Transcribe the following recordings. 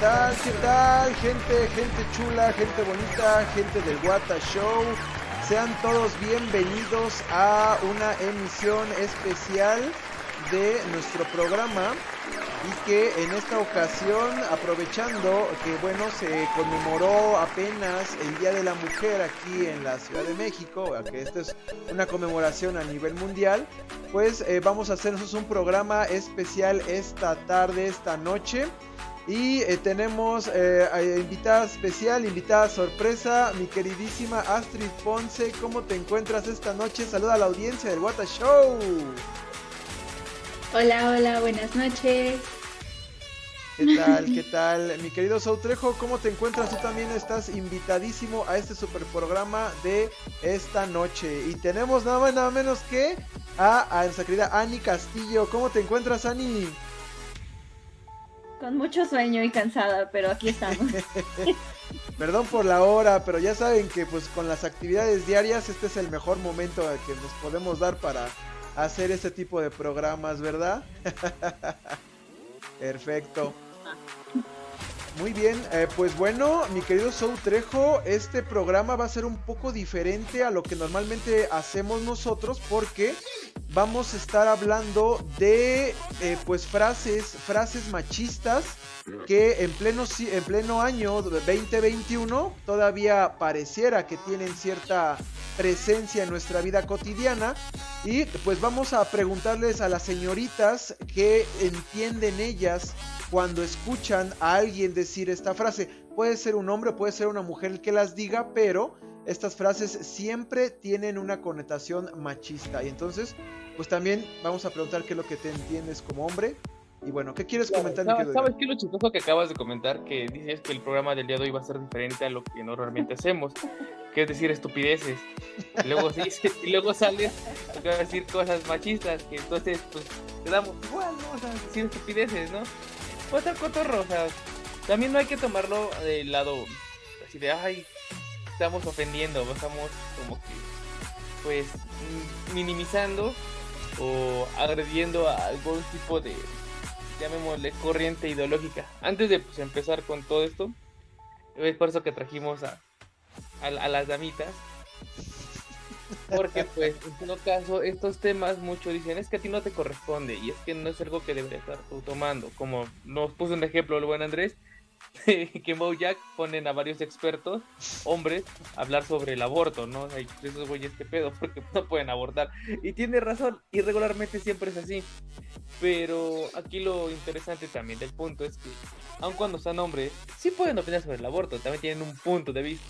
tal? ¿Qué tal? Gente, gente chula, gente bonita, gente del Wata Show. Sean todos bienvenidos a una emisión especial de nuestro programa y que en esta ocasión, aprovechando que bueno, se conmemoró apenas el Día de la Mujer aquí en la Ciudad de México, que esta es una conmemoración a nivel mundial, pues eh, vamos a hacernos un programa especial esta tarde, esta noche. Y eh, tenemos eh, invitada especial, invitada sorpresa, mi queridísima Astrid Ponce. ¿Cómo te encuentras esta noche? Saluda a la audiencia del Wata Show. Hola, hola, buenas noches. ¿Qué tal? ¿Qué tal? Mi querido Sautrejo, ¿cómo te encuentras? Tú también estás invitadísimo a este super programa de esta noche. Y tenemos nada más nada menos que a, a nuestra querida Ani Castillo. ¿Cómo te encuentras, Ani? Con mucho sueño y cansada, pero aquí estamos. Perdón por la hora, pero ya saben que pues con las actividades diarias este es el mejor momento que nos podemos dar para hacer este tipo de programas, ¿verdad? Perfecto. Muy bien, eh, pues bueno, mi querido Sou Trejo, este programa va a ser un poco diferente a lo que normalmente hacemos nosotros porque vamos a estar hablando de eh, pues frases, frases machistas que en pleno, en pleno año 2021 todavía pareciera que tienen cierta presencia en nuestra vida cotidiana. Y pues vamos a preguntarles a las señoritas qué entienden ellas cuando escuchan a alguien decir esta frase. Puede ser un hombre, puede ser una mujer el que las diga, pero estas frases siempre tienen una connotación machista. Y entonces, pues también vamos a preguntar qué es lo que te entiendes como hombre. Y bueno, ¿qué quieres comentar? ¿Sabes, ¿sabes qué es lo chistoso que acabas de comentar? Que dices que el programa del día de hoy va a ser diferente a lo que normalmente hacemos, que es decir estupideces. Y luego, sí, y luego sale a decir cosas machistas, que entonces pues quedamos igual, vamos a decir estupideces, ¿no? Puede ser cotorro, o sea, también no hay que tomarlo del lado así de, ay, estamos ofendiendo, estamos como que, pues, minimizando o agrediendo a algún tipo de, llamémosle, corriente ideológica. Antes de pues, empezar con todo esto, es por eso que trajimos a, a las damitas. Porque pues en todo caso estos temas muchos dicen es que a ti no te corresponde y es que no es algo que deberías estar tú tomando. Como nos puso un ejemplo el buen Andrés, que en Bojack ponen a varios expertos, hombres, a hablar sobre el aborto, ¿no? Hay esos güeyes que pedo, porque no pueden abortar. Y tiene razón, irregularmente siempre es así. Pero aquí lo interesante también del punto es que, aun cuando son hombres, sí pueden opinar sobre el aborto, también tienen un punto de vista.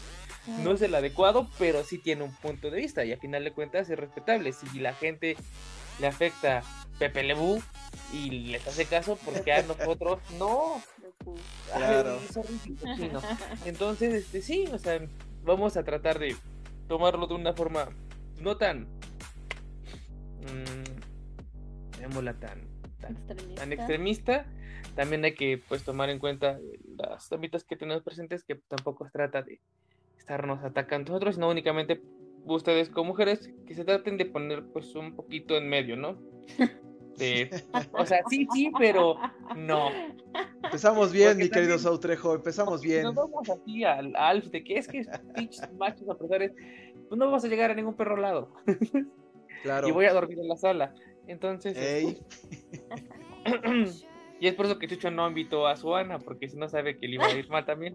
No es el adecuado, pero sí tiene un punto de vista y a final de cuentas es respetable. Si la gente le afecta Pepe Lebu y les hace caso, porque a nosotros no. Claro. Entonces, este sí, o sea, vamos a tratar de tomarlo de una forma no tan. Mmm, tan, tan, Extremista. tan extremista. También hay que pues tomar en cuenta las tamitas que tenemos presentes, que tampoco se trata de estarnos atacando nosotros, sino únicamente ustedes como mujeres que se traten de poner pues un poquito en medio, ¿no? De, o sea, sí, sí, pero no. Empezamos bien, Porque mi querido Sautrejo, empezamos Si bien. nos vamos así al a Alf de que es que pinches machos opresores, pues no vamos a llegar a ningún perro lado. Claro. Y voy a dormir en la sala. Entonces, Ey, y es por eso que Chucho no invitó a su Ana, porque si no sabe que le iba a ir mal también.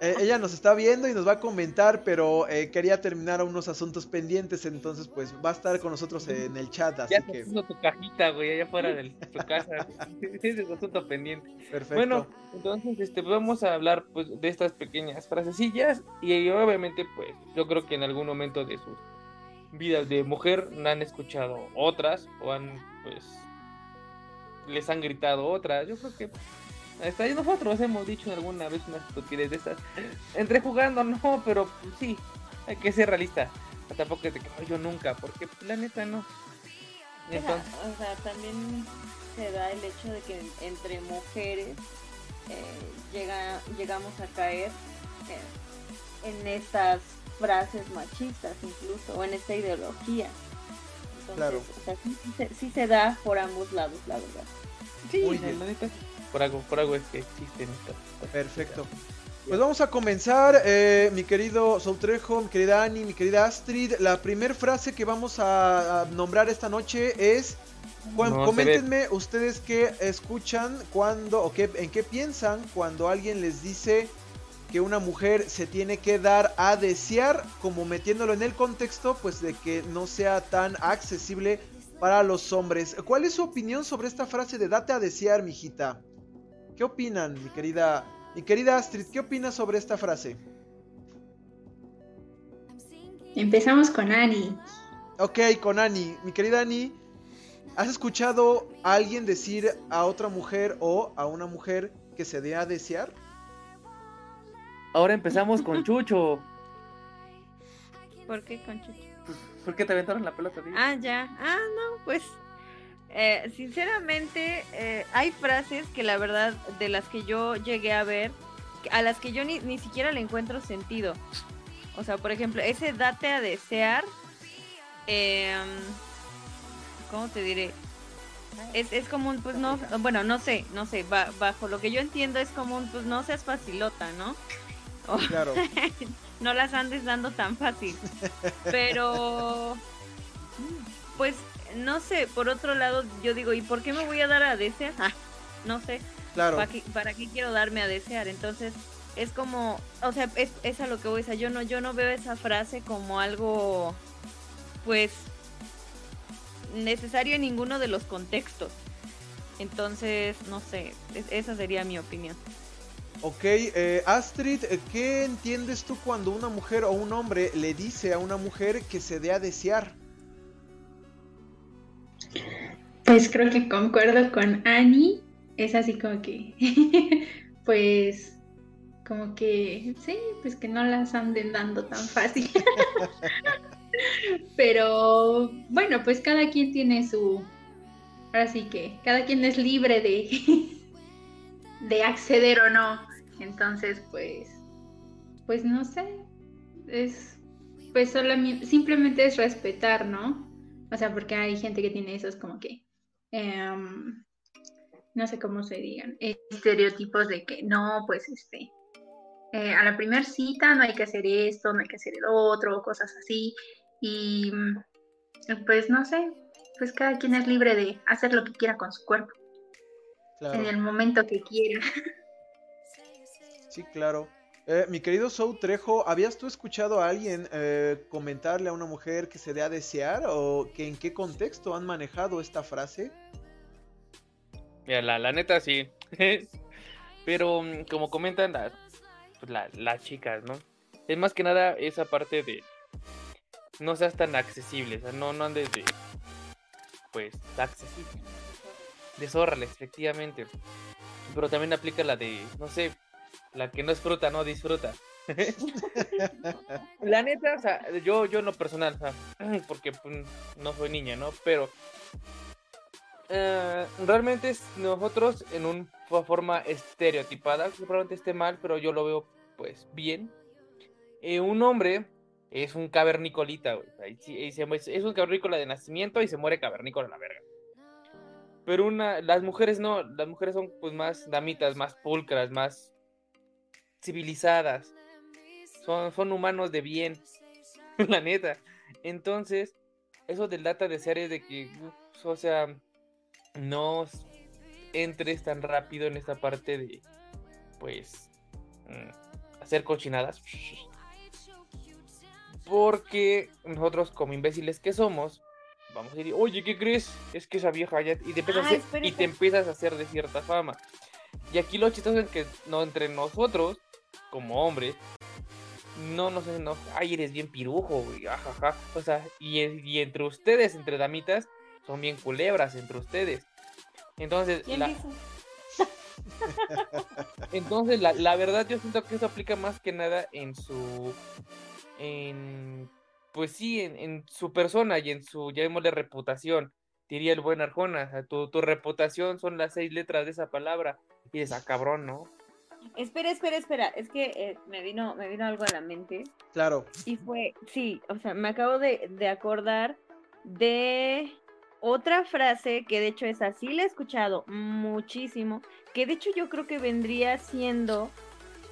Eh, ella nos está viendo y nos va a comentar, pero eh, quería terminar unos asuntos pendientes, entonces pues va a estar con nosotros en el chat, así ya que puso tu cajita, güey, allá afuera de tu casa. Ese es asunto pendiente. perfecto. Bueno, entonces este, vamos a hablar pues de estas pequeñas frasecillas y obviamente pues yo creo que en algún momento de sus vidas de mujer no han escuchado otras o han pues les han gritado otras. Yo creo que hasta ahí nosotros hemos dicho alguna vez unas estupidez de estas. Entre jugando no, pero pues, sí, hay que ser realista. Tampoco es de que "Ay, yo nunca, porque la neta no. Entonces, o sea, también se da el hecho de que entre mujeres eh, llega, llegamos a caer eh, en estas frases machistas incluso, o en esta ideología. Entonces, Claro. o sea, sí, sí se, sí se da por ambos lados, la verdad. sí, la neta. por algo, por algo es que existen estas. Perfecto. Pues vamos a comenzar, eh, mi querido Soutrejo, mi querida Ani, mi querida Astrid. La primera frase que vamos a, nombrar esta noche es coméntenme ustedes qué escuchan cuando o qué, en qué piensan cuando alguien les dice que una mujer se tiene que dar a desear, como metiéndolo en el contexto, pues de que no sea tan accesible para los hombres. ¿Cuál es su opinión sobre esta frase de date a desear, mijita? ¿Qué opinan, mi querida, mi querida Astrid? ¿Qué opinas sobre esta frase? Empezamos con Ani. Ok, con Ani. Mi querida Ani, ¿has escuchado a alguien decir a otra mujer o a una mujer que se dé a desear? Ahora empezamos con Chucho. ¿Por qué con Chucho? ¿Por qué te aventaron la pelota? Ah, ya. Ah, no, pues. Eh, sinceramente, eh, hay frases que la verdad, de las que yo llegué a ver, a las que yo ni, ni siquiera le encuentro sentido. O sea, por ejemplo, ese date a desear. Eh, ¿Cómo te diré? Es, es como un, pues no, bueno, no sé, no sé, bajo lo que yo entiendo es como un, pues no seas facilota, ¿no? Claro. no las andes dando tan fácil. Pero, pues, no sé, por otro lado, yo digo, ¿y por qué me voy a dar a desear? Ah, no sé. Claro. ¿Para qué, quiero darme a desear? Entonces, es como, o sea, es, a lo que voy a decir. Yo no, yo no veo esa frase como algo, pues, necesario en ninguno de los contextos. Entonces, no sé, esa sería mi opinión. Ok, eh, Astrid, eh, ¿qué entiendes tú cuando una mujer o un hombre le dice a una mujer que se dé a desear? Pues creo que concuerdo con Annie. Es así como que, pues, como que, sí, pues que no las anden dando tan fácil. Pero bueno, pues cada quien tiene su... Ahora sí que cada quien es libre de, de acceder o no. Entonces, pues, pues no sé, es, pues solamente, simplemente es respetar, ¿no? O sea, porque hay gente que tiene esos como que, em, no sé cómo se digan, estereotipos de que no, pues este, eh, a la primera cita no hay que hacer esto, no hay que hacer el otro, cosas así. Y pues no sé, pues cada quien es libre de hacer lo que quiera con su cuerpo en el momento que quiera. Sí, claro. Eh, mi querido Sou Trejo, ¿habías tú escuchado a alguien eh, comentarle a una mujer que se dé a desear o que en qué contexto han manejado esta frase? Mira, la, neta sí. Pero mm, como comentan las, pues, las chicas, ¿no? Es más que nada esa parte de no seas tan accesible, o sea, no, no andes de pues accesible Desórrales, efectivamente. Pero también aplica la de, no sé, la que no es fruta, no disfruta. la neta, o sea, yo, yo en lo personal, o sea, porque pues, no soy niña, ¿no? Pero eh, realmente nosotros en una forma estereotipada, probablemente esté mal, pero yo lo veo pues bien. Eh, un hombre es un cavernicolita, güey. Es un cavernícola de nacimiento y se muere cavernícola en la verga. Pero una, las mujeres no, las mujeres son pues más damitas, más pulcras, más civilizadas. Son, son humanos de bien, la neta. Entonces, eso del data de series de que, o sea, no entres tan rápido en esta parte de, pues, mm, hacer cochinadas. Porque nosotros como imbéciles que somos, vamos a decir, oye, ¿qué crees? Es que esa vieja ya... Y te empiezas, a, y te empiezas a hacer de cierta fama. Y aquí lo chistoso es que no entre nosotros, como hombres, no nos no, ay, eres bien pirujo, güey, ajaja. O sea, y, y, entre ustedes, entre damitas, son bien culebras entre ustedes. Entonces, la... Entonces, la, la verdad, yo siento que eso aplica más que nada en su. En pues sí, en, su persona y en su, llamémosle reputación, diría el buen Arjona, tu, tu, reputación son las seis letras de esa palabra, y esa ah, cabrón, ¿no? Espera, espera, espera, es que eh, me, vino, me vino algo a la mente. Claro. Y fue, sí, o sea, me acabo de, de acordar de otra frase que de hecho es así, la he escuchado muchísimo, que de hecho yo creo que vendría siendo,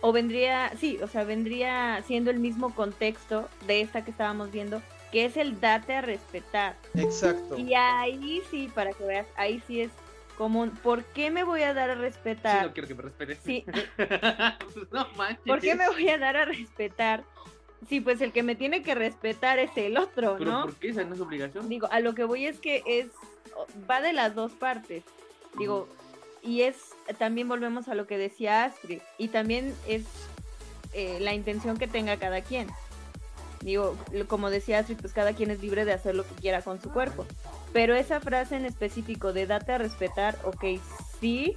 o vendría, sí, o sea, vendría siendo el mismo contexto de esta que estábamos viendo, que es el date a respetar. Exacto. Y ahí sí, para que veas, ahí sí es como, ¿por qué me voy a dar a respetar? Sí, no quiero que me respetes. Sí. no manches. ¿Por qué me voy a dar a respetar? Sí, pues el que me tiene que respetar es el otro, ¿Pero ¿no? por qué? ¿Esa no es obligación? Digo, a lo que voy es que es va de las dos partes. Digo, y es también volvemos a lo que decía Astrid y también es eh, la intención que tenga cada quien. Digo, como decía Astrid, pues cada quien es libre de hacer lo que quiera con su cuerpo. Pero esa frase en específico de date a respetar, ok, sí,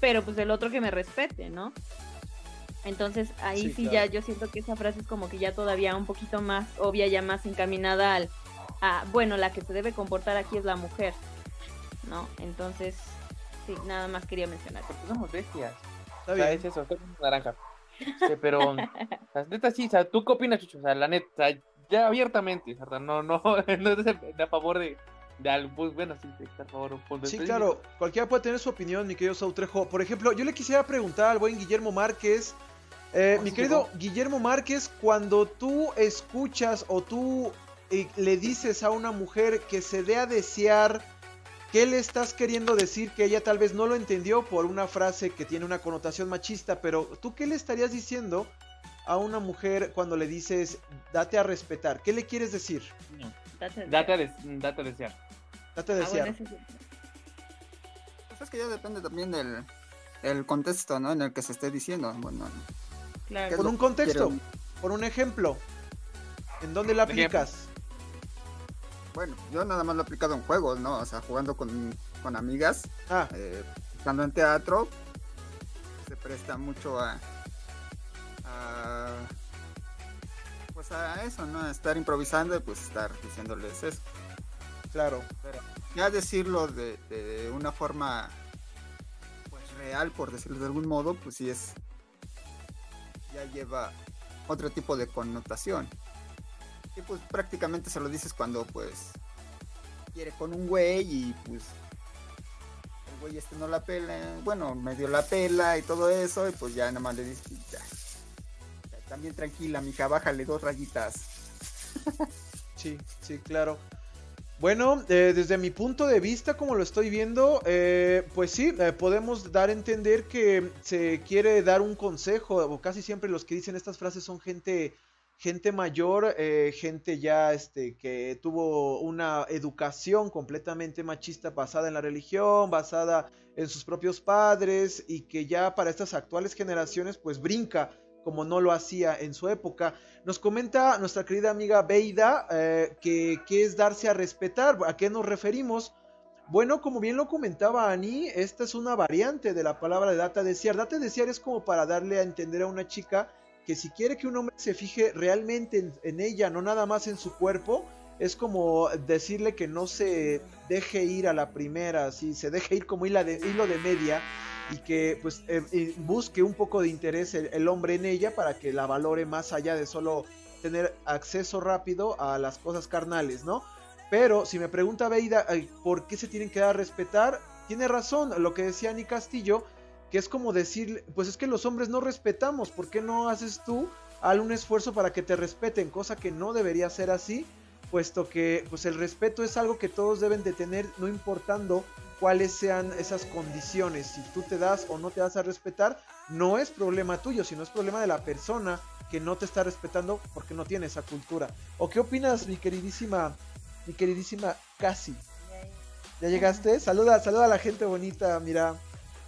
pero pues el otro que me respete, ¿no? Entonces ahí Sí, sí, claro. ya yo siento que esa frase es como que ya todavía un poquito más obvia, ya más encaminada al, a, bueno, la que se debe comportar aquí es la mujer, ¿no? Entonces, sí, nada más quería mencionar. Porque somos bestias. Está O sea, bien. es eso, somos naranja. Sí, pero, neta, sí, o sea, ¿tú qué opinas, Chucho? O sea, la neta, ya abiertamente, o sea, no, no, no estás a favor de, de algo, pues, bueno, sí, a favor un Sí, claro, cualquiera puede tener su opinión, mi querido Sautrejo. Por ejemplo, yo le quisiera preguntar al buen Guillermo Márquez, eh, Oh, mi querido Guillermo Márquez, cuando tú escuchas o tú eh, le dices a una mujer que se dé a desear, ¿qué le estás queriendo decir que ella tal vez no lo entendió por una frase que tiene una connotación machista? Pero tú, ¿qué le estarías diciendo a una mujer cuando le dices, date a respetar? ¿Qué le quieres decir? Date- Date a, des- date a desear. Date a Ah, desear. bueno, ese sí. Pues es que ya depende también del el contexto, ¿no? En el que se esté diciendo. Bueno, Claro. ¿Qué Por un contexto, quiero- por un ejemplo. ¿En dónde la aplicas? Bueno, yo nada más lo he aplicado en juegos, ¿no? O sea, jugando con, con amigas, Ah, eh, estando en teatro, se presta mucho a, a pues a eso, ¿no? A estar improvisando y pues estar diciéndoles eso. claro. Ya decirlo de, de una forma pues real, por decirlo de algún modo, pues sí es ya lleva otro tipo de connotación. Y pues prácticamente se lo dices cuando pues quiere con un güey y pues el güey este no la pela, bueno, medio la pela y todo eso y pues ya nada más le dices ya. ya, También tranquila, mija, bájale dos rayitas. Sí, sí, claro. Bueno, eh, desde mi punto de vista, como lo estoy viendo, eh, pues sí, eh, podemos dar a entender que se quiere dar un consejo, o casi siempre los que dicen estas frases son gente, gente mayor, eh, gente ya este, que tuvo una educación completamente machista basada en la religión, basada en sus propios padres y que ya para estas actuales generaciones pues brinca como no lo hacía en su época. Nos comenta nuestra querida amiga Beida eh, que, es darse a respetar. ¿A qué nos referimos? Bueno, como bien lo comentaba Ani, esta es una variante de la palabra de data desear. Data desear es como para darle a entender a una chica que si quiere que un hombre se fije realmente en, ella, no nada más en su cuerpo, es como decirle que no se deje ir a la primera, si se deje ir como hilo de, hilo de media y que pues eh, busque un poco de interés el, el hombre en ella para que la valore más allá de solo tener acceso rápido a las cosas carnales, ¿no? Pero si me pregunta Beida, ay, ¿por qué se tienen que dar a respetar? Tiene razón lo que decía Ani Castillo, que es como decir, pues es que los hombres no respetamos, ¿por qué no haces tú algún esfuerzo para que te respeten? Cosa que no debería ser así, puesto que pues el respeto es algo que todos deben de tener, no importando cuáles sean esas condiciones. Si tú te das o no te das a respetar, no es problema tuyo, sino es problema de la persona que no te está respetando porque no tiene esa cultura. ¿O qué opinas, mi queridísima, mi queridísima Casi? ¿Ya llegaste? Saluda, saluda a la gente bonita, mira.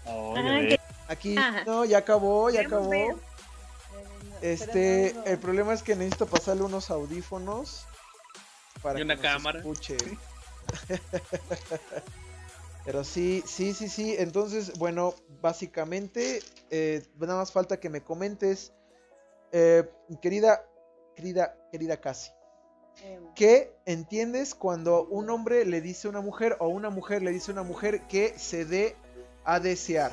Ah, que- Aquí, Ajá. no, ya acabó, ya acabó. ver. Este, Pero no, no. el problema es que necesito pasarle unos audífonos para Y que una nos cámara. escuche. Pero sí, sí, sí, sí. Entonces, bueno, básicamente, eh, nada más falta que me comentes, eh, querida, querida, querida Casi. Em, ¿Qué entiendes cuando un hombre le dice a una mujer o una mujer le dice a una mujer que se dé a desear?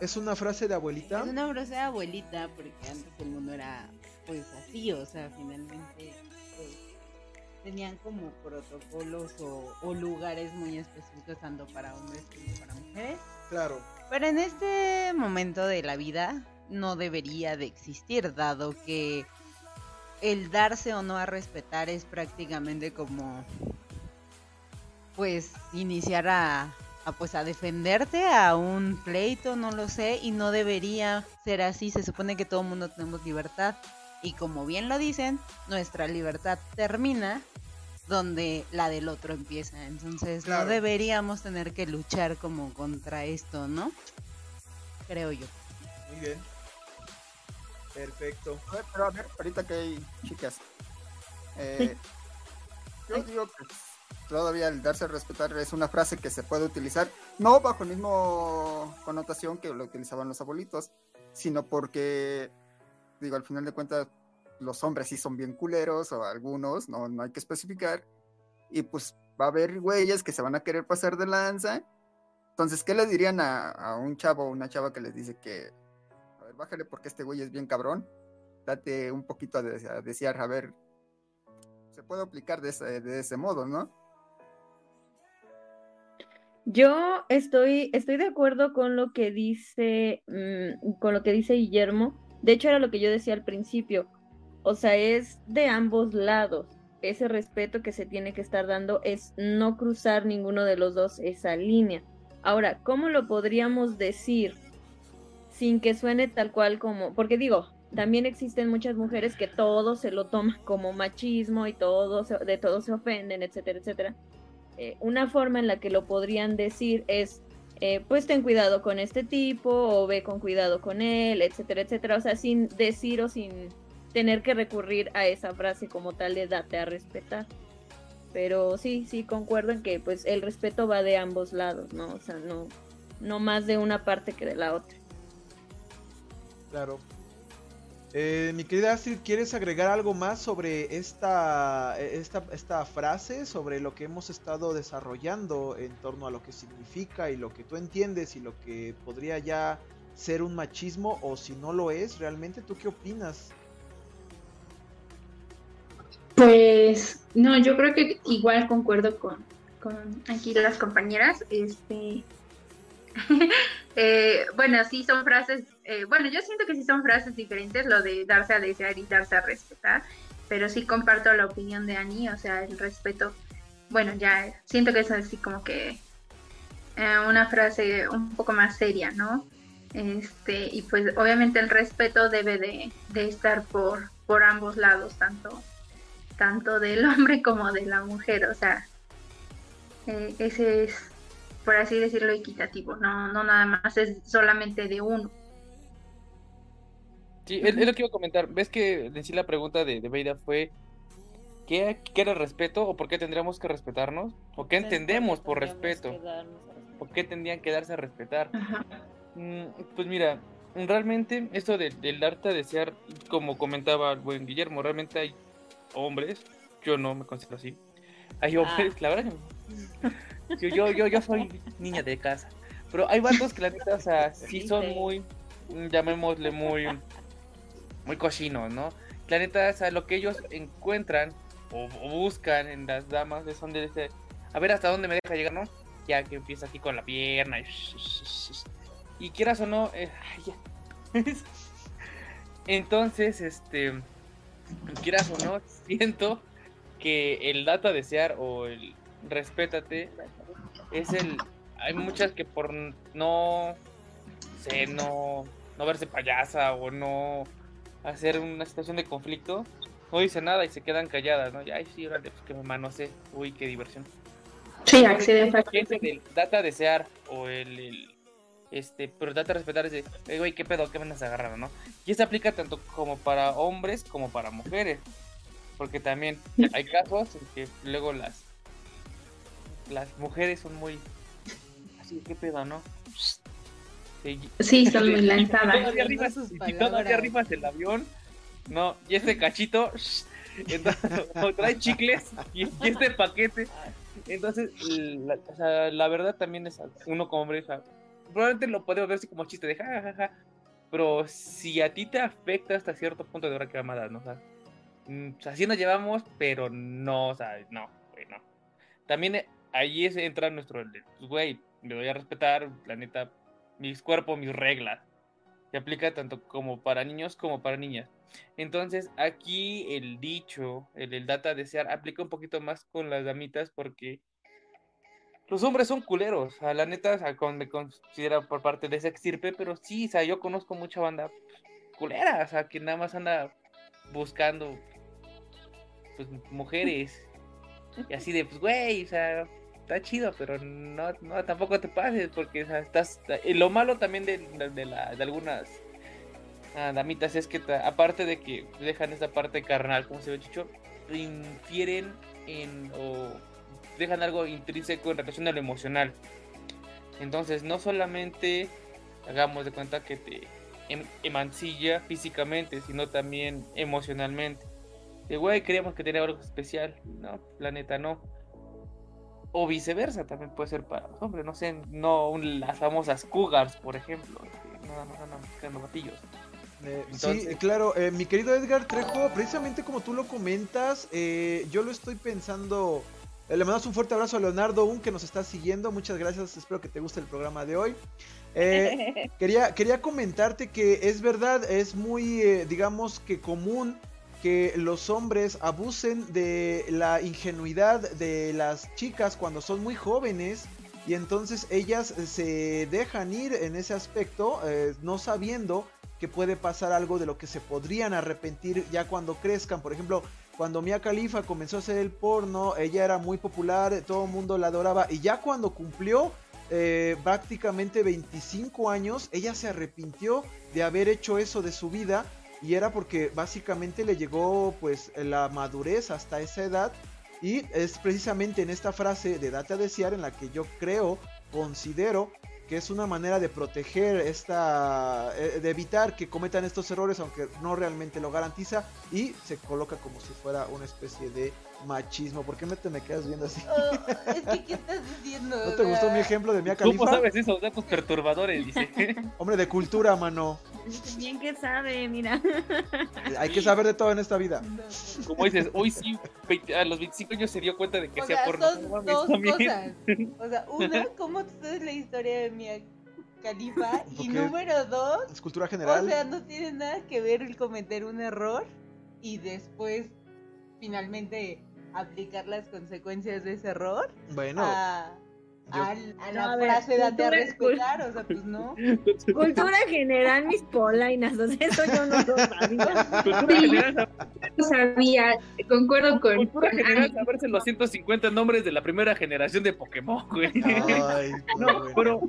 ¿Es una frase de abuelita? Es una frase de abuelita, porque antes el mundo era pues así, o sea, finalmente pues, tenían como protocolos o, lugares muy específicos tanto para hombres como para mujeres. Claro. Pero en este momento de la vida no debería de existir, dado que el darse o no a respetar es prácticamente como pues iniciar a, a, pues a defenderte a un pleito, no lo sé, y no debería ser así, se supone que todo el mundo tenemos libertad y como bien lo dicen, nuestra libertad termina donde la del otro empieza. Entonces no deberíamos tener que luchar como contra esto, ¿no? Creo yo. Muy bien. Perfecto. A ver, pero a ver, ahorita que hay chicas. Eh, yo digo que todavía el darse a respetar es una frase que se puede utilizar, no bajo el mismo connotación que lo utilizaban los abuelitos, sino porque, digo, al final de cuentas, los hombres sí son bien culeros, o algunos, no, no hay que especificar, y pues va a haber güeyes que se van a querer pasar de lanza. Entonces, ¿qué le dirían a, un chavo o una chava que les dice que, a ver, bájale porque este güey es bien cabrón? Date un poquito a, desear, a ver, se puede aplicar de ese, de ese modo, ¿no? Yo estoy, estoy de acuerdo con lo que dice, mm, con lo que dice Guillermo. De hecho, era lo que yo decía al principio. O sea, es de ambos lados. Ese respeto que se tiene que estar dando es no cruzar ninguno de los dos esa línea. Ahora, ¿cómo lo podríamos decir sin que suene tal cual como, porque digo, también existen muchas mujeres que todo se lo toman como machismo y todo de todo se ofenden, etcétera, etcétera. Eh, una forma en la que lo podrían decir es, eh, pues ten cuidado con este tipo o ve con cuidado con él, etcétera, etcétera. O sea, sin decir o sin tener que recurrir a esa frase como tal de date a respetar. Pero sí, sí, concuerdo en que pues el respeto va de ambos lados, ¿no? O sea, no, no más de una parte que de la otra. Claro. Eh, mi querida Astrid, ¿quieres agregar algo más sobre esta, esta, esta frase, sobre lo que hemos estado desarrollando en torno a lo que significa y lo que tú entiendes y lo que podría ya ser un machismo o si no lo es realmente? ¿Tú qué opinas? Pues no, yo creo que igual concuerdo con, aquí las compañeras. Este, eh, bueno, sí son frases, eh, bueno, yo siento que sí son frases diferentes, lo de darse a desear y darse a respetar, pero sí comparto la opinión de Annie, o sea, el respeto, bueno, ya siento que es así como que eh, una frase un poco más seria, ¿no? Este, y pues obviamente el respeto debe de, de estar por, por ambos lados, tanto tanto del hombre como de la mujer, o sea, ese es, por así decirlo, equitativo, no, no nada más es solamente de uno. Sí, es, lo que iba a comentar. ¿Ves que decir la pregunta de, de Beida fue ¿qué, ¿qué, era respeto o por qué tendríamos que respetarnos? ¿O qué entendemos por respeto? ¿Por qué tendrían que darse a respetar? Mm, pues mira, realmente esto del darte a desear, como comentaba el buen Guillermo, realmente hay hombres, yo no me considero así. Hay ah. hombres, la verdad, yo, yo, yo, yo soy niña de casa. Pero hay vatos que la neta, o sea, sí son muy, llamémosle muy, muy cochinos, ¿no? La neta, o sea, lo que ellos encuentran o, buscan en las damas son de ese, a ver hasta dónde me deja llegar, ¿no? Ya que empieza aquí con la pierna y, y quieras o no, eh, entonces, este, quieras o no, siento que el data desear o el respétate es el. Hay muchas que por no sé, no, no verse payasa o no hacer una situación de conflicto, no dice nada y se quedan calladas, ¿no? Y ay, sí, órale, pues que me manosé. Uy, qué diversión. Sí, acceden El data desear o el este, pero date a respetar ese, güey, qué pedo, qué me andas agarrando, ¿no? Y eso aplica tanto como para hombres como para mujeres. Porque también hay casos en que luego las las mujeres son muy así, qué pedo, ¿no? Sí, son muy lanzadas. Y todavía arribas el avión, ¿no? Y este cachito, entonces, trae chicles y, este paquete. Entonces, la, o sea, la verdad también es uno como hombre, probablemente lo podemos ver así como chiste de jajaja. Pero si a ti te afecta hasta cierto punto de hora que va a dar, ¿no? mm, así nos llevamos, pero no, o sea, no, güey, no. También eh, ahí es, entra nuestro, pues, güey, me voy a respetar, la neta, mis cuerpos, mis reglas. Se aplica tanto como para niños como para niñas. Entonces, aquí el dicho, el, el data desear, aplica un poquito más con las damitas porque los hombres son culeros. A la neta, sea, con, me considera por parte de ese extirpe, pero sí, o sea, yo conozco mucha banda culera, o sea, que nada más anda buscando pues mujeres. Y así de, pues, güey, o sea, está chido, pero no, tampoco te pases, porque estás. Y lo malo también de, de, la, de algunas ah, damitas es que, aparte de que dejan esa parte carnal, como se ve Chicho, infieren en. o dejan algo intrínseco en relación a lo emocional. Entonces, no solamente hagamos de cuenta que te em, emancilla físicamente, sino también emocionalmente. De güey, creíamos que tenía algo especial. No, la neta no. O viceversa, también puede ser para los hombres. No sé, no las famosas cougars, por ejemplo. No, no, no, buscando batillos. Eh, sí, claro, eh, mi querido Edgar Trejo, precisamente como tú lo comentas, eh, yo lo estoy pensando eh, le mandamos un fuerte abrazo a Leonardo Un que nos está siguiendo. Muchas gracias. Espero que te guste el programa de hoy. Eh, quería, quería comentarte que es verdad, es muy, eh, digamos que común que los hombres abusen de la ingenuidad de las chicas cuando son muy jóvenes y entonces ellas se dejan ir en ese aspecto no sabiendo que puede pasar algo de lo que se podrían arrepentir ya cuando crezcan. Por ejemplo, cuando Mia Khalifa comenzó a hacer el porno, ella era muy popular, todo el mundo la adoraba. Y ya cuando cumplió eh, prácticamente 25 años, ella se arrepintió de haber hecho eso de su vida. Y era porque básicamente le llegó pues la madurez hasta esa edad. Y es precisamente en esta frase de data desear en la que yo creo, considero que es una manera de proteger esta, eh, de evitar que cometan estos errores, aunque no realmente lo garantiza, y se coloca como si fuera una especie de machismo. ¿Por qué me te me quedas viendo así? Oh, es que, ¿qué estás diciendo? ¿No te gustó mi ejemplo de Mia Khalifa? ¿Cómo sabes esos datos perturbadores? Dice. Hombre, de cultura, mano. Bien que sabe, mira. Hay que saber de todo en esta vida. Como dices, hoy sí, a los 25 años se dio cuenta de que O hacía sea, porno. son No mames, dos también. cosas. O sea, una, ¿cómo sabes la historia de Mia Khalifa? Y número dos, Es cultura general. o sea, no tiene nada que ver el cometer un error y después finalmente aplicar las consecuencias de ese error bueno, a, al- a la a ver, frase date a cultura cul- respetar, o sea, pues no. Cultura general, mis polainas. O sea, eso yo no lo sabía. Cultura Sí. general, No sabía, concuerdo con, cultura con general, saberse los 150 nombres de la primera generación de Pokémon, güey. Ay, no, pero,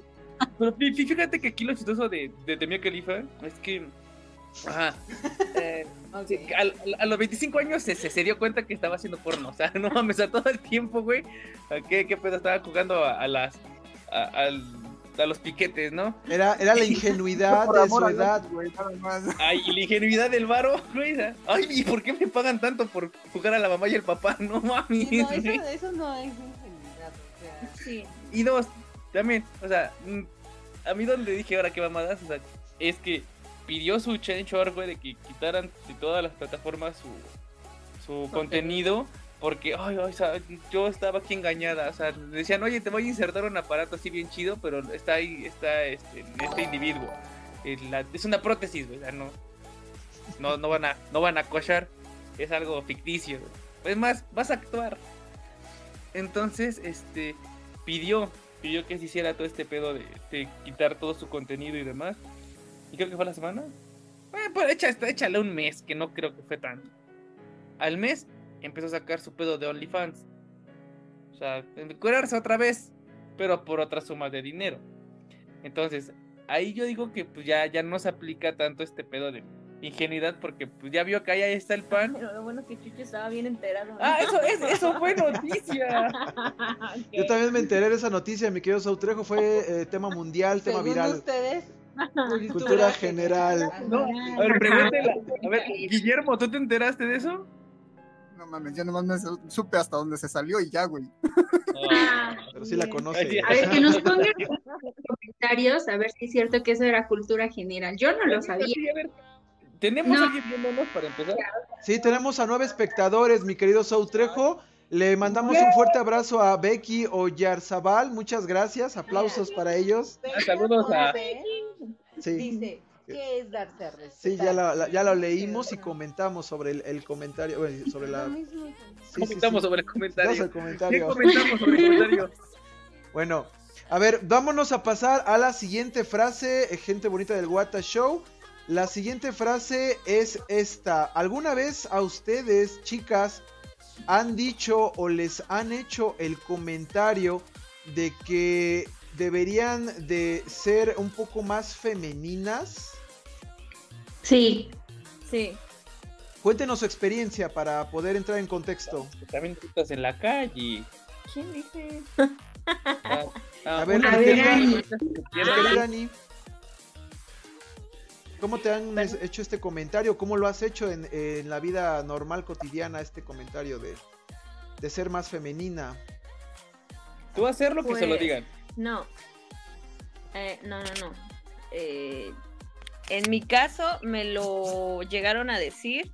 pero fí- fí- fíjate que aquí lo chistoso de, de, de Mia Khalifa es que. Ajá. eh, sí, a, a- a los 25 años se, se, se dio cuenta que estaba haciendo porno. O sea, no mames, a todo el tiempo, güey. ¿a ¿Qué, qué pedo? Estaba jugando a, a las. A, los piquetes, ¿no? Era, era la ingenuidad de su edad. güey, nada más. Ay, y la ingenuidad del varo, güey. o sea, Ay, ¿y por qué me pagan tanto por jugar a la mamá y el papá? No mames. Sí, no, eso, eso no es ingenuidad, o sea. Sí. Y dos, también, o sea, mm, a mí donde dije ahora qué mamadas, o sea, es que pidió su change org, güey, de que quitaran de todas las plataformas su, su contenido, porque, ay, ay, o sea, yo estaba aquí engañada, o sea, decían, oye, te voy a insertar un aparato así bien chido, pero está ahí, está este, este individuo. La- es una prótesis, güey, o sea, no, no, no van a, no van a cochar, es algo ficticio, güey. Es más, vas a actuar. Entonces, este, pidió, pidió que se hiciera todo este pedo de, de quitar todo su contenido y demás. Y creo que fue la semana. Bueno, pues echa, échale un mes, que no creo que fue tanto. Al mes empezó a sacar su pedo de OnlyFans. O sea, curarse otra vez, pero por otra suma de dinero. Entonces, ahí yo digo que pues ya, ya no se aplica tanto este pedo de ingenuidad porque pues ya vio que ahí está el pan. Pero lo bueno que Chucho estaba bien enterado. ¿no? Ah, eso, es, eso fue noticia. Yo también me enteré de esa noticia, mi querido Sautrejo. Fue eh, tema mundial, tema Según viral. ustedes, Cultura general. No, a ver, pregúntela. A ver, Guillermo, ¿tú te enteraste de eso? No mames, yo nomás me su- supe hasta dónde se salió y ya, güey. Pero sí la conoce. A ver, que nos pongan en los comentarios a ver si es cierto que eso era cultura general. Yo no lo sabía. ¿Tenemos No. alguien viéndonos para empezar? Sí, tenemos a nueve espectadores, mi querido Sau Trejo. Le mandamos un fuerte abrazo a Becky Oyarzabal. Muchas gracias. Aplausos para ellos. Ah, saludos a... Sí, Dice, ¿qué es darse a respetar? sí ya, lo, la- ya lo leímos y comentamos sobre el, el comentario. bueno, sobre la. Sí, sí, Comentamos sí. sobre el comentario. el ¿Qué comentario. comentamos sobre el comentario? Bueno, a ver, vámonos a pasar a la siguiente frase, eh, gente bonita del Wata Show. La siguiente frase es esta. ¿Alguna vez a ustedes, chicas, han dicho o les han hecho el comentario de que deberían de ser un poco más femeninas? Sí, Sí. Cuéntenos su experiencia para poder entrar en contexto. También tú estás en la calle. ¿Quién dice? Ah, ah, A ver, a ver, Ani. ¿Cómo te han hecho este comentario? ¿Cómo lo has hecho en, en la vida normal, cotidiana, este comentario de, de ser más femenina? Tú hacer lo que se lo Pues, digan. No. Eh, no, no, no. Eh, en mi caso me lo llegaron a decir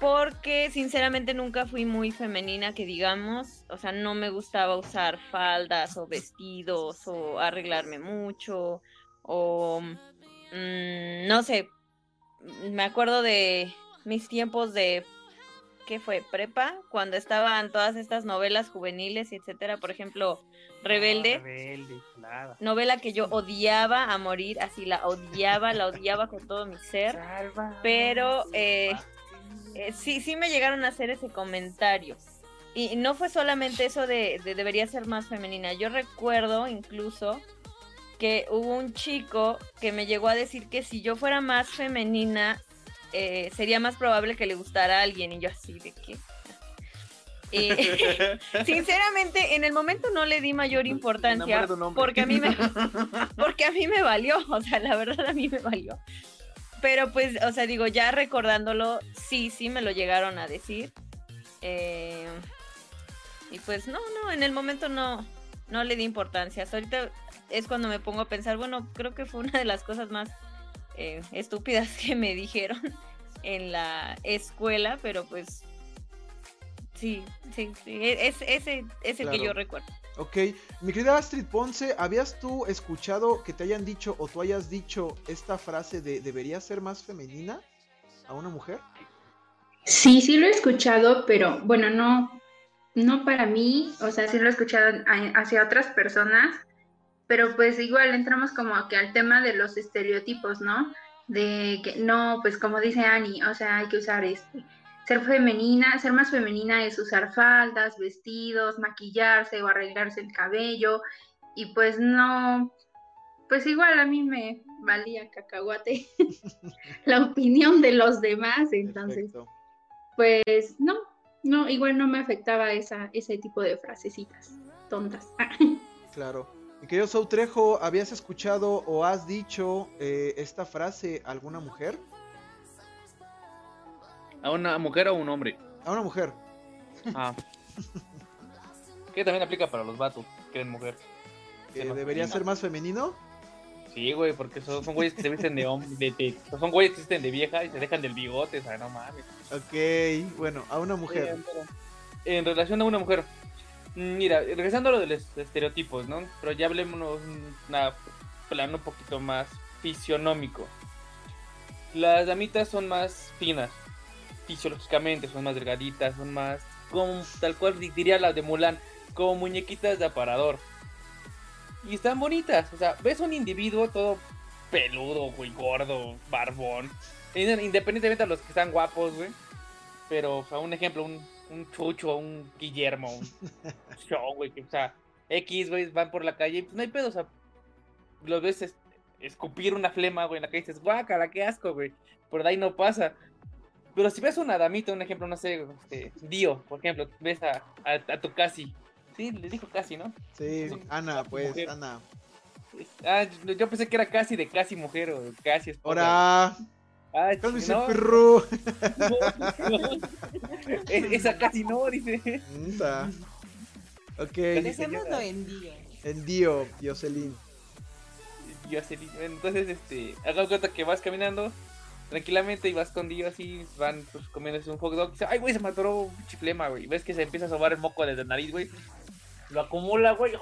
porque sinceramente nunca fui muy femenina, que digamos, o sea, no me gustaba usar faldas o vestidos o arreglarme mucho o mm, no sé, me acuerdo de mis tiempos de ¿qué fue? Prepa, cuando estaban todas estas novelas juveniles y etcétera, por ejemplo, Rebelde, Rebelde, claro. novela que yo odiaba a morir, así la odiaba, la odiaba con todo mi ser. Pero, eh, Eh, sí, sí me llegaron a hacer ese comentario. Y no fue solamente eso de, de debería ser más femenina. Yo recuerdo incluso que hubo un chico que me llegó a decir que si yo fuera más femenina, eh, sería más probable que le gustara a alguien. Y yo así de que... Eh, sinceramente, en el momento no le di mayor importancia porque a mí me porque a mí me valió, o sea, la verdad a mí me valió. Pero pues, o sea, digo, ya recordándolo, sí, sí me lo llegaron a decir. Eh, y pues no, no, en el momento no, no le di importancia. Hasta ahorita es cuando me pongo a pensar, bueno, creo que fue una de las cosas más eh, estúpidas que me dijeron en la escuela, pero pues sí, sí, sí, e- es, ese es el que yo recuerdo. Ok, mi querida Astrid Ponce, ¿habías tú escuchado que te hayan dicho o tú hayas dicho esta frase de debería ser más femenina a una mujer? sí, sí lo he escuchado, pero bueno, no, no para mí, o sea, sí lo he escuchado hacia otras personas, pero pues igual entramos como que al tema de los estereotipos, ¿no? De que no, pues como dice Ani, o sea, hay que usar este, ser femenina, ser más femenina es usar faldas, vestidos, maquillarse o arreglarse el cabello, y pues no, pues igual a mí me valía cacahuate la opinión de los demás, entonces Perfecto. pues no, no, igual no me afectaba esa, ese tipo de frasecitas tontas. Claro. Mi querido Sau Trejo, ¿habías escuchado o has dicho eh, esta frase a alguna mujer? ¿A una mujer o a un hombre? A una mujer. Ah. que también aplica para los vatos, que eres mujer. no, debería ser más femenino. Sí, güey, porque son, son güeyes que se visten de hombre, de, de- son güeyes que se visten de vieja y se dejan del bigote, o sea, no mames. Ok, bueno, a una mujer. En relación a una mujer, mira, regresando a lo de los estereotipos, ¿no? Pero ya hablemos un plano un poquito más fisionómico. Las damitas son más finas, fisiológicamente, son más delgaditas, son más, como tal cual di- diría las de Mulan, como muñequitas de aparador. Y están bonitas, o sea, ves un individuo todo peludo, güey, gordo, barbón. Inde- Independientemente de los que están guapos, güey. Pero, o sea, un ejemplo, un, un Chucho, un Guillermo, un Show, güey, que, o sea, X, güey, van por la calle, y, pues no hay pedo, o sea, los ves es- escupir una flema, güey, en la calle y dices, guácala, qué asco, güey, por ahí no pasa. Pero si ves una damita, un ejemplo, no sé, este, Dio, por ejemplo, ves a, a, a tu casi, sí, le dijo casi, ¿no? Sí, Ana, pues, Mujer. Ana. Ah, yo- yo pensé que era casi de casi mujer o casi esposa. Ahora, Ah, cálmese, no, perro. no, no. Es- Esa casi no, dice. Puta. Ok, Dejémoslo en día. en Dio, Dioselín. Yo así, entonces, este, haga cuenta que vas caminando tranquilamente y vas con Dio así, van pues comiéndose un hot dog. Y dice, ay, güey, se mató un chiflema, güey. Ves que se empieza a sobar el moco desde la nariz, güey. Lo acumula, güey.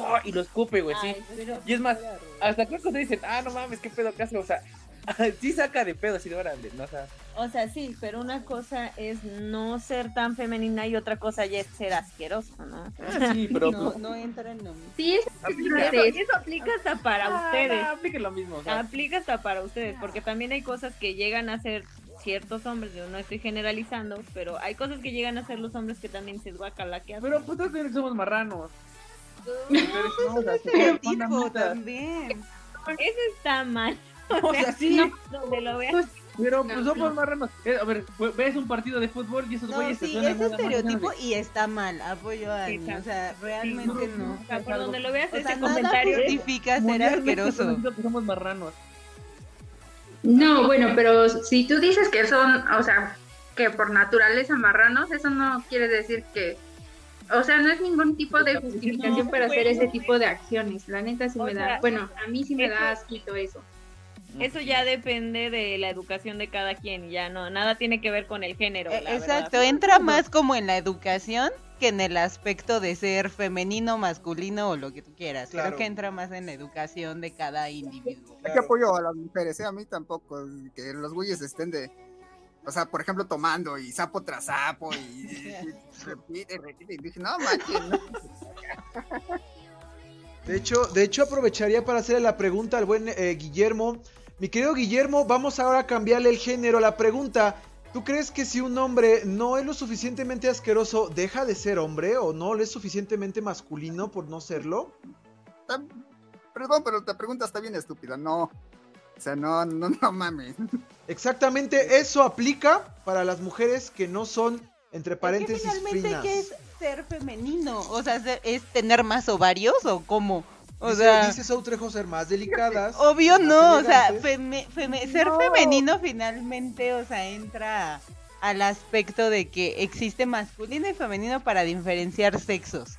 Ah. Y lo escupe, güey, sí. Ay, pero- Y es más, hasta creo que te dicen, ah, no mames, qué pedo que hace. O sea, sí saca de pedo, así de órale, ¿no? O sea, O sea, sí, pero una cosa es no ser tan femenina y otra cosa ya es ser asqueroso, ¿no? ah, sí, pero. No, pues, no entra en lo mismo. Sí, es aplica- Eso, eso aplica hasta para ah, ustedes. no, aplica lo mismo, o sea. Aplica hasta para ustedes, porque también hay cosas que llegan a ser ciertos hombres, yo no estoy generalizando, pero hay cosas que llegan a ser los hombres que también se guacala que Pero pues todos también somos marranos. Estereotipo también. Eso está mal. O sea, sí, Donde lo veas. Pues, pero No, pues somos no. marranos. Eh, a ver, pues, ves un partido de fútbol y esos No, güeyes se sí, es estereotipo y está mal. Apoyo a Ani. O sea, realmente no. O sea, por donde lo veas O sea, ese nada comentario. es- justifica ser asqueroso. conocido que somos marranos. No, bueno, pero si tú dices que son, o sea, que por naturaleza marranos, eso no quiere decir que, o sea, no es ningún tipo de justificación No, para hacer ese tipo de acciones. La neta sí me da, sea, bueno, a mí sí me eso- da asquito eso. Eso ya depende de la educación de cada quien, ya no, nada tiene que ver con el género. Eh, la Exacto, verdad. entra más como en la educación que en el aspecto de ser femenino, masculino o lo que tú quieras. Claro. Creo que entra más en la educación de cada individuo. Aquí Claro. apoyo a las mujeres, ¿eh? a mí tampoco, que los güeyes estén de, o sea, por ejemplo, tomando y sapo tras sapo y, y- y repite, repite, y dije, no manches, no. De hecho, de hecho aprovecharía para hacerle la pregunta al buen eh, Guillermo. Mi querido Guillermo, vamos ahora a cambiarle el género. La pregunta, ¿tú crees que si un hombre no es lo suficientemente asqueroso, deja de ser hombre o no es suficientemente masculino por no serlo? Perdón, pero la pregunta está bien estúpida, no, o sea, no, no, no mames. Exactamente, eso aplica para las mujeres que no son, entre Es que paréntesis, finalmente, finas. ¿qué es ser femenino? O sea, ¿se- ¿es tener más ovarios o cómo? O dice, sea, dice Soutrejo ser más delicadas. obvio más no, o sea, elegantes. feme- feme- ser No. femenino finalmente, o sea, entra al aspecto de que existe masculino y femenino para diferenciar sexos.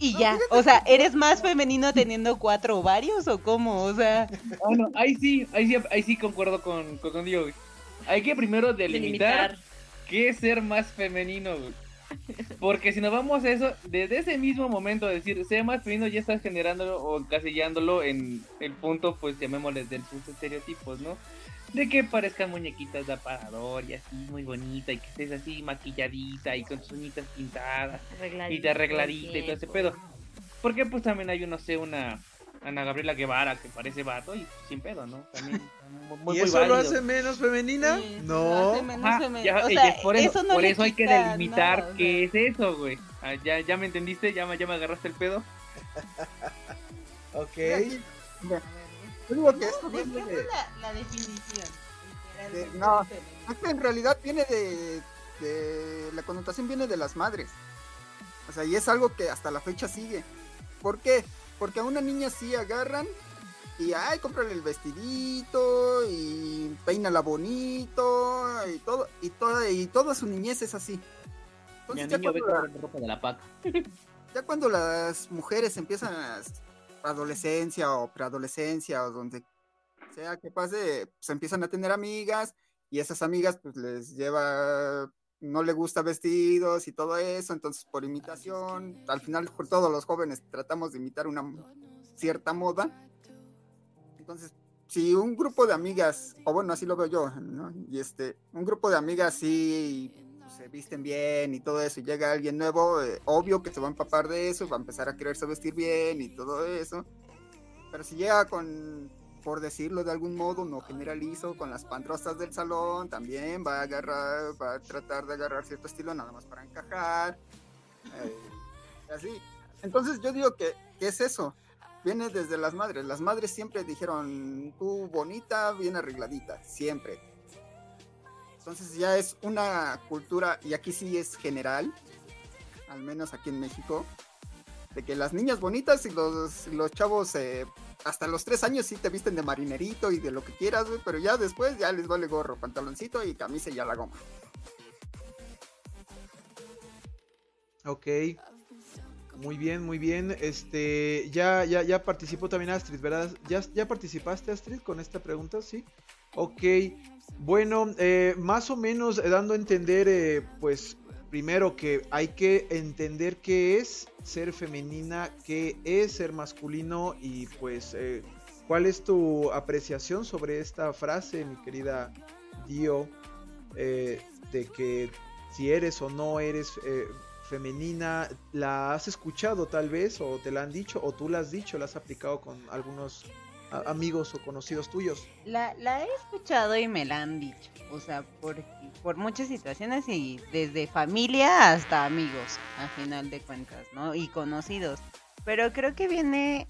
Y No, ya, fíjate o sea, ¿eres más femenino teniendo cuatro ovarios o cómo? O sea, Ah, no, ahí sí, ahí sí, ahí sí concuerdo con, con, con Diego. Hay que primero delimitar delimitar. qué es ser más femenino, güey. Porque si nos vamos a eso, desde ese mismo momento de decir, sea más femenino, ya estás generándolo o encasillándolo en el punto, pues llamémosle de sus estereotipos, ¿no? De que parezcan muñequitas de aparador y así, muy bonita, y que estés así maquilladita y con tus uñitas pintadas y de arregladita y todo ese pedo. Porque pues también hay, no sé, una Ana Gabriela Guevara que parece vato y sin pedo, ¿no? También muy, muy ¿Y eso lo hace menos femenina? sí, no. lo hace menos Ajá, femen- ya, o sea, por eso, no por eso hay que delimitar nada, o qué sea. es eso, güey. Ah, ya, ya me entendiste, ya, me- ya me agarraste el pedo. Ok. Yo digo que esto ¿De viene qué de, fue la, la definición? literalmente, De- no. de femenino? es que en realidad viene de, de, la connotación viene de las madres. O sea, y es algo que hasta la fecha sigue. ¿Por qué? Porque a una niña sí agarran y, ay, cómprale el vestidito y peínala bonito y todo, y toda, y toda su niñez es así. Entonces, ya niño ve cuando, la- con ropa de la paca. ya cuando las mujeres empiezan a adolescencia o preadolescencia o donde sea que pase, pues empiezan a tener amigas y esas amigas pues les lleva, no le gusta vestidos y todo eso, entonces por imitación, al final por todos los jóvenes tratamos de imitar una cierta moda. Entonces, si un grupo de amigas, o bueno, así lo veo yo, ¿no? Y este, un grupo de amigas sí pues, se visten bien y todo eso, y llega alguien nuevo, eh, obvio que se va a empapar de eso, va a empezar a quererse vestir bien y todo eso. Pero si llega con, por decirlo de algún modo, no generalizo, con las pantrostas del salón, también va a agarrar, va a tratar de agarrar cierto estilo nada más para encajar. eh, así. Entonces yo digo que, que es eso. Viene desde las madres. Las madres siempre dijeron, tú bonita, bien arregladita, siempre. Entonces ya es una cultura, y aquí sí es general, al menos aquí en México, de que las niñas bonitas y los, los chavos eh, hasta los tres años sí te visten de marinerito y de lo que quieras, güey, pero ya después ya les vale gorro, pantaloncito y camisa y ya la goma. Ok. Muy bien, muy bien. Este, ya, ya, ya participó también Astrid, ¿verdad? ¿Ya, ya participaste, Astrid, con esta pregunta? Sí. Ok, bueno, eh, más o menos eh, dando a entender, eh, pues primero que hay que entender qué es ser femenina, qué es ser masculino y pues cuál es tu apreciación sobre esta frase, mi querida Dio, de que si eres o no eres femenina, ¿la has escuchado tal vez o te la han dicho o tú la has dicho, la has aplicado con algunos amigos o conocidos tuyos? La, la, he escuchado y me la han dicho, o sea, por, por muchas situaciones y desde familia hasta amigos, a final de cuentas, ¿no? Y conocidos. Pero creo que viene,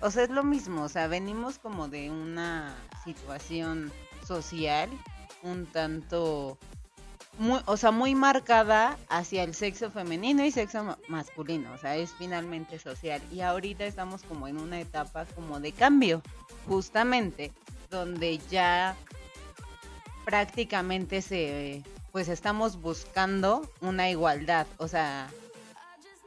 o sea, es lo mismo, o sea, venimos como de una situación social un tanto o sea, muy marcada hacia el sexo femenino y sexo masculino, o sea, es finalmente social. Y ahorita estamos como en una etapa como de cambio, justamente, donde ya prácticamente se, pues estamos buscando una igualdad, o sea,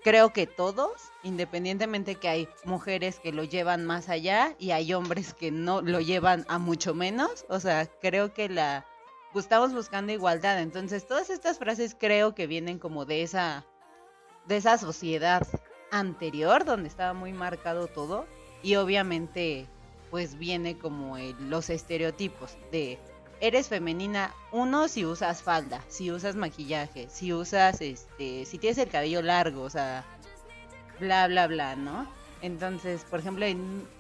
creo que todos, independientemente que hay mujeres que lo llevan más allá y hay hombres que no lo llevan a mucho menos, o sea, creo que la estamos buscando igualdad. Entonces, todas estas frases creo que vienen como de esa, de esa sociedad anterior, donde estaba muy marcado todo. Y obviamente, pues viene como los estereotipos de eres femenina, uno, si usas falda, si usas maquillaje, si usas, este, si tienes el cabello largo, o sea, bla, bla, bla, ¿no? Entonces, por ejemplo,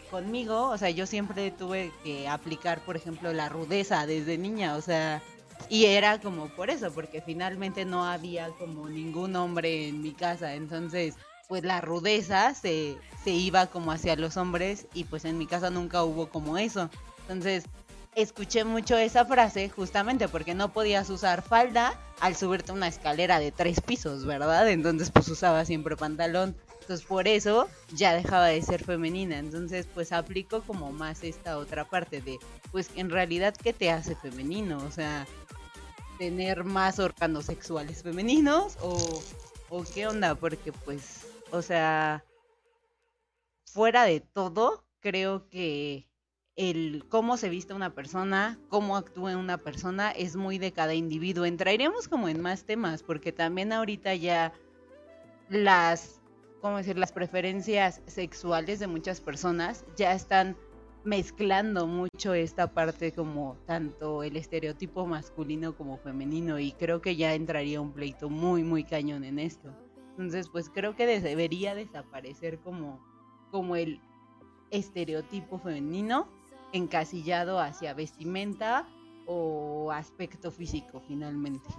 conmigo, o sea, yo siempre tuve que aplicar, por ejemplo, la rudeza desde niña, o sea, y era como por eso, porque finalmente no había como ningún hombre en mi casa, entonces pues la rudeza se, se iba como hacia los hombres y pues en mi casa nunca hubo como eso. Entonces escuché mucho esa frase justamente porque no podías usar falda al subirte una escalera de tres pisos, ¿verdad? Entonces pues usaba siempre pantalón. Entonces por eso ya dejaba de ser femenina. Entonces pues aplico como más esta otra parte de pues en realidad qué te hace femenino. O sea, tener más órganos sexuales femeninos o, o qué onda, porque pues, o sea, fuera de todo, creo que el cómo se viste una persona, cómo actúa una persona es muy de cada individuo. Entraríamos como en más temas, porque también ahorita ya las, ¿cómo decir? Las preferencias sexuales de muchas personas ya están mezclando mucho esta parte como tanto el estereotipo masculino como femenino y creo que ya entraría un pleito muy muy cañón en esto. Entonces pues creo que debería desaparecer como, como el estereotipo femenino encasillado hacia vestimenta o aspecto físico finalmente.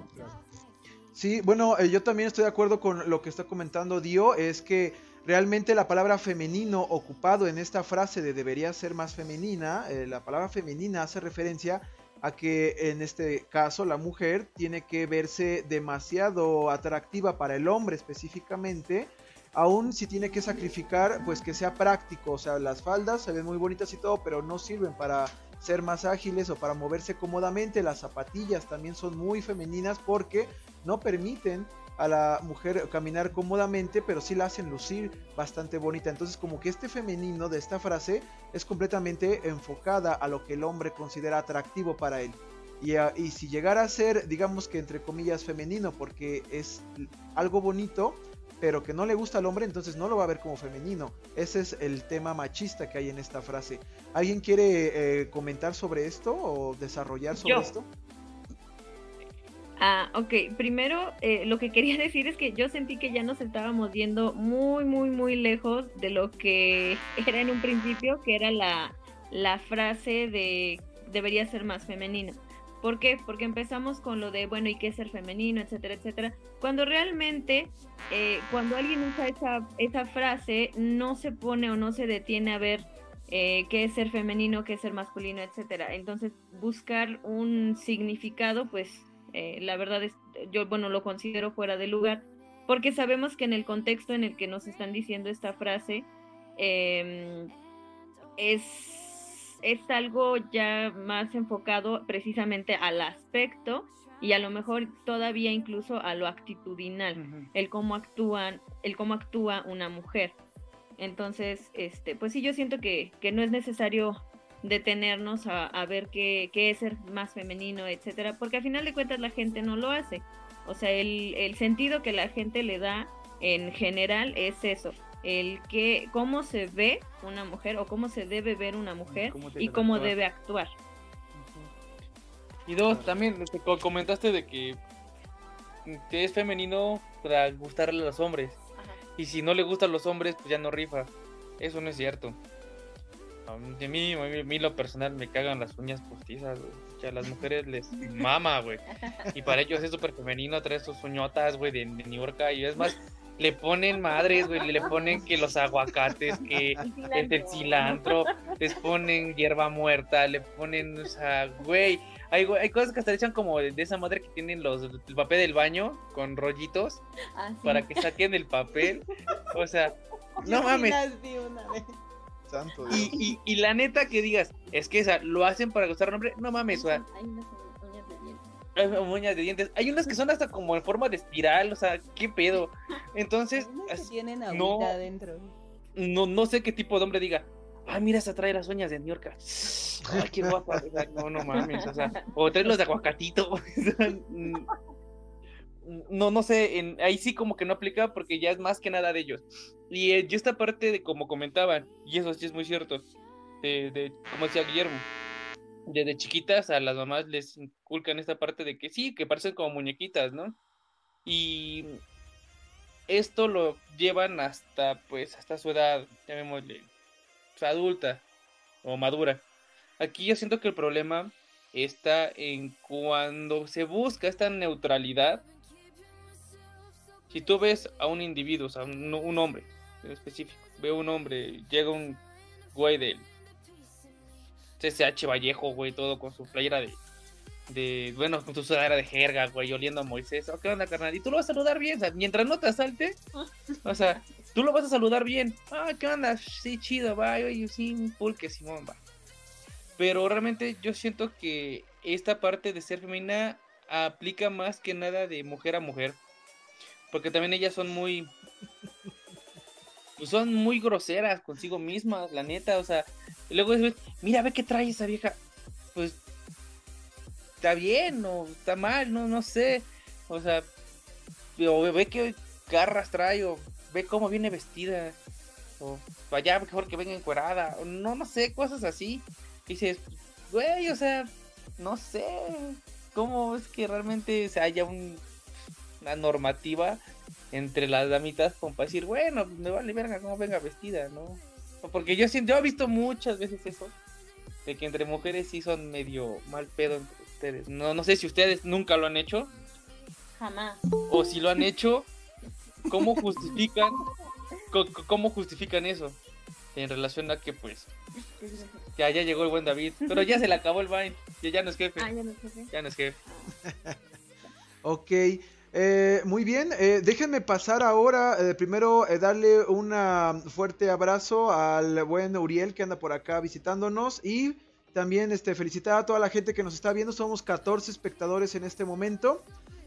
Sí, bueno, eh, yo también estoy de acuerdo con lo que está comentando Dio, es que Realmente la palabra femenino ocupado en esta frase de debería ser más femenina, eh, la palabra femenina hace referencia a que en este caso la mujer tiene que verse demasiado atractiva para el hombre específicamente, aún si tiene que sacrificar pues que sea práctico, o sea, las faldas se ven muy bonitas y todo, pero no sirven para ser más ágiles o para moverse cómodamente, las zapatillas también son muy femeninas porque no permiten a la mujer caminar cómodamente, pero sí la hacen lucir bastante bonita. Entonces como que este femenino de esta frase es completamente enfocada a lo que el hombre considera atractivo para él. Y, y si llegara a ser, digamos que entre comillas, femenino, porque es algo bonito, pero que no le gusta al hombre, entonces no lo va a ver como femenino. Ese es el tema machista que hay en esta frase. ¿Alguien quiere eh, comentar sobre esto o desarrollar sobre esto? Ah, ok. Primero, eh, lo que quería decir es que yo sentí que ya nos estábamos viendo muy, muy, muy lejos de lo que era en un principio, que era la, la frase de debería ser más femenino. ¿Por qué? Porque empezamos con lo de, bueno, ¿y qué es ser femenino, etcétera, etcétera? Cuando realmente, eh, cuando alguien usa esa, esa frase, no se pone o no se detiene a ver eh, qué es ser femenino, qué es ser masculino, etcétera. Entonces, buscar un significado, pues eh, la verdad es, yo, bueno, lo considero fuera de lugar, porque sabemos que en el contexto en el que nos están diciendo esta frase, em, es, es algo ya más enfocado precisamente al aspecto y a lo mejor todavía incluso a lo actitudinal, el cómo actúan, el cómo actúa una mujer. Entonces, este, pues sí, yo siento que, que no es necesario detenernos a, a ver qué, qué, es ser más femenino, etcétera, porque al final de cuentas la gente no lo hace. O sea, el, el sentido que la gente le da en general es eso, el que cómo se ve una mujer o cómo se debe ver una mujer y cómo debe actuar. Y dos, también te comentaste de que, que es femenino para gustarle a los hombres. Y si no le gustan los hombres, pues ya no rifa. Eso no es cierto. A mí, a mí, lo personal me cagan las uñas postizas, güey. a las mujeres les mama, güey. Y para ellos es súper femenino traer sus uñotas, güey, de, de New York. Y es más, le ponen madres, güey, le ponen que los aguacates, que el, cilantro, les ponen hierba muerta, le ponen, o sea, güey, hay, hay cosas que hasta le echan como de, esa madre que tienen los el papel del baño con rollitos ah, para que saquen el papel, o sea, no mames. y, y, la neta que digas, es que esa, lo hacen para gustar al hombre, no mames, o sea, uñas de dientes. Hay unas que son hasta como en forma de espiral, o sea, qué pedo. Entonces, tienen no, adentro. No, no sé qué tipo de hombre diga, ah, mira, se trae las uñas de New York. Ay, qué guapa. no, no mames, o sea, o trae los de aguacatito. no, no sé, en, ahí sí como que no aplica porque ya es más que nada de ellos. Y eh, yo esta parte de como comentaban, y eso sí es muy cierto, de, de como decía Guillermo, desde chiquitas a las mamás les inculcan esta parte de que sí, que parecen como muñequitas, ¿no? Y esto lo llevan hasta, pues, hasta su edad, llamémosle, adulta o madura. Aquí yo siento que el problema está en cuando se busca esta neutralidad. Si tú ves a un individuo, o sea, un, un hombre en específico, veo un hombre, llega un güey de CSH Vallejo, güey, todo con su playera de, de bueno, con su sudadera de jerga, güey, oliendo a Moisés. Oh, ¿Qué onda, carnal? Y tú lo vas a saludar bien, o sea, mientras no te asalte, o sea, tú lo vas a saludar bien. Ah, ¿qué onda? Sí, chido, va, oye, sí, pulque, Simón, va. Pero realmente yo siento que esta parte de ser femenina aplica más que nada de mujer a mujer. Porque también ellas son muy. Pues son muy groseras consigo mismas, la neta, o sea, luego dices, mira, ve qué trae esa vieja. Pues está bien o está mal, no, no sé. O sea, o ve qué garras trae o ve cómo viene vestida. O vaya mejor que venga encuerada. O no, no sé, cosas así. dices, güey, o sea, no sé. ¿Cómo es que realmente se haya un, una normativa entre las damitas como para decir, bueno, me vale verga cómo venga vestida, ¿no? Porque yo, yo he visto muchas veces eso, de que entre mujeres sí son medio mal pedo entre ustedes. No, no sé si ustedes nunca lo han hecho. Jamás. O si lo han hecho, ¿cómo justifican, cómo justifican eso? En relación a que pues ya, ya llegó el buen David, pero ya se le acabó el Vine, ya, ya no es jefe. Ah, ya no es jefe. Ya no es jefe. ok, eh, muy bien, eh, déjenme pasar ahora, eh, primero eh, darle un fuerte abrazo al buen Uriel que anda por acá visitándonos y también este, felicitar a toda la gente que nos está viendo, somos 14 espectadores en este momento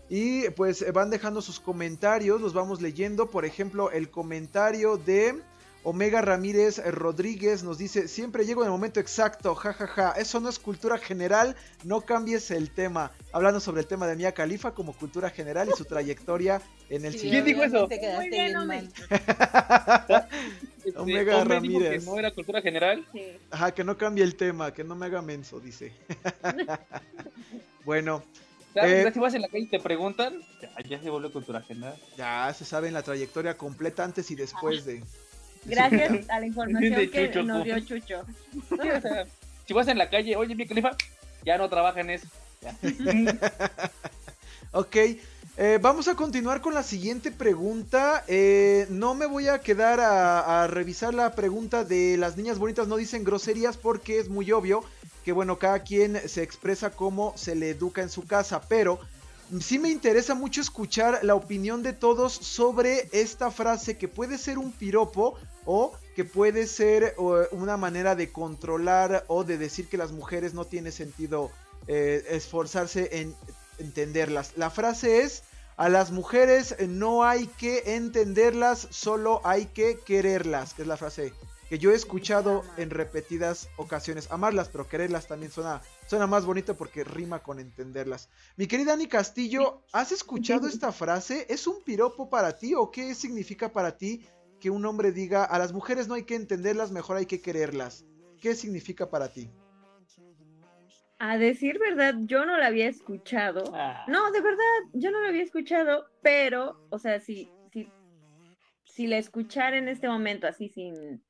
y pues van dejando sus comentarios, los vamos leyendo, por ejemplo el comentario de... Omega Ramírez Rodríguez nos dice, siempre llego en el momento exacto, jajaja, eso no es cultura general, no cambies el tema. Hablando sobre el tema de Mia Khalifa como cultura general y su trayectoria en el cine. ¿Quién dijo eso? Muy bien, Omega Ramírez. Que no era cultura general. Ajá, que no cambie el tema, que no me haga menso, dice. bueno. Eh, si vas en la calle y te preguntan, ya, se vuelve cultura general. Ya se sabe en la trayectoria completa antes y después de... Gracias a la información que nos dio Chucho. si vas en la calle, oye, mi califa, ya no trabaja en eso. ok, eh, vamos a continuar con la siguiente pregunta. Eh, no me voy a quedar a, revisar la pregunta de las niñas bonitas no dicen groserías porque es muy obvio que bueno, cada quien se expresa como se le educa en su casa, pero sí me interesa mucho escuchar la opinión de todos sobre esta frase que puede ser un piropo o que puede ser una manera de controlar o de decir que las mujeres no tiene sentido eh, esforzarse en entenderlas. La frase es, a las mujeres no hay que entenderlas, solo hay que quererlas, que es la frase que yo he escuchado en repetidas ocasiones. Amarlas, pero quererlas también suena, suena más bonito porque rima con entenderlas. Mi querida Ani Castillo, ¿has escuchado esta frase? ¿Es un piropo para ti o qué significa para ti que un hombre diga a las mujeres no hay que entenderlas, mejor hay que quererlas? ¿Qué significa para ti? A decir verdad, yo no la había escuchado. Ah. No, de verdad, yo no la había escuchado, pero, o sea, si, si, si la escuchara en este momento, así sin,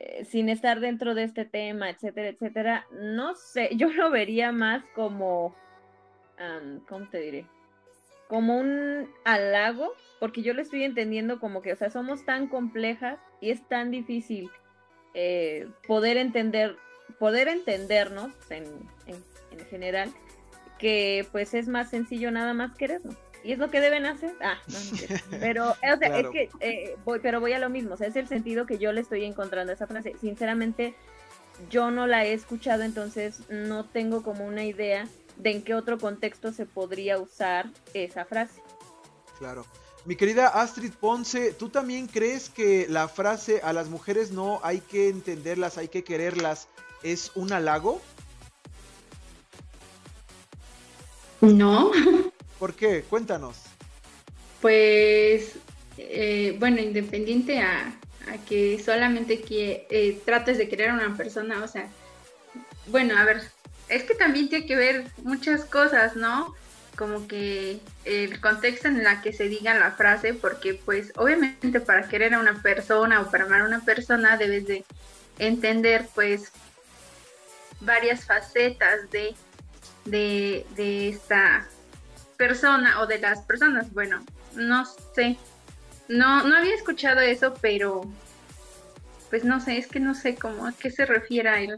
eh, sin estar dentro de este tema, etcétera, etcétera, no sé, yo lo vería más como, am, ¿cómo te diré? Como un halago, porque yo lo estoy entendiendo como que, o sea, somos tan complejas y es tan difícil eh, poder entender, poder entendernos en, en- en general, que pues es más sencillo nada más querernos. Y es lo que deben hacer. Ah, no. Pero, o sea, Claro. es que eh, voy, pero voy a lo mismo. O sea, es el sentido que yo le estoy encontrando a esa frase. Sinceramente, yo no la he escuchado, entonces no tengo como una idea de en qué otro contexto se podría usar esa frase. Claro. Mi querida Astrid Ponce, ¿tú también crees que la frase a las mujeres no hay que entenderlas, hay que quererlas es un halago? No, ¿Por qué? Cuéntanos. pues, eh, bueno, independiente a, que solamente que, eh, trates de querer a una persona, o sea, bueno, a ver, es que también tiene que ver muchas cosas, ¿no? Como que el contexto en la que se diga la frase, porque pues obviamente para querer a una persona o para amar a una persona debes de entender pues varias facetas de, de, de esta persona o de las personas. Bueno, no sé. No, no había escuchado eso, pero pues no sé, es que no sé cómo a qué se refiere a él.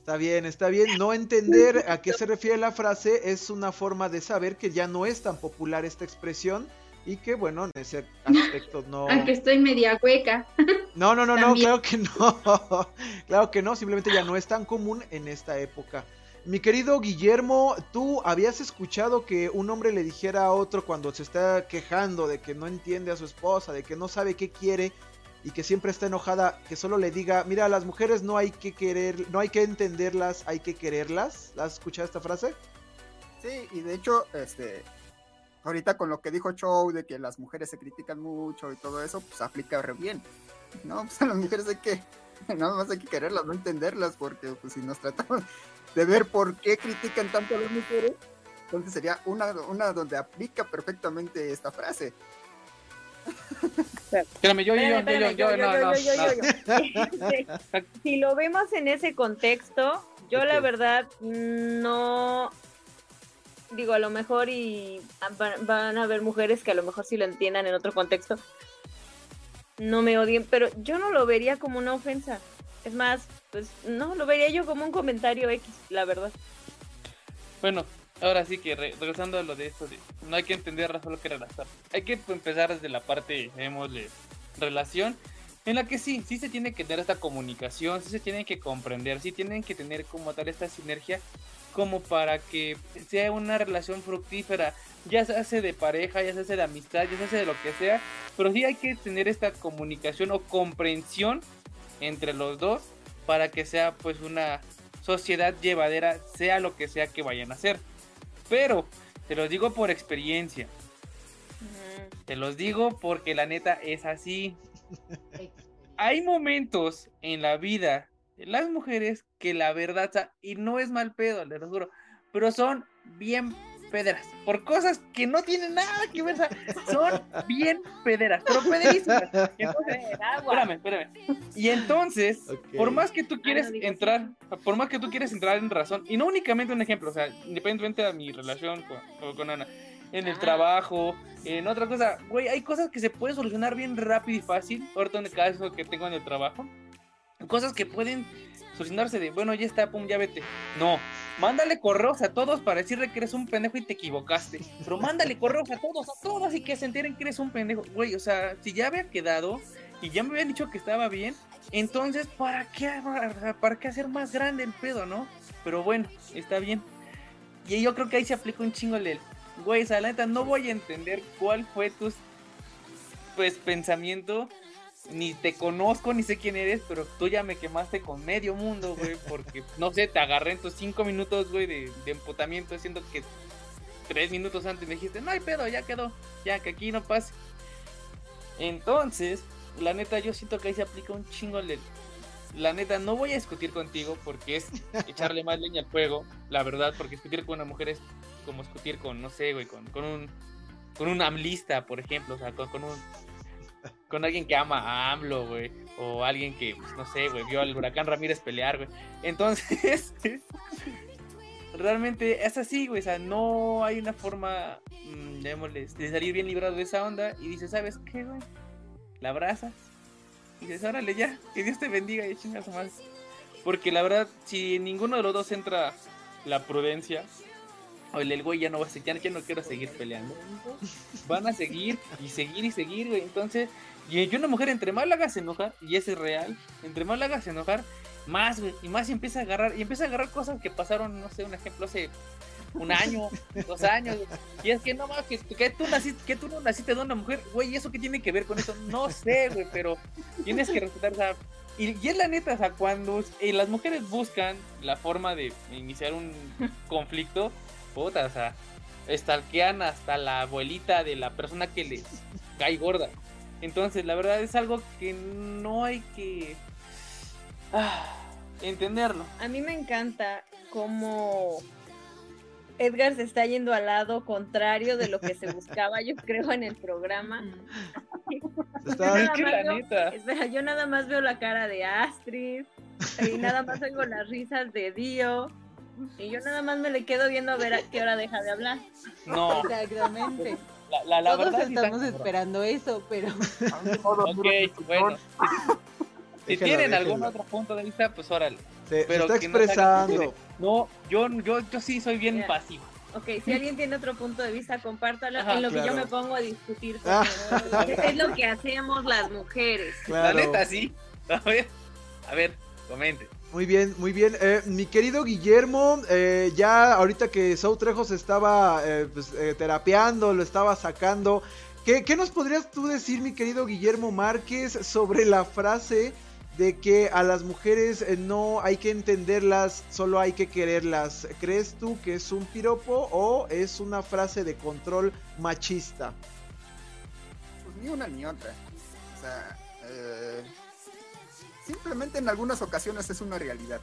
Está bien, está bien. No entender a qué se refiere la frase es una forma de saber que ya no es tan popular esta expresión y que, bueno, en ese aspecto no... Aunque estoy media hueca. No, no, no, no, claro que no. claro que no, simplemente ya no es tan común en esta época. Mi querido Guillermo, ¿tú habías escuchado que un hombre le dijera a otro cuando se está quejando de que no entiende a su esposa, de que no sabe qué quiere y que siempre está enojada, que solo le diga, mira, a las mujeres no hay que querer, no hay que entenderlas, hay que quererlas? ¿La has escuchado esta frase? Sí, y de hecho, este, ahorita con lo que dijo Chow de que las mujeres se critican mucho y todo eso, pues aplica re bien. No, pues a las mujeres hay que, nada más hay que quererlas, no entenderlas, porque pues si nos tratamos de ver por qué critican tanto a las mujeres, entonces sería una, una donde aplica perfectamente esta frase. Espérame, yo, yo, yo, yo, Si lo vemos en ese contexto, yo la verdad no digo a lo mejor y van, van a haber mujeres que a lo mejor sí lo entiendan en otro contexto. No me odien, pero yo no lo vería como una ofensa. Es más, pues no, lo vería yo como un comentario X, la verdad. Bueno, ahora sí que re- regresando a lo de esto, de, no hay que entender solo que relatar. Hay que empezar desde la parte, llamémosle, relación, en la que sí, sí se tiene que tener esta comunicación, sí se tienen que comprender, sí tienen que tener como tal esta sinergia, como para que sea una relación fructífera, ya se hace de pareja, ya se hace de amistad, ya se hace de lo que sea, pero sí hay que tener esta comunicación o comprensión entre los dos para que sea pues una sociedad llevadera, sea lo que sea que vayan a hacer. Pero, te lo digo por experiencia, te los digo porque la neta es así. Hay momentos en la vida de las mujeres que la verdad, y no es mal pedo, les lo juro, pero son bien pederas, por cosas que no tienen nada que ver, o sea, son bien pederas, pero pederísimas. Entonces, espérame, espérame. Y entonces, por más que tú quieres no digas entrar, por más que tú quieres entrar en razón, y no únicamente un ejemplo, o sea, independientemente de mi relación con, con- con Ana, en el Ah. trabajo, en otra cosa, güey, hay cosas que se pueden solucionar bien rápido y fácil, ahorita en el caso que tengo en el trabajo, cosas que pueden solucionarse de, bueno, ya está, pum, ya vete. No, mándale correos a todos para decirle que eres un pendejo y te equivocaste, pero mándale correos a todos, a todos y que se enteren que eres un pendejo, güey, o sea, si ya había quedado y ya me habían dicho que estaba bien, entonces, ¿para qué, para qué hacer más grande el pedo, no? Pero bueno, está bien. Y yo creo que ahí se aplica un chingo el güey, o la neta, no voy a entender cuál fue tu pues pensamiento, ni te conozco, ni sé quién eres, pero tú ya me quemaste con medio mundo, güey, porque, no sé, te agarré en tus cinco minutos, güey, de, de emputamiento, siendo que tres minutos antes me dijiste, no hay pedo, ya quedó, ya que aquí no pase. Entonces, la neta, yo siento que ahí se aplica un chingo el... La neta, no voy a discutir contigo porque es echarle más leña al fuego, la verdad, porque discutir con una mujer es como discutir con, no sé, güey, con, con un con un amlista, por ejemplo, o sea, con, con un con alguien que ama a AMLO, güey, o alguien que, pues, no sé, güey, vio al huracán Ramírez pelear, güey. Entonces, realmente es así, güey, o sea, no hay una forma, mmm, de salir bien librado de esa onda y dices, ¿sabes qué, güey? La abrazas y dices, órale ya, que Dios te bendiga y chingas más. Porque la verdad, si ninguno de los dos entra la prudencia, o el, güey ya no va a seguir, ya no quiero seguir peleando. Van a seguir y seguir y seguir, güey. Entonces, y una mujer entre más la hagas enojar, y ese es real, entre más la hagas enojar, más, güey, y más empieza a agarrar, y empieza a agarrar cosas que pasaron, no sé, un ejemplo hace un año, dos años, y es que no más, que, que, tú naciste, que tú no naciste de una mujer, güey, ¿y eso qué tiene que ver con eso? No sé, güey, pero tienes que respetar, o sea, y, y, es la neta, o sea, cuando eh, las mujeres buscan la forma de iniciar un conflicto, puta, o sea, estalquean hasta la abuelita de la persona que les cae gorda. Entonces, la verdad es algo que no hay que ah, entenderlo. A mí me encanta cómo Edgar se está yendo al lado contrario de lo que se buscaba, yo creo, en el programa. Está... Es que la veo, neta. espera, yo nada más veo la cara de Astrid y nada más oigo las risas de Dio. Y yo nada más me le quedo viendo a ver a qué hora deja de hablar. No, Exactamente. La, la, la Todos verdad sí está estamos cabrón. esperando eso, pero Ok, bueno. Si tienen algún otro punto de vista, pues órale. Se, Pero está se expresando. No, yo, yo, yo sí soy bien Mira. pasivo. Ok, si alguien tiene otro punto de vista, compártalo Ajá, en lo que yo me pongo a discutir. Ah. Es lo que hacemos las mujeres. Claro. La neta, sí. A ver, a ver, comente. Muy bien, muy bien. Eh, mi querido Guillermo, eh, ya ahorita que Sau Trejo se estaba eh, pues, eh, terapeando, lo estaba sacando. ¿qué, qué nos podrías tú decir, mi querido Guillermo Márquez, sobre la frase de que a las mujeres eh, no hay que entenderlas, solo hay que quererlas? ¿Crees tú que es un piropo o es una frase de control machista? Pues ni una ni otra. O sea, simplemente en algunas ocasiones es una realidad.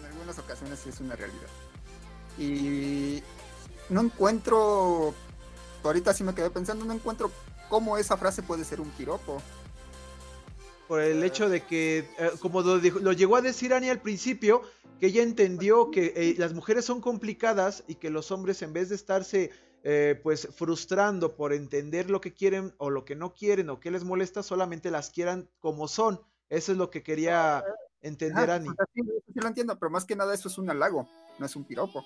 En algunas ocasiones sí es una realidad. Y no encuentro, ahorita sí me quedé pensando, no encuentro cómo esa frase puede ser un piropo. Por el hecho de que, eh, como lo, dijo- lo llegó a decir Ani al principio, que ella entendió que eh, las mujeres son complicadas y que los hombres en vez de estarse eh, pues frustrando por entender lo que quieren o lo que no quieren o que les molesta, solamente las quieran como son. Eso es lo que quería entender Ah, Ani. sí lo entiendo, pero más que nada eso es un halago, no es un piropo.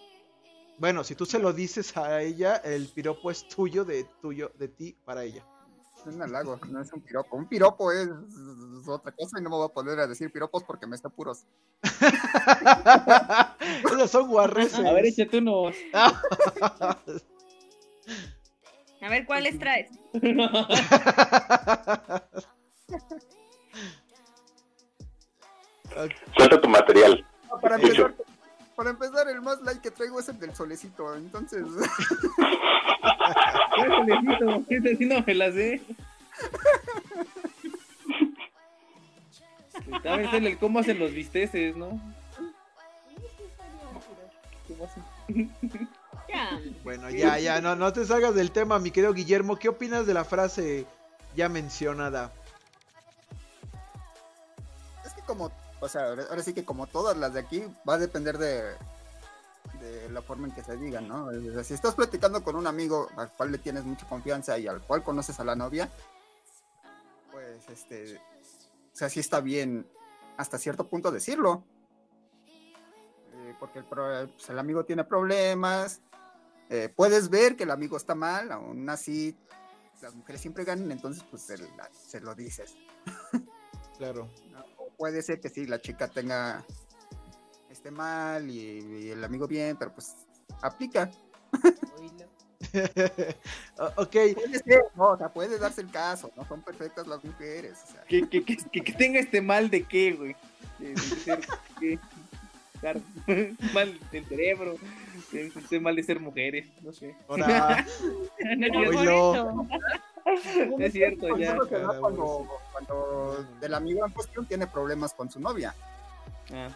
Bueno, si tú se lo dices a ella, el piropo es tuyo, de tuyo, de ti para ella. Es un halago, no es un piropo. Un piropo es otra cosa y no me voy a poner a decir piropos porque me está puros. Esos son guarreces. A ver, échate unos. A ver, ¿cuáles traes? Suelta tu material. No, para empezar, para empezar, el más like que traigo es el del solecito, entonces Ese sí no me la sé. A ver, el cómo hacen los bisteces, ¿no? ¿Cómo hacen? Ya. Ya, no, no te salgas del tema, mi querido Guillermo. ¿Qué opinas de la frase ya mencionada? es que como, o sea, ahora sí que como todas las de aquí, va a depender de, la forma en que se digan, ¿no? Si estás platicando con un amigo al cual le tienes mucha confianza y al cual conoces a la novia, pues este, o sea, sí está bien hasta cierto punto decirlo. Eh, porque el, pro- pues, el amigo tiene problemas, eh, puedes ver que el amigo está mal, aún así las mujeres siempre ganan, entonces pues se, la- se lo dices. Claro. O puede ser que sí, la chica tenga esté mal y, y el amigo bien, pero pues aplica. ok. Puede ser, no, o sea, puede darse el caso, no son perfectas las mujeres. O sea. Que, que, que, que tenga este mal de qué, güey. De, de ser, mal del cerebro, este mal de ser mujeres, no sé. Ahora, eso. Es cierto, ya. Cuando, cuando, cuando el amigo en cuestión tiene problemas con su novia. Ah,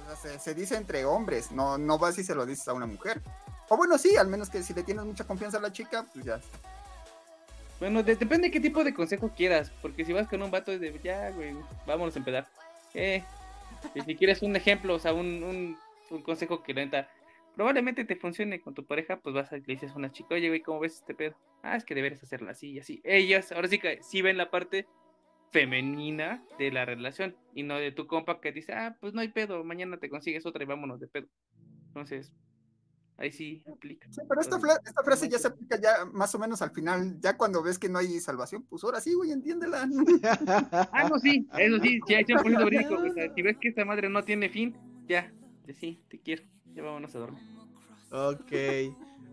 O sea, se, se dice entre hombres, no, no vas y se lo dices a una mujer. O bueno, sí, al menos que si le tienes mucha confianza a la chica, pues ya. Bueno, de- depende de qué tipo de consejo quieras, porque si vas con un vato es de ya, güey, vámonos a empedar. Eh, y si quieres un ejemplo, o sea, un, un, un consejo que la neta probablemente te funcione con tu pareja, pues vas a le dices a una chica, oye, güey, ¿cómo ves este pedo? Ah, es que deberes hacerlo así y así. Ellas, ahora sí que sí ven la parte femenina de la relación y no de tu compa que dice, ah, pues no hay pedo, mañana te consigues otra y vámonos de pedo. Entonces, ahí sí aplica. Sí, pero esta, frase ya se aplica ya más o menos al final, ya cuando ves que no hay salvación, pues ahora sí, güey, entiéndela. Ah, no, sí, eso sí, sí, hay 100% verídico. o sea, si ves que esta madre no tiene fin, ya, de sí, te quiero, ya vámonos a dormir. ok.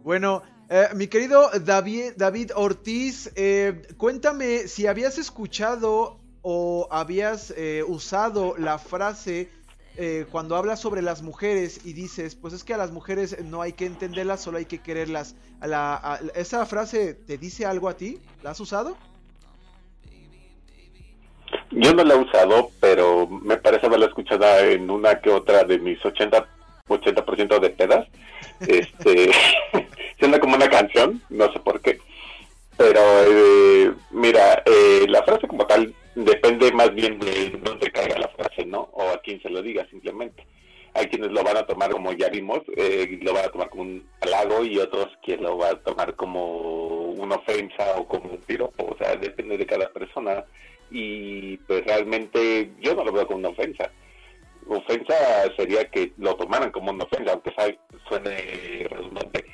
Bueno, eh, mi querido David, David Ortiz, eh, cuéntame si habías escuchado o habías eh, usado la frase eh, cuando hablas sobre las mujeres y dices, pues es que a las mujeres no hay que entenderlas, solo hay que quererlas. La- a- ¿Esa frase te dice algo a ti? ¿La has usado? Yo no la he usado, pero me parece haberla escuchado en una que otra de mis 80, 80% de pedas. Este, siendo como una canción, no sé por qué. Pero eh, mira, eh, la frase como tal depende más bien de dónde caiga la frase, ¿no? O a quién se lo diga simplemente. Hay quienes lo van a tomar como ya vimos, eh, lo van a tomar como un halago y otros que lo van a tomar como una ofensa o como un piropo. O sea, depende de cada persona y pues realmente yo no lo veo como una ofensa. Ofensa sería que lo tomaran como una ofensa, aunque suene redundante.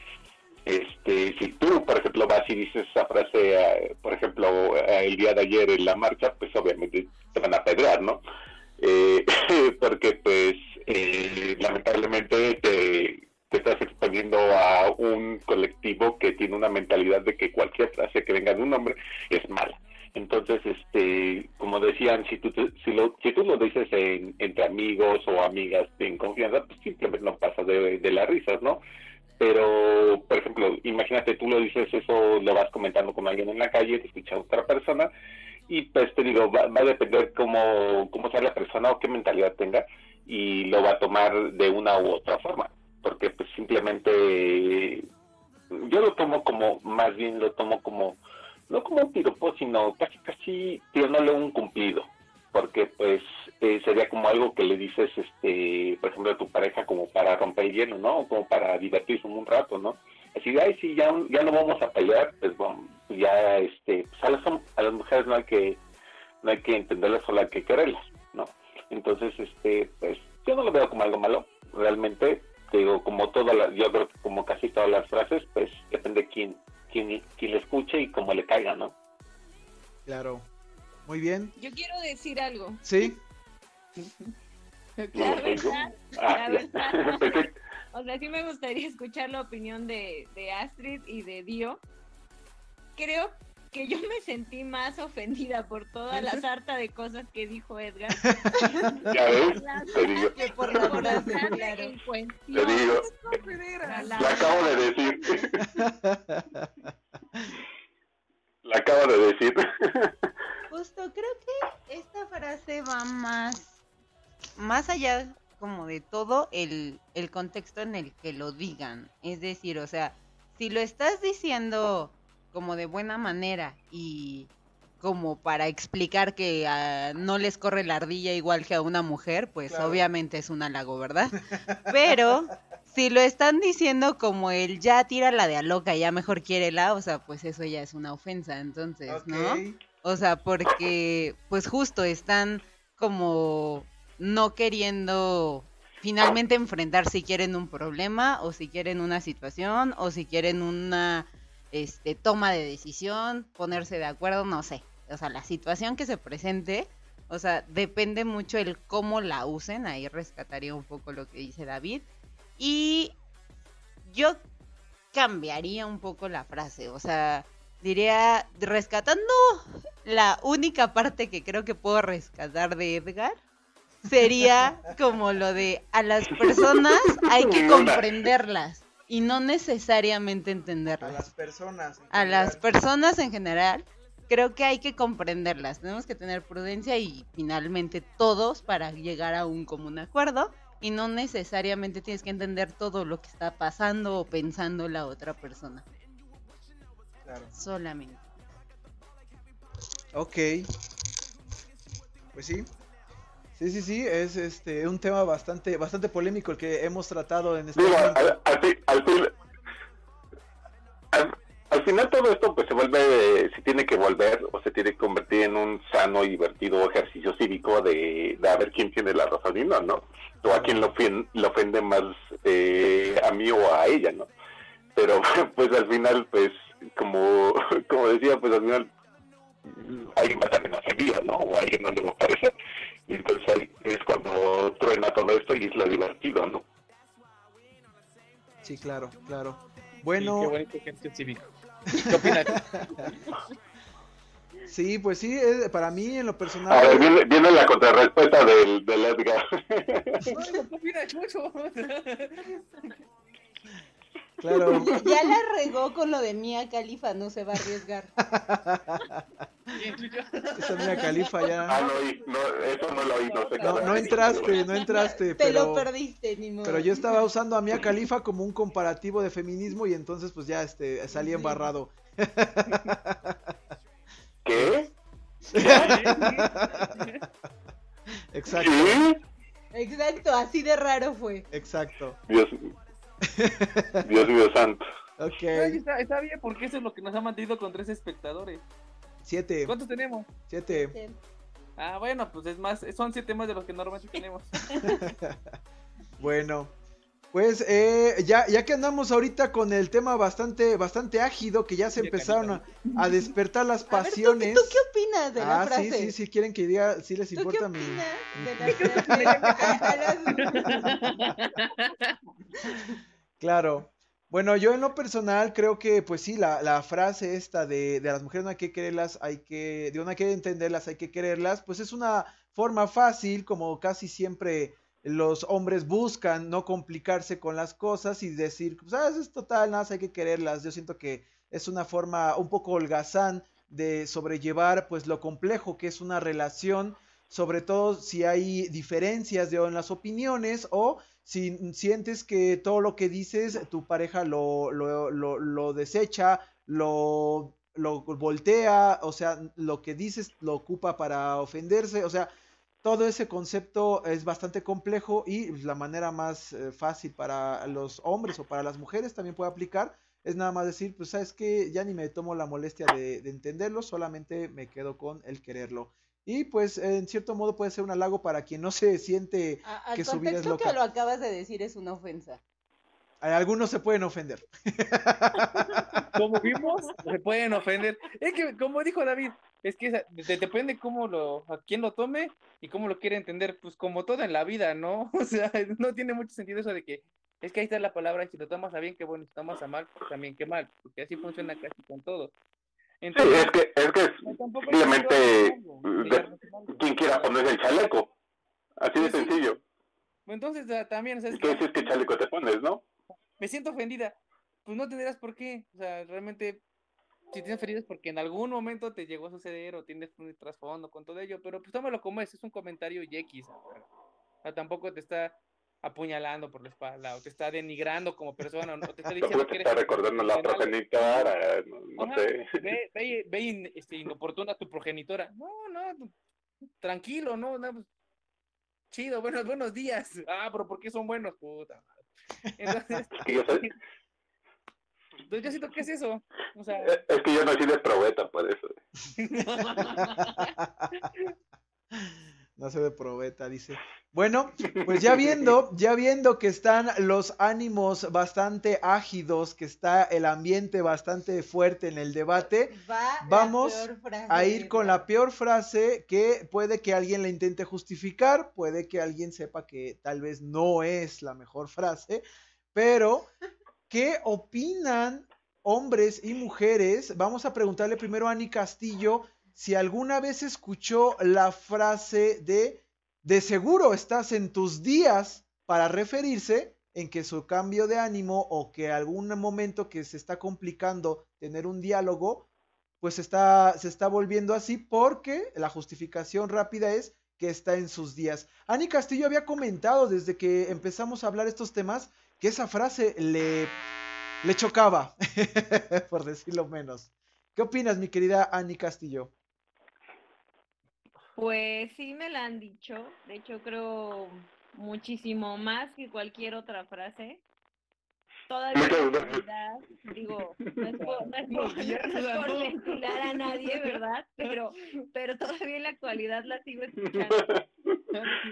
Este, si tú, por ejemplo, vas y dices esa frase, eh, por ejemplo, eh, el día de ayer en la marcha, pues obviamente te van a pedrear, ¿no? Eh, porque pues eh, lamentablemente te, te estás exponiendo a un colectivo que tiene una mentalidad de que cualquier frase que venga de un hombre es mala. Entonces, este, como decían, si tú, si, lo, si tú lo dices en- entre amigos o amigas en confianza, pues simplemente no pasa de, de las risas, ¿no? Pero, por ejemplo, imagínate, tú lo dices eso, lo vas comentando con alguien en la calle, te escucha otra persona, y pues te digo, va, va a depender cómo, cómo sea la persona o qué mentalidad tenga, y lo va a tomar de una u otra forma, porque pues simplemente yo lo tomo como, más bien lo tomo como, no como un piropo, sino casi casi tirándole un cumplido, porque pues eh, sería como algo que le dices, este, por ejemplo, a tu pareja como para romper el hielo, ¿no? Como para divertirse un rato, ¿no? Así de, ay, sí, ya, ya no vamos a pelear, pues bueno, ya, este, pues a las, a las mujeres no hay que, no hay que entenderlas, solo hay que quererlas, ¿no? Entonces, este, pues yo no lo veo como algo malo, realmente, te digo, como todas las, yo creo que como casi todas las frases, pues depende quién, quién, quién le escuche y cómo le caiga, ¿no? Claro. Muy bien. Yo quiero decir algo. Sí. La lo verdad, Ah, la ya. verdad. O sea, sí me gustaría escuchar la opinión de, de Astrid y de Dio. Creo que yo me sentí más ofendida por toda la sarta de cosas que dijo Edgar. ya ves, te digo, Que por la la claro. en cuestión. te digo, La- la- lo acabo de decir, lo acabo de decir. Justo, creo que esta frase va más, más allá como de todo el, el contexto en el que lo digan. Es decir, o sea, si lo estás diciendo como de buena manera y como para explicar que ah, no les corre la ardilla igual que a una mujer, pues Claro. obviamente es un halago, ¿verdad? Pero si lo están diciendo como el ya tira la de a loca, ya mejor quiérela, o sea, pues eso ya es una ofensa, entonces, ¿no? O sea, porque pues justo están como no queriendo finalmente enfrentar si quieren un problema o si quieren una situación o si quieren una este toma de decisión, ponerse de acuerdo, no sé. O sea, la situación que se presente, o sea, depende mucho el cómo la usen, ahí rescataría un poco lo que dice David. Y yo cambiaría un poco la frase. O sea, diría, rescatando la única parte que creo que puedo rescatar de Edgar, sería como lo de a las personas hay que comprenderlas y no necesariamente entenderlas. A las personas. en A las general. personas en general, creo que hay que comprenderlas. Tenemos que tener prudencia y finalmente todos para llegar a un común acuerdo. Y no necesariamente tienes que entender todo lo que está pasando o pensando la otra persona. Claro. Solamente. Ok. Pues sí. Sí, sí, sí, es este un tema bastante bastante polémico el que hemos tratado en este momento. al, al al fin- al- al final todo esto pues se vuelve, se tiene que volver o se tiene que convertir en un sano y divertido ejercicio cívico de, de a ver quién tiene la razón y no, ¿no? O a quién lo, ofien- lo ofende más eh, a mí o a ella, ¿no? Pero pues al final pues como, como decía pues al final alguien va a ofendido, ¿no? O a alguien no le va a parecer. Y entonces ahí es cuando truena todo esto y es lo divertido, ¿no? Sí, claro, claro. Sí, Bueno, qué bonito ejercicio cívico. ¿Qué opinas? sí, pues sí, para mí en lo A ver, personal viene, viene la contrarrespuesta del, del Edgar. Ay, ¿qué opinas, Chucho? Claro. Ya la regó con lo de Mía Califa, no se va a arriesgar. Esa mía califa ah, ya. no oí, no, eso no lo oí, no sé qué. No, no entraste, no entraste, Te lo pero perdiste, ni modo. pero yo estaba usando a Mia Khalifa como un comparativo de feminismo y entonces pues ya este salí embarrado. ¿Qué? Exacto, ¿Sí? Exacto, así de raro fue. exacto. Dios, Dios mío santo. Ok, está, está bien, porque eso es lo que nos ha mantenido con tres espectadores. siete, ¿Cuántos tenemos? siete. Ah, bueno, pues es más, son siete más de los que normalmente tenemos. Bueno, pues eh, ya, ya que andamos ahorita con el tema bastante, bastante ágido, que ya se empezaron a, a despertar las A ver, ¿tú, pasiones. ¿tú qué opinas de la ah, frase? sí, sí, sí, quieren que diga, sí les ¿Tú qué importa opinas mi- de la frase? A- a las- Claro. Bueno, yo en lo personal creo que, pues sí, la, la frase esta de, de a las mujeres no hay que quererlas, hay que, de no hay que entenderlas, hay que quererlas, pues es una forma fácil, como casi siempre los hombres buscan no complicarse con las cosas y decir, pues ah, es total, nada, hay que quererlas. Yo siento que es una forma un poco holgazán de sobrellevar, pues lo complejo que es una relación, sobre todo si hay diferencias de, en las opiniones o si sientes que todo lo que dices tu pareja lo, lo, lo, lo desecha, lo, lo voltea, o sea, lo que dices lo ocupa para ofenderse, o sea, todo ese concepto es bastante complejo y la manera más eh, fácil para los hombres o para las mujeres también puede aplicar es nada más decir, pues sabes que ya ni me tomo la molestia de, de entenderlo, solamente me quedo con el quererlo. Y pues en cierto modo puede ser un halago para quien no se siente A- Al que su vida es loca. que lo acabas de decir es una ofensa. Algunos se pueden ofender. Como vimos, se pueden ofender. Es que, como dijo David, es que esa- de- depende cómo lo, a quién lo tome y cómo lo quiere entender, pues como todo en la vida, ¿no? O sea, no tiene mucho sentido eso de que, es que ahí está la palabra, y si lo tomas a bien, qué bueno, si lo tomas a mal, pues también qué mal, porque así funciona casi con todo. Sí, Entonces, es que, es que es que simplemente quien quiera ponerse el chaleco. Así de Sí, sí. sencillo. Entonces, ah, también, o sea, es ¿Qué es que chaleco te pones, no? me siento ofendida. Pues no tendrás por qué. O sea, realmente, si tienes ofendido es porque en algún momento te llegó a suceder o tienes un trasfondo con todo ello, pero pues tómalo como es, es un comentario y X. O sea, tampoco te está apuñalando por la espalda o te está denigrando como persona o te está diciendo que eres está recordando la progenitora, no, Ajá, sé. Ve, ve, este, inoportuna a tu progenitora. No, no, tranquilo, no, no, pues, chido, buenos, buenos días. Ah, pero ¿por qué son buenos? Puta madre. Entonces, yo soy- Entonces, yo siento que es eso. O sea, es que yo nací de probeta, por eso. No se de probeta, dice. Bueno, pues ya viendo, ya viendo que están los ánimos bastante ágidos, que está el ambiente bastante fuerte en el debate, Va Vamos a ir con la peor frase que puede que alguien la intente justificar, puede que alguien sepa que tal vez no es la mejor frase, pero ¿qué opinan hombres y mujeres? Vamos a preguntarle primero a Ani Castillo si alguna vez escuchó la frase de de seguro estás en tus días para referirse en que su cambio de ánimo o que algún momento que se está complicando tener un diálogo, pues está, se está volviendo así porque la justificación rápida es que está en sus días. Ani Castillo había comentado desde que empezamos a hablar estos temas que esa frase le, le chocaba, por decirlo menos. ¿Qué opinas, mi querida Ani Castillo? Pues sí me la han dicho, de hecho creo muchísimo más que cualquier otra frase. Todavía en la actualidad, digo, no es por, no es por, no es por ventilar a nadie, ¿verdad? Pero, pero todavía en la actualidad la sigo escuchando.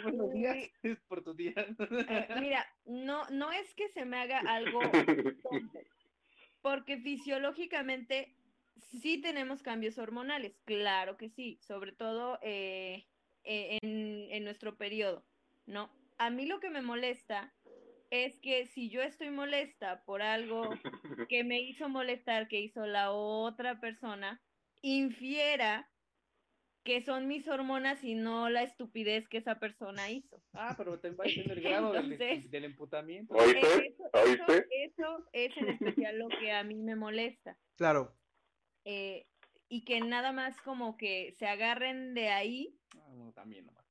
Buenos días, Muy- es por tu día. eh, mira, no, no es que se me haga algo porque fisiológicamente sí tenemos cambios hormonales, claro que sí, sobre todo eh, eh, en, en nuestro periodo, ¿no? A mí lo que me molesta es que si yo estoy molesta por algo que me hizo molestar, que hizo la otra persona, infiera que son mis hormonas y no la estupidez que esa persona hizo. Ah, pero te va en el grado del, Entonces- del emputamiento. ¿Oíste? Eso, ¿Oíste? eso es en especial lo que a mí me molesta. Claro, eh, y que nada más como que se agarren de ahí Ah, bueno, también nomás.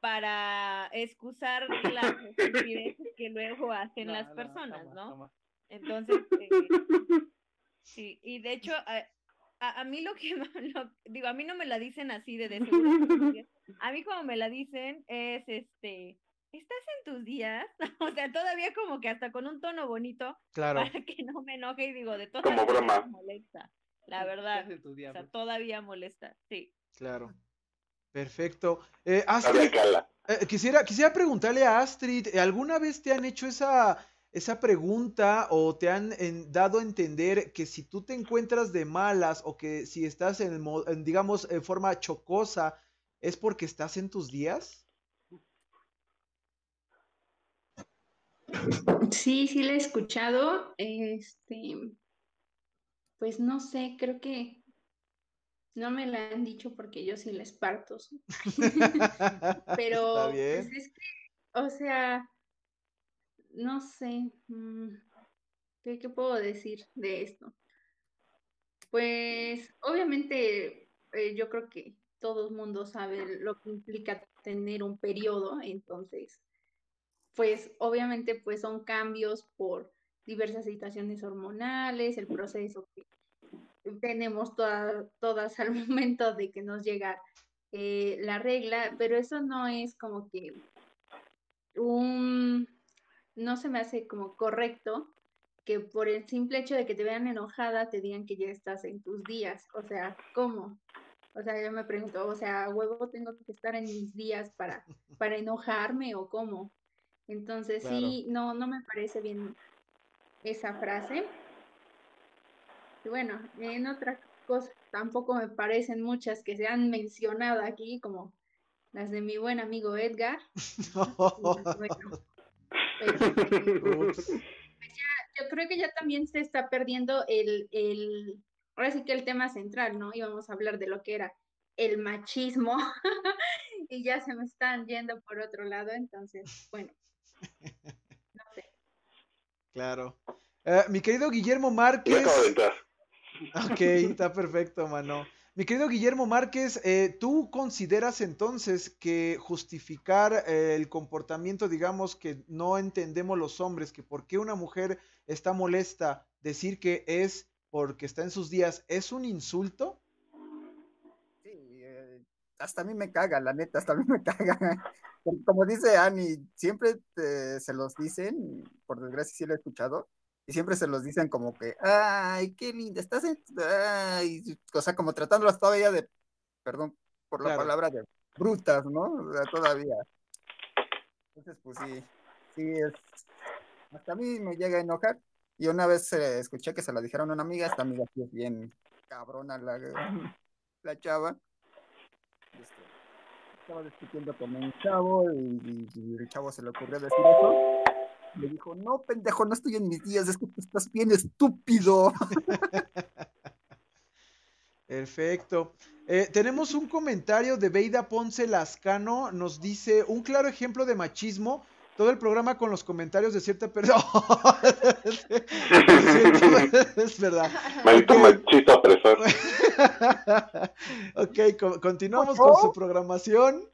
para excusar las estupideces que luego hacen No, las no, personas, toma, ¿no? toma. Entonces, eh, sí, y de hecho, a, a- a mí lo que, lo- digo, a mí no me la dicen así de, de seguro a mí como me la dicen es, este, ¿estás en tus días? o sea, todavía como que hasta con un tono bonito claro. para que no me enoje y digo, de todas Como maneras broma. molesta, la verdad, estás en tu día, o sea, todavía molesta, sí. Claro. Perfecto. Eh, Astrid, eh, quisiera, quisiera preguntarle a Astrid, ¿eh, ¿alguna vez te han hecho esa, esa pregunta o te han en- dado a entender que si tú te encuentras de malas o que si estás en, mo- en, digamos, en forma chocosa, es porque estás en tus días? Sí, sí la he escuchado. Este, pues no sé, creo que no me la han dicho porque yo sí la esparto. Pero pues es que, o sea, no sé, mm, ¿qué, qué puedo decir de esto? Pues obviamente eh, yo creo que todo el mundo sabe lo que implica tener un periodo, entonces, pues obviamente pues son cambios por diversas situaciones hormonales, el proceso que tenemos toda- todas al momento de que nos llega eh, la regla, pero eso no es como que un, no se me hace como correcto que por el simple hecho de que te vean enojada te digan que ya estás en tus días. O sea, ¿cómo? O sea, yo me pregunto, o sea, ¿a huevo tengo que estar en mis días para, para enojarme o cómo? Entonces, sí, no, no me parece bien esa frase. Y bueno, en otras cosas tampoco me parecen muchas que se han mencionado aquí, como las de mi buen amigo Edgar. Y, pues, este, Ups. yo creo que ya también se está perdiendo el, el, ahora sí que el tema central, ¿no? Íbamos a hablar de lo que era el machismo y ya se me están yendo por otro lado, entonces, bueno, no sé. Claro. Eh, mi querido Guillermo Márquez. acabo de entrar. Ok, está perfecto, mano. Mi querido Guillermo Márquez, eh, ¿tú consideras entonces que justificar eh, el comportamiento, digamos, que no entendemos los hombres, que por qué una mujer está molesta, decir que es porque está en sus días, es un insulto? Sí, eh, hasta a mí me caga, la neta, hasta a mí me caga. Como- dice Ani, siempre te- se los dicen, por desgracia sí lo he escuchado, y siempre se los dicen como que, ay, qué linda, estás en... Ay, o sea, como tratándolas todavía de, perdón por la Claro. palabra, de brutas, ¿no? O sea, todavía. Entonces, pues sí, sí es... Hasta a mí me llega a enojar. Y una vez eh, escuché que se la dijeron a una amiga, esta amiga sí es bien cabrona la, la chava. Este, estaba discutiendo con un chavo y, y- y el chavo se le ocurrió decir eso. Me dijo, no, pendejo, no estoy en mis días, es que tú estás bien estúpido. Perfecto. Eh, tenemos un comentario de Beida Ponce Lascano. Nos dice, un claro ejemplo de machismo. Todo el programa con los comentarios de cierta persona. es verdad. Maldito machista opresor. ok, continuamos con su programación.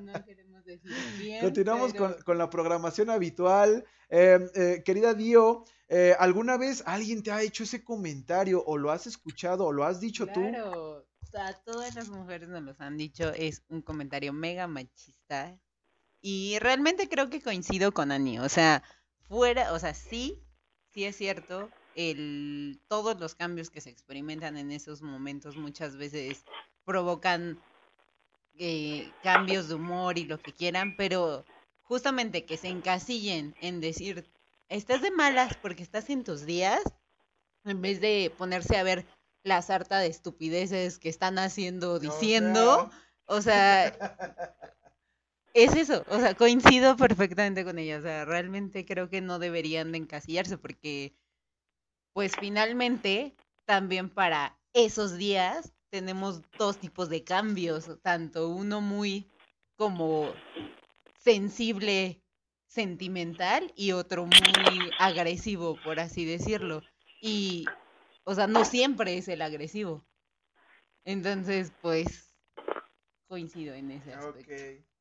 No queremos decir bien, Continuamos pero- con, con la programación habitual. Eh, eh, querida Dio, eh, ¿alguna vez alguien te ha hecho ese comentario o lo has escuchado o lo has dicho tú? Claro, a todas las mujeres nos los han dicho, es un comentario mega machista. Y realmente creo que coincido con Ani. O sea, fuera, o sea, sí, sí es cierto, el, todos los cambios que se experimentan en esos momentos muchas veces provocan eh, cambios de humor y lo que quieran, pero justamente que se encasillen en decir, estás de malas porque estás en tus días, en vez de ponerse a ver la sarta de estupideces que están haciendo, diciendo, o sea, es eso, o sea, coincido perfectamente con ella, o sea, realmente creo que no deberían de encasillarse porque, pues finalmente, también para esos días tenemos dos tipos de cambios, tanto uno muy como sensible, sentimental y otro muy agresivo, por así decirlo. Y, o sea, no siempre es el agresivo. Entonces, pues, coincido en ese aspecto.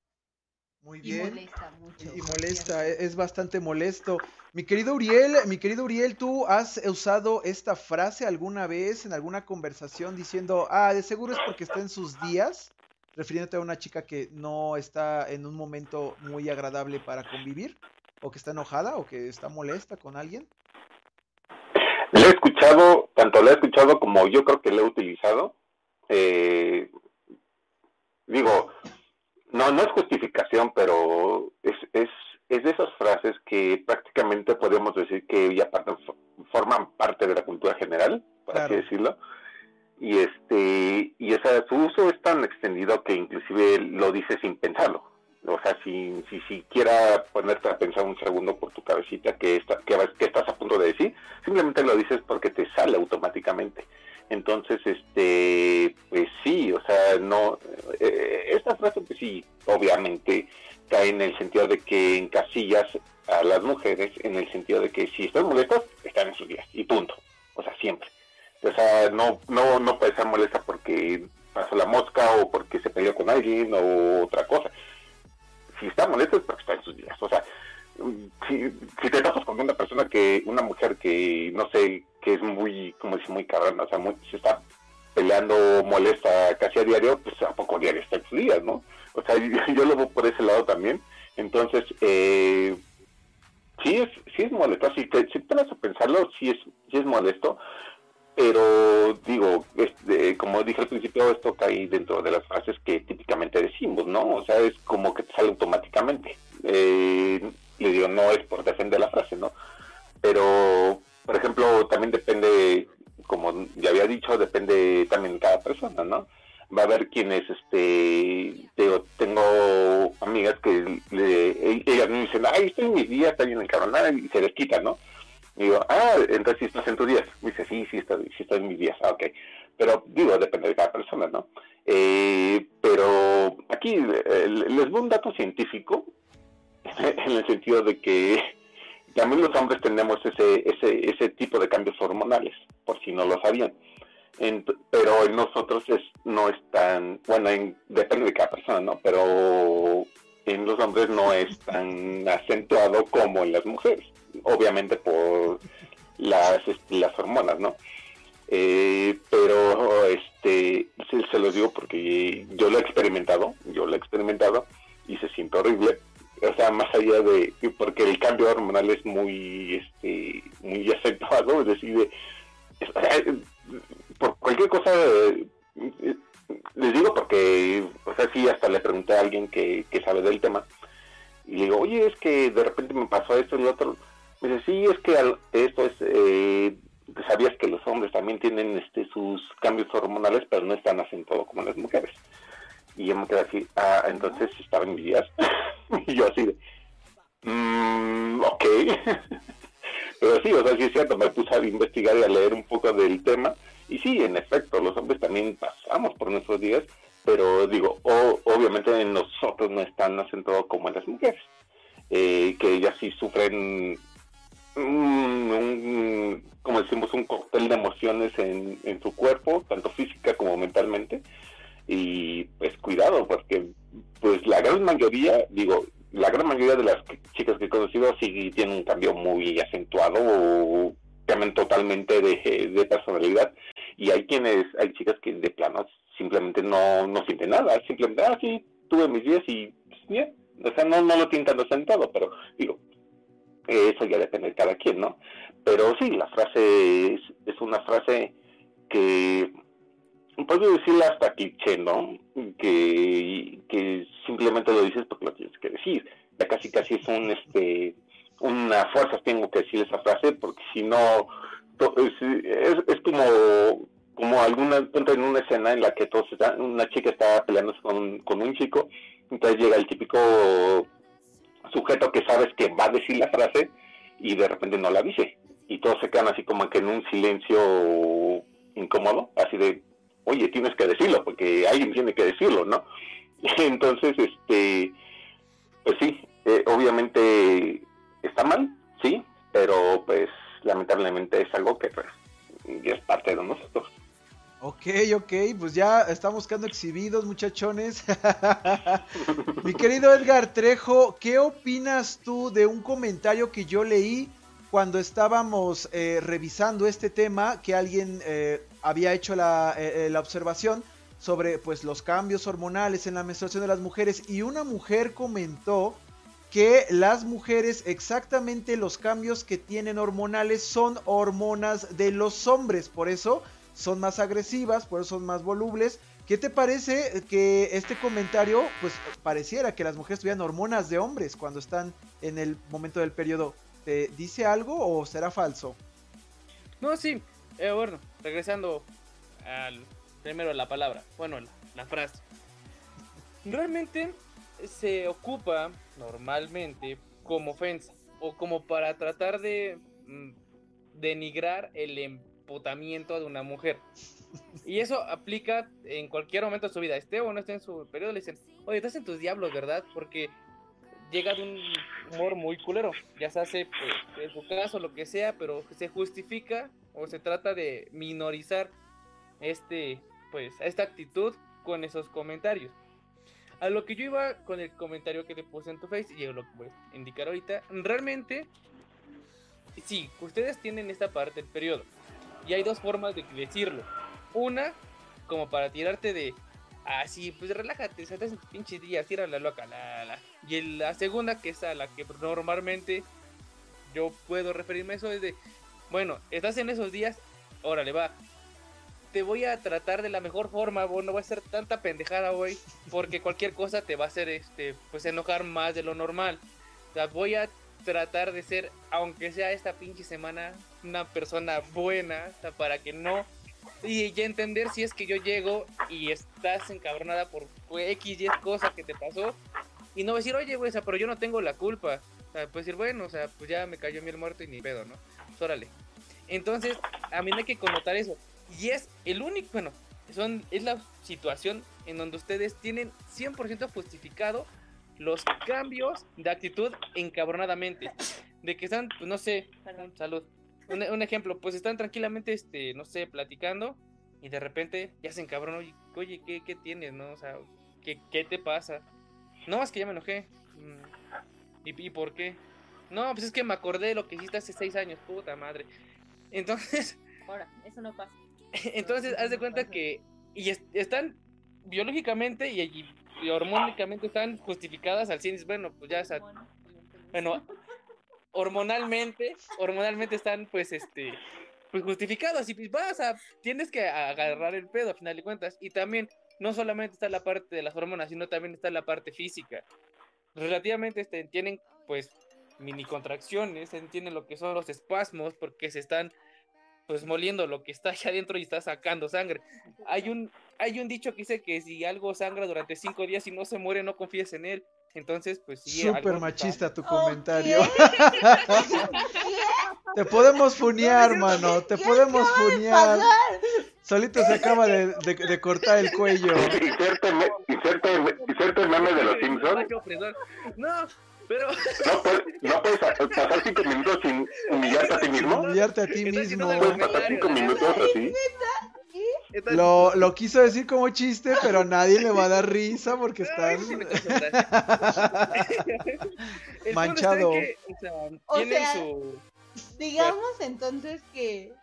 Muy Y bien. molesta mucho. Y molesta, e- es bastante molesto. Mi querido Uriel, mi querido Uriel, ¿tú has usado esta frase alguna vez en alguna conversación diciendo, ah, de seguro es porque está en sus días? Refiriéndote a una chica que no está en un momento muy agradable para convivir, o que está enojada, o que está molesta con alguien. Le he escuchado, tanto lo he escuchado como yo creo que lo he utilizado. Eh, digo, no, no es justificación, pero es, es, es de esas frases que prácticamente podemos decir que ya parten- forman parte de la cultura general, por Claro. así decirlo. Y este, y esa, su uso es tan extendido que inclusive lo dice sin pensarlo. O sea, sin si siquiera ponerte a pensar un segundo por tu cabecita que, está, que estás a punto de decir, simplemente lo dices porque te sale automáticamente. Entonces, este, pues sí, o sea, no, eh, esta frase, pues sí, obviamente cae en el sentido de que encasillas a las mujeres en el sentido de que si están molestas, están en sus días, y punto. O sea, siempre. O sea, no, no, no puede ser molesta porque pasó la mosca o porque se peleó con alguien o otra cosa. Si está molesta es porque está en sus días. O sea, si, si te tapas con una persona que, una mujer que, no sé, que es muy, como dice, muy cabrona, o sea, muy, se está peleando molesta casi a diario, pues a poco diario está sus días, ¿no? O sea, yo, yo lo veo por ese lado también. Entonces, eh, sí es, sí es molesto. Si te, si te vas a pensarlo, sí es, sí es molesto. Pero digo, este, como dije al principio, esto cae dentro de las frases que típicamente decimos, ¿no? O sea, es como que te sale automáticamente. Eh, le digo, no es por defender la frase, ¿no? Pero, por ejemplo, también depende, como ya había dicho, depende también de cada persona, ¿no? Va a haber quienes, este, digo, tengo amigas que le, ellas me dicen, ay, estoy en mis días, está bien encabronada, y se les quita, ¿no? Y digo, ah, entonces sí estás en tus días. Dice, sí, sí estoy, sí estoy en mis días. Ah, ok. Pero digo, depende de cada persona, ¿no? Eh, pero aquí eh, les doy un dato científico en el sentido de que también los hombres tenemos ese, ese, ese tipo de cambios hormonales, por si no lo sabían. Ent- pero en nosotros es, no es tan, bueno, en- depende de cada persona, ¿no? Pero en los hombres no es tan acentuado como en las mujeres, obviamente por las, este, las hormonas, ¿no? Eh, pero este se, se los digo porque yo lo he experimentado, yo lo he experimentado y se siente horrible. O sea, más allá de porque el cambio hormonal es muy este muy acentuado, es decir, de- es- eh, por cualquier cosa eh, les digo porque o sea, sí hasta le pregunté a alguien que, que sabe del tema y le digo, "Oye, es que de repente me pasó esto y lo otro." Me dice, "Sí, es que al- esto es eh, sabías que los hombres también tienen este sus cambios hormonales, pero no están acentuados como las mujeres. Y yo me quedé así, ah, entonces estaba en mis días. y yo así de, Mm, ok. Pero sí, o sea, sí es cierto, me puse a investigar y a leer un poco del tema. Y sí, en efecto, los hombres también pasamos por nuestros días, pero digo, obviamente en nosotros no están acentuados como en las mujeres, eh, que ellas sí sufren un, como decimos, un cóctel de emociones en su cuerpo, tanto física como mentalmente. Y pues cuidado, porque pues la gran mayoría, digo, la gran mayoría de las chicas que he conocido sí tienen un cambio muy acentuado o cambian totalmente de, de personalidad. Y hay quienes, hay chicas que de plano simplemente no, no sienten nada, simplemente, ah, sí, tuve mis días y pues, bien, o sea, no, no lo tienen tan asentado, pero digo, eso ya depende de cada quien, ¿no? Pero sí, la frase es, es una frase que puedo decirla hasta cliché, ¿no? Que, simplemente lo dices porque lo tienes que decir. Ya casi casi es un este una fuerza tengo que decir esa frase porque si no es, como como alguna en una escena en la que todos están, una chica está peleándose con, con un chico entonces llega el típico sujeto que sabes que va a decir la frase y de repente no la dice. Y todos se quedan así como que en un silencio incómodo, así de, oye, tienes que decirlo, porque alguien tiene que decirlo, ¿no? Entonces, este, pues sí, eh, obviamente está mal, sí, pero pues lamentablemente es algo que pues, es parte de nosotros. Ok, ok, pues ya estamos quedando exhibidos, muchachones. Mi querido Edgar Trejo, ¿qué opinas tú de un comentario que yo leí cuando estábamos eh, revisando este tema, que alguien eh, había hecho la, eh, la, observación sobre pues, los cambios hormonales en la menstruación de las mujeres y una mujer comentó que las mujeres exactamente los cambios que tienen hormonales son hormonas de los hombres, por eso son más agresivas, por eso son más volubles. ¿Qué te parece que este comentario, pues pareciera que las mujeres tuvieran hormonas de hombres cuando están en el momento del periodo? ¿Te dice algo o será falso? No, sí. Eh, bueno, regresando al primero la palabra, bueno, la, frase. Realmente se ocupa normalmente como ofensa o como para tratar de mm, denigrar el em de una mujer. Y eso aplica en cualquier momento de su vida. Esté o no esté en su periodo, le dicen, oye, estás en tus diablos, ¿verdad? Porque llega de un humor muy culero. Ya se hace, pues, en su caso, lo que sea, pero se justifica o se trata de minorizar este, pues, esta actitud con esos comentarios. A lo que yo iba con el comentario que te puse en tu face y lo que voy a indicar ahorita, realmente, sí, ustedes tienen esta parte del periodo y hay dos formas de decirlo. Una, como para tirarte de, así, pues relájate, estás en tu pinche día, tira la loca, la, la. Y la segunda, que es a la que normalmente yo puedo referirme a eso, es de, bueno, estás en esos días, órale, va. Te voy a tratar de la mejor forma, no va a ser tanta pendejada hoy, porque cualquier cosa te va a hacer, este, pues enojar más de lo normal. O sea, voy a tratar de ser, aunque sea esta pinche semana, una persona buena, para que no. Y ya entender si es que yo llego y estás encabronada por X y es cosa que te pasó. Y no decir, oye, güey, o sea, pero yo no tengo la culpa. O sea, pues decir, bueno, o sea, pues ya me cayó mi el muerto y ni pedo, ¿no? Pues órale. Entonces, a mí no hay que connotar eso. Y es el único, bueno, son, es la situación en donde ustedes tienen 100% justificado los cambios de actitud encabronadamente. De que están, pues no sé, salud. Un, ejemplo, pues están tranquilamente, este, no sé, platicando y de repente ya se encabronó. Oye, ¿qué, qué tienes, no? O sea, ¿qué, ¿qué, te pasa? No, es que ya me enojé. Mm, ¿Y, ¿Y por qué? No, pues es que me acordé de lo que hiciste hace seis años, puta madre. Entonces. Ahora, eso no pasa. Entonces, haz de cuenta que. Y están biológicamente y, y y hormónicamente están justificadas al 100. Bueno, pues ya, bueno, hormonalmente, hormonalmente están pues este, pues justificadas y pues vas a, tienes que agarrar el pedo a final de cuentas. Y también, no solamente está la parte de las hormonas, sino también está la parte física. Relativamente este, tienen pues mini contracciones, entienden lo que son los espasmos porque se están pues moliendo lo que está allá adentro y está sacando sangre. Hay un, hay un dicho que dice que si algo sangra durante cinco días y no se muere, no confíes en él. Entonces, pues sí. Súper machista tu comentario. Te podemos funear, mano. Te podemos funear. Solito se acaba de, de- de cortar el cuello. Inserte, me- inserte, inserte el meme de los Simpsons. No, pero. No puedes, no puedes pasar cinco minutos sin humillarte a ti mismo. Humillarte a ti mismo. haciendo Puedes pasar cinco minutos así. Entonces, Lo, lo quiso decir como chiste, pero nadie le va a dar risa porque está Manchado. que, o sea, O tienen sea, su. Digamos entonces que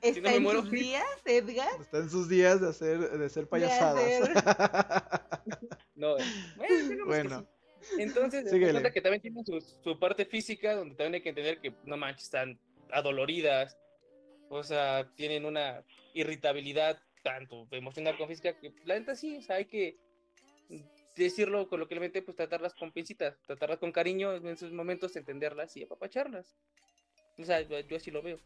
está no en muero, sus días, Edgar. Está en sus días de hacer, de ser payasadas. No, bueno, digamos que Bueno. sí. Entonces, resulta que también tienen su, su parte física, donde también hay que entender que, no manches, están adoloridas, o sea, tienen una irritabilidad, tanto emocional como física, que la neta sí, o sea, hay que decirlo coloquialmente, pues tratarlas con pincitas, tratarlas con cariño en esos momentos, entenderlas y apapacharlas. O sea, yo, yo así lo veo.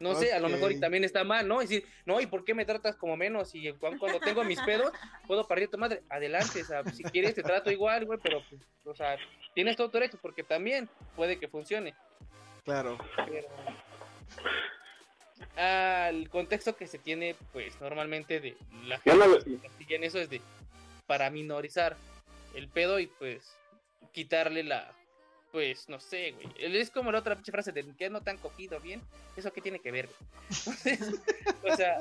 No sé, a lo mejor y también está mal, ¿no? Decir, no, ¿y por qué me tratas como menos? Y cuando, tengo mis pedos, puedo parir a tu madre. Adelante, o sea, si quieres te trato igual, güey, pero, pues, o sea, tienes todo tu derecho, porque también puede que funcione. Claro. Pero al contexto que se tiene, pues normalmente de la gente que en eso es de para minorizar el pedo y pues quitarle la, pues no sé, güey. Es como la otra pinche frase de que no te han cogido bien. ¿Eso qué tiene que ver? Entonces, o sea,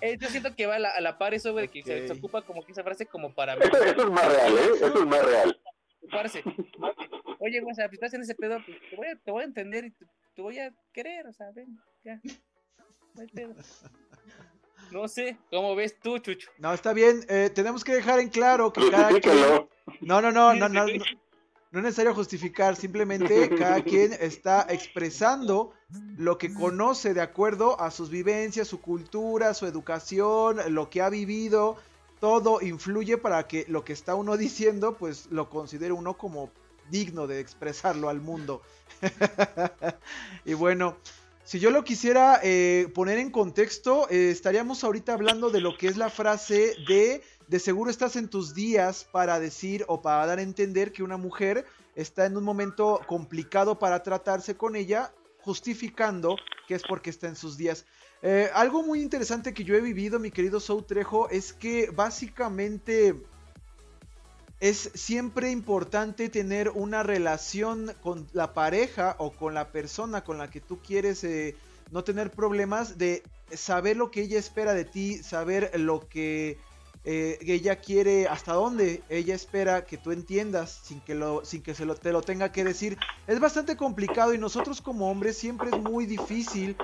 eh, yo siento que va a la, a la par eso, güey, que se, se ocupa como que esa frase como para Eso, eso es más real, ¿eh? Eso es más real. ocuparse. Oye, güey, o sea, si estás en ese pedo, pues te voy a, te voy a entender y te, te voy a querer, o sea, ven, ya. No hay pedo. No sé, ¿cómo ves tú, Chucho? No, está bien. eh, tenemos que dejar en claro que cada quien. No, no, no, no, no, no. No es necesario justificar, simplemente cada quien está expresando lo que conoce de acuerdo a sus vivencias, su cultura, su educación, lo que ha vivido. Todo influye para que lo que está uno diciendo, pues lo considere uno como digno de expresarlo al mundo. y bueno, si yo lo quisiera eh, poner en contexto, eh, estaríamos ahorita hablando de lo que es la frase de de seguro estás en tus días para decir o para dar a entender que una mujer está en un momento complicado para tratarse con ella, justificando que es porque está en sus días. Eh, algo muy interesante que yo he vivido, mi querido Sou Trejo, es que básicamente es siempre importante tener una relación con la pareja o con la persona con la que tú quieres eh, no tener problemas de saber lo que ella espera de ti, saber lo que eh, ella quiere, hasta dónde ella espera que tú entiendas sin que, lo, sin que se lo, te lo tenga que decir. Es bastante complicado y nosotros como hombres siempre es muy difícil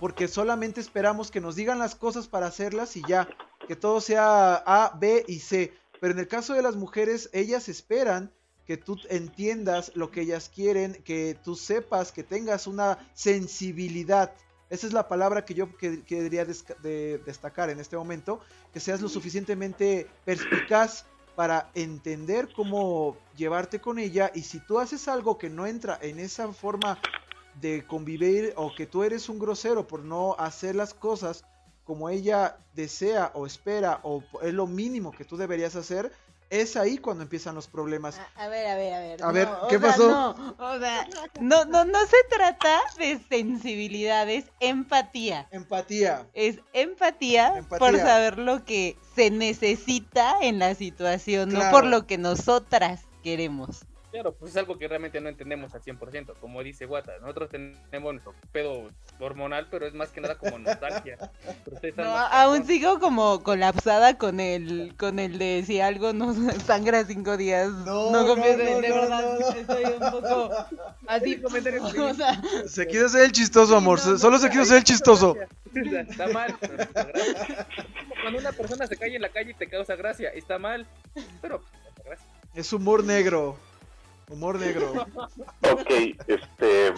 porque solamente esperamos que nos digan las cosas para hacerlas y ya, que todo sea A, B y C. Pero en el caso de las mujeres, ellas esperan que tú entiendas lo que ellas quieren, que tú sepas, que tengas una sensibilidad. Esa es la palabra que yo que- querría de- destacar en este momento, que seas lo suficientemente perspicaz para entender cómo llevarte con ella y si tú haces algo que no entra en esa forma de convivir o que tú eres un grosero por no hacer las cosas como ella desea o espera o es lo mínimo que tú deberías hacer, es ahí cuando empiezan los problemas. A, a ver, a ver, a ver. A ver, o ¿qué sea, pasó? No, o sea, no, no, no se trata de sensibilidad, es empatía. Empatía. Es empatía, Empatía. por saber lo que se necesita en la situación, no por lo que nosotras queremos. Claro, pues es algo que realmente no entendemos al 100%, como dice Guata. Nosotros tenemos nuestro pedo hormonal, pero es más que nada como nostalgia. No, aún sigo como colapsada con el, con el de si algo no sangra cinco días. No, No, no, de, de verdad, no, no. estoy un poco así. o sea, Se quiere hacer el chistoso, amor. no, se- no, solo se quiere hacer el chistoso. Está mal, pero pues. Cuando una persona se cae en la calle y te causa gracia, está mal, pero pues, gracia. Es humor negro. Humor negro. Ok, este.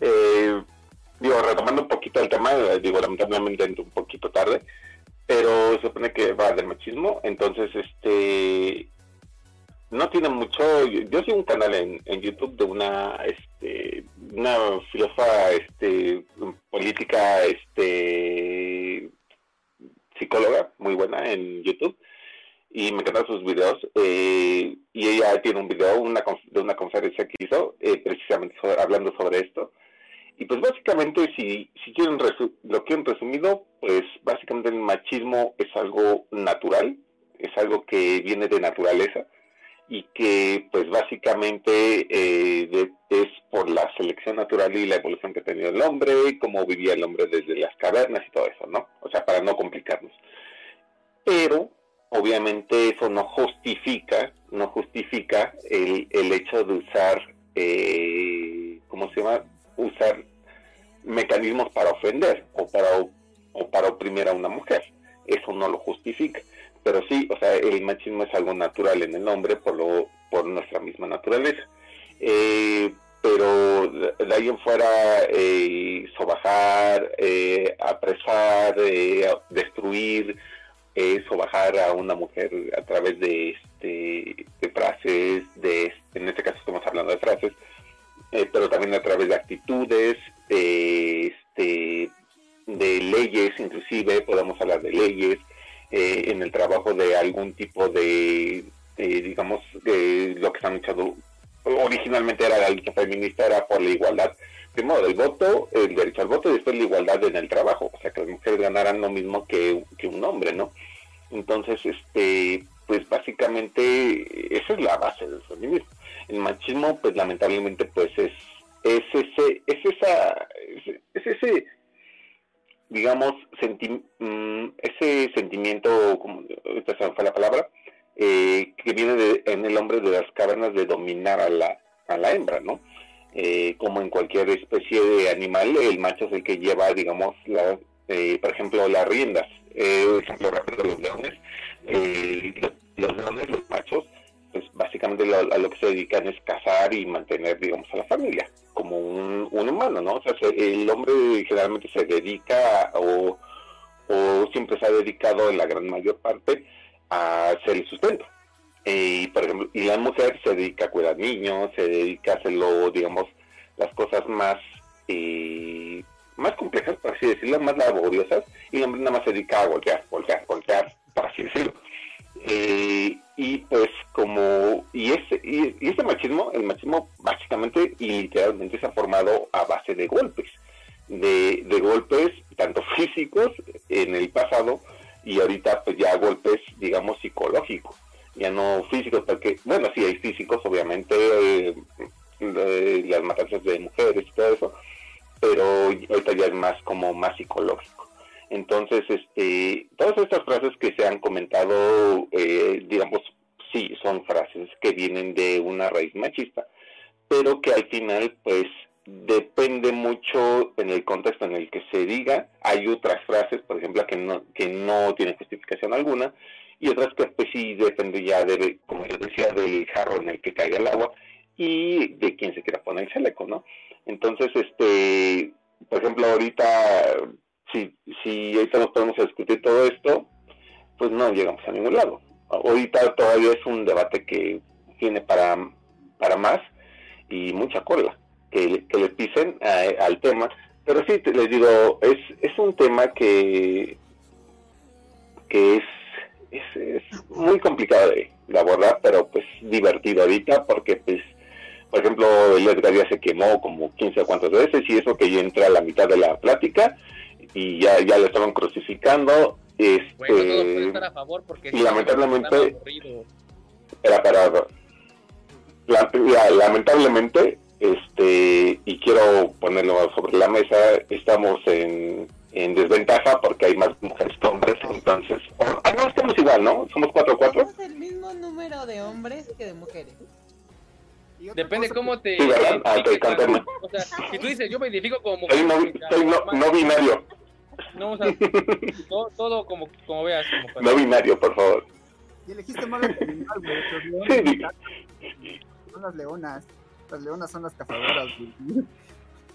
Eh, digo, retomando un poquito el tema, eh, digo, lamentablemente entré un poquito tarde, pero se supone que va de machismo, entonces, este. No tiene mucho. Yo, yo un canal en, en YouTube de una, este, una filósofa, este, política, este, psicóloga, muy buena en YouTube y me encantan sus videos. eh, y ella tiene un video una de una conferencia que hizo eh, precisamente sobre- hablando sobre esto. Y pues básicamente, si, si quieren lo quieren resumido, pues básicamente el machismo es algo natural, es algo que viene de naturaleza y que pues básicamente eh, de- es por la selección natural y la evolución que ha tenido el hombre, cómo vivía el hombre desde las cavernas y todo eso, ¿no? O sea, para no complicarnos. Pero obviamente eso no justifica, no justifica el, el hecho de usar, eh, ¿cómo se llama? Usar mecanismos para ofender o para, o- para oprimir a una mujer. Eso no lo justifica. Pero sí, o sea, el machismo es algo natural en el hombre por, lo, por nuestra misma naturaleza. Eh, pero de de ahí en fuera, eh, sobajar, eh, apresar, eh, destruir, eh, sobajar a una mujer a través de, este, de frases, de, en este caso estamos hablando de frases, eh, pero también a través de actitudes, de, este, de leyes, inclusive podemos hablar de leyes, eh, en el trabajo de algún tipo de, eh, digamos, lo que han echado, originalmente era la lucha feminista, era por la igualdad, primero del voto, el derecho al voto y después la igualdad en el trabajo, o sea, que las mujeres ganaran lo mismo que, un hombre, ¿no? Entonces, este, pues básicamente esa es la base del feminismo. El machismo, pues lamentablemente, pues es, es ese, es esa, es, es ese, digamos, senti- mm, ese sentimiento, como me fue la palabra, eh, que viene de- en el hombre de las cavernas de dominar a la, a la hembra, ¿no? Eh, como en cualquier especie de animal, el macho es el que lleva, digamos, la, eh, por ejemplo, las riendas. Eh, ejemplo rápido los leones. Eh, los, leones, los machos, pues básicamente lo- a lo que se dedican es cazar y mantener, digamos, a la familia, como un, humano, ¿no? O sea, se- el hombre generalmente se dedica o, o siempre se ha dedicado en la gran mayor parte a hacer el sustento. Eh, y, por ejemplo, y la mujer se dedica a cuidar niños, se dedica a hacerlo, digamos, las cosas más eh, más complejas, por así decirlo, más laboriosas, y el hombre nada más se dedica a golpear, golpear, golpear, por así decirlo. Eh, y pues como, y ese, y, y machismo, el machismo básicamente y literalmente se ha formado a base de golpes, de golpes tanto físicos en el pasado y ahorita pues ya golpes, digamos, psicológicos, ya no físicos, porque, bueno, sí hay físicos, obviamente, eh, de las matanzas de mujeres y todo eso, pero ahorita ya es más como más psicológico. Entonces, este, todas estas frases que se han comentado, eh, digamos, sí, son frases que vienen de una raíz machista, pero que al final, pues, depende mucho en el contexto en el que se diga. Hay otras frases, por ejemplo, que no, que no tienen justificación alguna, y otras que, pues, sí depende ya de, como yo decía, del jarro en el que caiga el agua y de quién se quiera poner el chaleco, ¿no? Entonces, este, por ejemplo, ahorita, si, si ahorita nos podemos discutir todo esto, pues no llegamos a ningún lado. Ahorita todavía es un debate que tiene para, para más y mucha cola que, que le pisen a- al tema. Pero sí, te- les digo, es, es un tema que, que es, es, es muy complicado de, de abordar, pero pues divertido ahorita porque pues por ejemplo, el Edgar ya se quemó como 15 o cuantas veces y eso que ya entra a la mitad de la plática y ya, ya lo estaban crucificando. Este, Bueno, todos pueden estar a favor porque y lamentablemente- era para la- la- lamentablemente este y quiero ponerlo sobre la mesa estamos en, en desventaja porque hay más mujeres que hombres entonces o- ah, no estamos igual no somos 4 4 Tenemos el mismo número de hombres que de mujeres. Depende cómo te. Sí, ¿verdad? Ah, confirma. O sea, si tú dices, yo me identifico como mujer. soy, no, soy no, no binario No, o sea, todo, todo como, como veas. Como no binario por favor Y elegiste mal al animal, güey. Los Sí, leones di- son las leonas. Las leonas son las cazadoras, güey.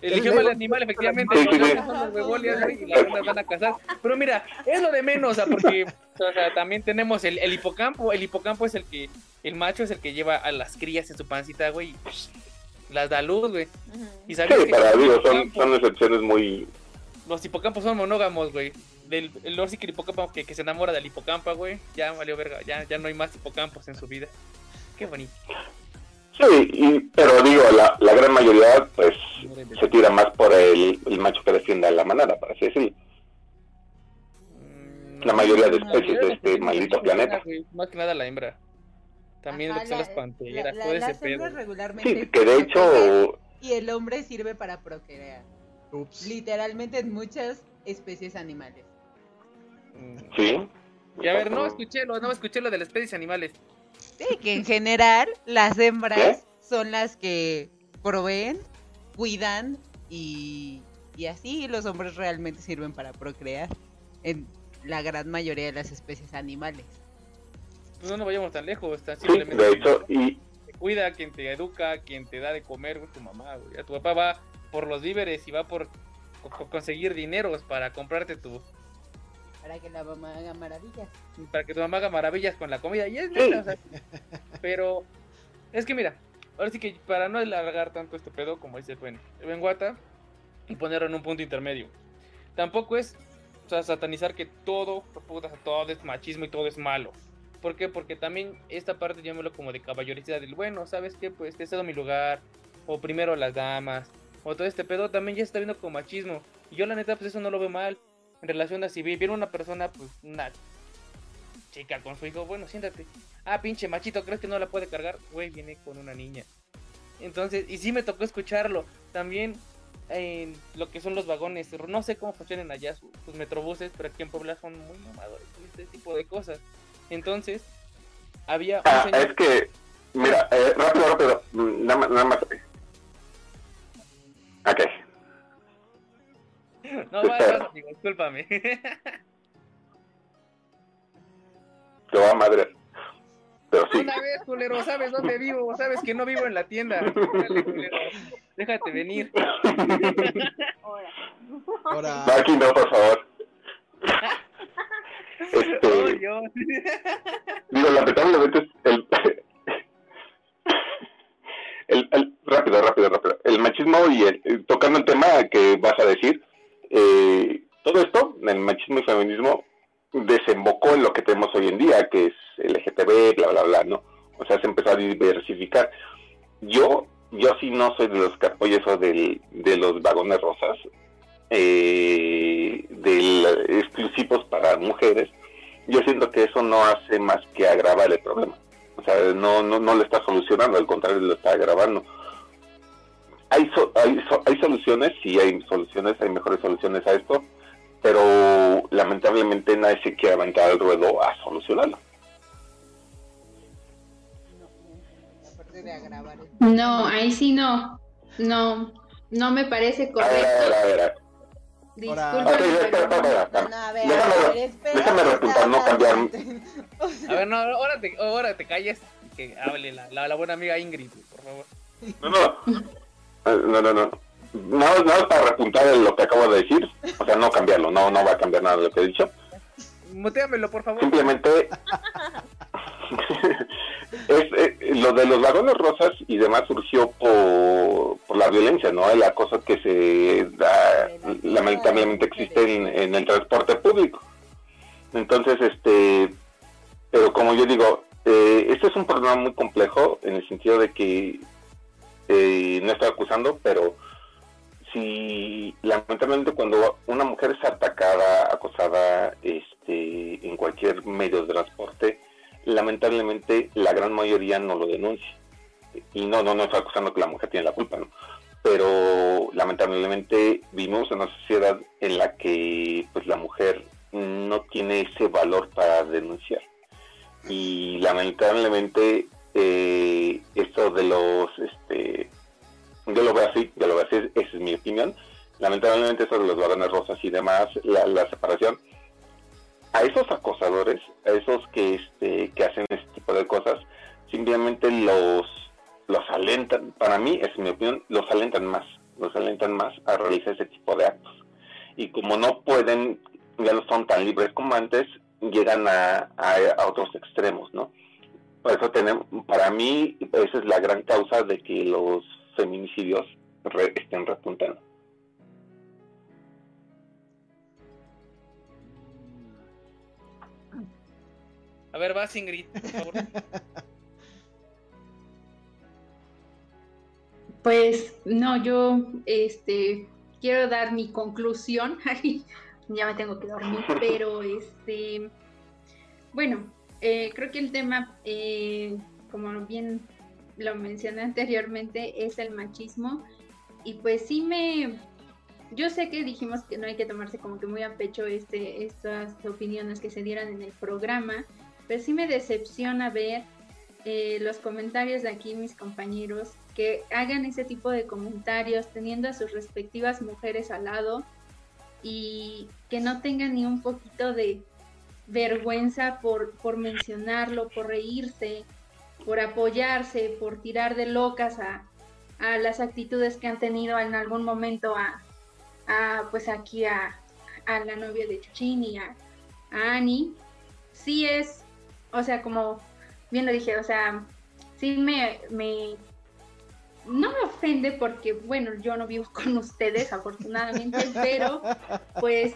Eligió mal animal, efectivamente. Sí, sí, los sí. leones son los huevolias, güey, y las leonas van a cazar. Pero mira, es lo de menos, o sea, porque o sea, también tenemos el, el hipocampo. El hipocampo es el que, el macho es el que lleva a las crías en su pancita, güey, y las da luz, güey. Y sabes sí que para los digo son, hipocampos- son excepciones muy los hipocampos son monógamos, güey. del el Lord Seeker hipocampo que, que se enamora del hipocampa, güey. Ya valió verga, ya, ya no hay más hipocampos en su vida. Qué bonito. Sí, y- pero digo, la, la gran mayoría pues se tira más por el, el macho que defiende a la manada, para así decirlo. Mm, La mayoría de especies de este maldito planeta. Más que nada la hembra. También Ajá, lo que son la- las panteras, la- todo ese las pedo. hembras güey. regularmente Sí, que de hecho, y el hombre sirve para procrear. Ups. Literalmente en muchas especies animales. Mm. sí. Y a ver, no escuché lo, no escuché lo de las especies animales. Sí, que en general las hembras ¿Qué? son las que proveen, cuidan y, y así los hombres realmente sirven para procrear en la gran mayoría de las especies animales. Pues no nos vayamos tan lejos, tan Sí, simplemente. de hecho, y te cuida, quien te educa, quien te da de comer, tu mamá, güey. A tu papá va por los víveres y va por co- co- conseguir dineros para comprarte tu, Para que la mamá haga maravillas. para que tu mamá haga maravillas con la comida. Y es neta, o sea, pero es que mira, ahora sí que para no alargar tanto este pedo, como dice el buen, el buen Guata, y ponerlo en un punto intermedio. Tampoco es o sea, satanizar que todo, todo es machismo y todo es malo. ¿Por qué? Porque también esta parte llámelo como de caballerosidad del bueno, ¿sabes qué? Pues te cedo mi lugar, o primero las damas, o todo este pedo también ya se está viendo como machismo. Y yo la neta, pues eso no lo veo mal. En relación a si vi- viene una persona, pues una chica con su hijo, bueno, siéntate. Ah, pinche machito, ¿crees que no la puede cargar? Güey, viene con una niña. Entonces, y sí me tocó escucharlo. También en lo que son los vagones, no sé cómo funcionan allá sus, sus metrobuses, pero aquí en Puebla son muy mamadores con este tipo de cosas. Entonces, había un ah, señor... es que, mira, eh, rápido, rápido, nada más, nada más. Ok, No, vas, amigo, discúlpame. te va a madre. Pero sí, Una vez, culero, ¿sabes dónde vivo? ¿Sabes que no vivo en la tienda? Culero, déjate venir. Ahora. Ahora, no, aquí no, por favor. Oh, Este, Dios. digo, lamentablemente es el, el, el- rápido, rápido, rápido. El machismo y el, tocando el tema que vas a decir, eh, todo esto, el machismo y feminismo, desembocó en lo que tenemos hoy en día, que es LGTB, bla, bla, bla, ¿no? O sea, se empezó a diversificar. Yo, yo sí no soy de los que apoyo eso del, de los vagones rosas, eh, del, exclusivos para mujeres. Yo siento que eso no hace más que agravar el problema. O sea, no, no, no lo está solucionando, al contrario, lo está agravando. Hay, so- hay, so- hay soluciones, sí hay soluciones, hay mejores soluciones a esto, pero lamentablemente nadie se quiere aventar al ruedo a solucionarlo. Aparte de agravar el- No, ahí sí no. No, no me parece A ver, a correcto. ver, a ver. Disculpen, Ok, espera, espera, espera, No, no, a ver, Déjame a ver, déjame repuntar, no cambiar. A ver, no, ahora te, ahora te calles y que hable la, la, la buena amiga Ingrid, por favor. No, no. Eh, No, no, no. No es para repuntar en lo que acabo de decir. O sea, no cambiarlo. No, no va a cambiar nada de lo que he dicho. Muteamelo, por favor. Simplemente es, eh, lo de los vagones rosas y demás surgió por, por la violencia, ¿no? El acoso que se da, lamentablemente existe en, en el transporte público. Entonces, este, pero como yo digo, eh, este es un problema muy complejo en el sentido de que eh, no estoy acusando, pero si lamentablemente cuando una mujer es atacada, acosada, este, en cualquier medio de transporte, lamentablemente la gran mayoría no lo denuncia. Y no, no, no estoy acusando que la mujer tiene la culpa, ¿no? Pero lamentablemente vivimos en una sociedad en la que pues la mujer no tiene ese valor para denunciar. Y lamentablemente eh, esto de los este, yo lo veo así, yo lo veo así, esa es mi opinión. Lamentablemente eso de los vagones rosas y demás, la, la separación, a esos acosadores, a esos que este, que hacen este tipo de cosas, simplemente los los alentan, para mí, es mi opinión, los alentan más, los alentan más a realizar ese tipo de actos. Y como no pueden, ya no son tan libres como antes, llegan a, a otros extremos, ¿no? Por eso tenemos, para mí, esa es la gran causa de que los feminicidios re, estén repuntando. A ver, vas Ingrid, por favor. Pues no, yo este quiero dar mi conclusión. ya me tengo que dormir, pero este bueno, eh, creo que el tema, eh, como bien lo mencioné anteriormente, es el machismo. Y pues sí me... Yo sé que dijimos que no hay que tomarse como que muy a pecho este, estas opiniones que se dieran en el programa, pero sí me decepciona ver eh, los comentarios de aquí mis compañeros que hagan ese tipo de comentarios teniendo a sus respectivas mujeres al lado y que no tengan ni un poquito de vergüenza por, por mencionarlo, por reírse, por apoyarse, por tirar de locas a, las actitudes que han tenido en algún momento a, pues aquí a, la novia de Chuchini, a, a Annie, sí es, o sea, como bien lo dije, o sea, sí me, me, no me ofende porque, bueno, yo no vivo con ustedes, afortunadamente, pero pues,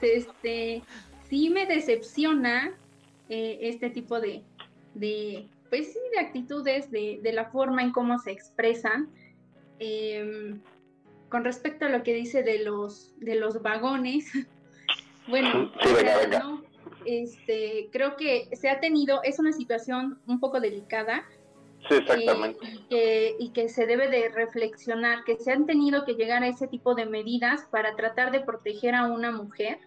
este, sí me decepciona eh, este tipo de, de, pues sí, de actitudes, de, de, la forma en cómo se expresan. Em, con respecto a lo que dice de los, de los vagones, bueno, este, creo que se ha tenido, es una situación un poco delicada. Sí, exactamente. Eh, y, que, se debe de reflexionar, que se han tenido que llegar a ese tipo de medidas para tratar de proteger a una mujer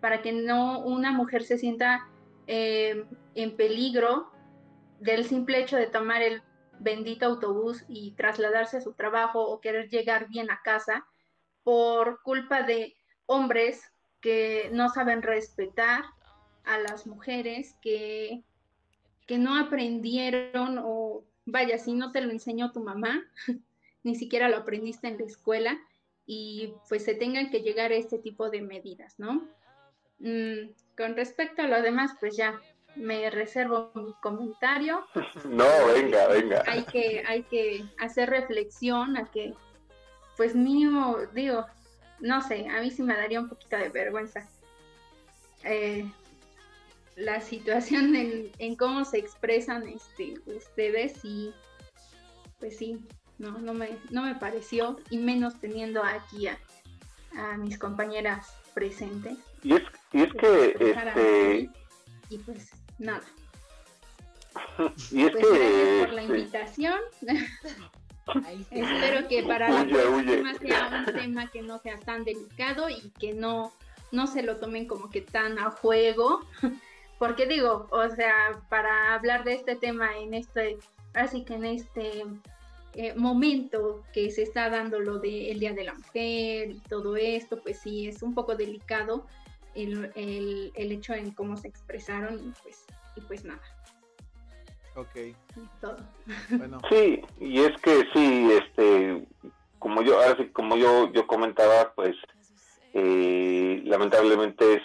para que no una mujer se sienta eh, en peligro del simple hecho de tomar el bendito autobús y trasladarse a su trabajo o querer llegar bien a casa por culpa de hombres que no saben respetar a las mujeres, que, que no aprendieron o vaya, si no te lo enseñó tu mamá, ni siquiera lo aprendiste en la escuela y pues se tengan que llegar a este tipo de medidas, ¿no? Mm, con respecto a lo demás, pues ya me reservo mi comentario. No, venga, venga. Hay que, hay que hacer reflexión a que, pues mínimo, digo, no sé, a mí sí me daría un poquito de vergüenza. Eh, la situación en, en, cómo se expresan este, ustedes y pues sí, no, no me, no me pareció, y menos teniendo aquí a, a mis compañeras presentes. Y es, y es que, este... Y pues, nada. y es pues que... por la invitación. Espero que para la próxima sea un tema que no sea tan delicado y que no, no se lo tomen como que tan a juego. Porque digo, o sea, para hablar de este tema en este, así que en este eh, momento que se está dando lo del Día de la Mujer y todo esto, pues sí, es un poco delicado el, el, hecho en cómo se expresaron y pues, y pues nada. Ok. todo. Bueno. Sí, y es que sí, este, como yo, ahora sí, como yo, yo comentaba, pues eh, lamentablemente es,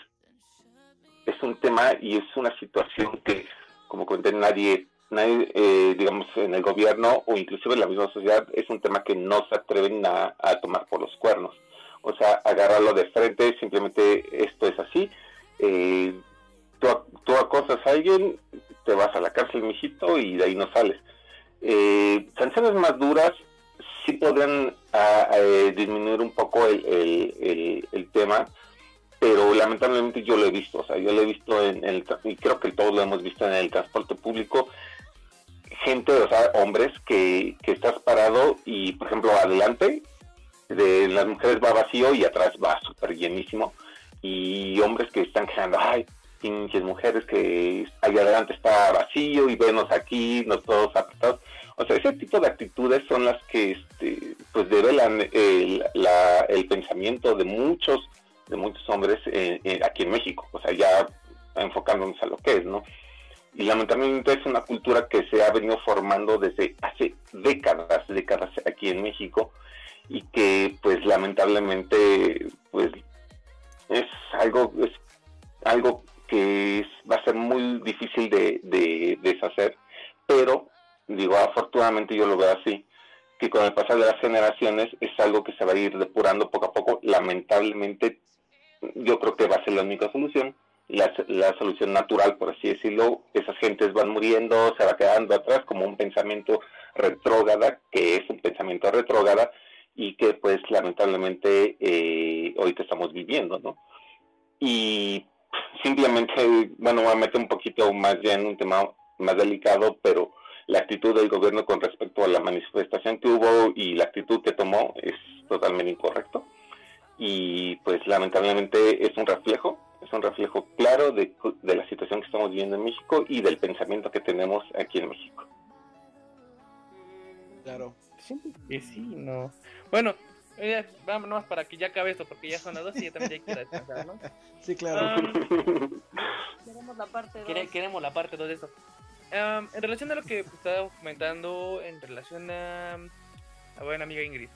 es un tema y es una situación que, como comenté, nadie, nadie eh, digamos, en el gobierno o inclusive en la misma sociedad, es un tema que no se atreven a, a tomar por los cuernos o sea, agarrarlo de frente, simplemente esto es así. Eh, tú, acosas a alguien, te vas a la cárcel, mijito, y de ahí no sales. Eh, sanciones más duras sí podrían eh, disminuir un poco el, tema, pero lamentablemente yo lo he visto, o sea, yo lo he visto en, el, y creo que todos lo hemos visto en el transporte público, gente, o sea, hombres que, que estás parado y, por ejemplo, adelante de las mujeres va vacío y atrás va súper llenísimo. Y hombres que están quejando, ay, pinches mujeres que ahí adelante está vacío y venos aquí, nos todos apretados. O sea, ese tipo de actitudes son las que este, pues develan el, el pensamiento de muchos de muchos hombres aquí en México, o sea, ya enfocándonos a lo que es, ¿no? Y lamentablemente es una cultura que se ha venido formando desde hace décadas, décadas aquí en México, y que pues lamentablemente pues es algo es algo que va a ser muy difícil de, deshacer pero digo afortunadamente yo lo veo así que con el pasar de las generaciones es algo que se va a ir depurando poco a poco. Lamentablemente yo creo que va a ser la única solución la, la, solución natural, por así decirlo, esas gentes van muriendo, se va quedando atrás como un pensamiento retrógrada, que es un pensamiento retrógrada y que pues lamentablemente eh, ahorita estamos viviendo, ¿no? Y simplemente, bueno, voy a meter un poquito más ya en un tema más delicado, pero la actitud del gobierno con respecto a la manifestación que hubo y la actitud que tomó es totalmente incorrecto. Y pues lamentablemente es un reflejo, es un reflejo claro de, de la situación que estamos viviendo en México y del pensamiento que tenemos aquí en México. Claro. Sí, sí, no. Bueno, eh, vámonos para que ya acabe esto, porque ya son las dos y ya también hay que descansar, ¿no? Sí, claro. Um, queremos la parte 2. Queremos la parte 2 de esto. Um, en relación a lo que estaba comentando, en relación a a buena amiga Ingrid,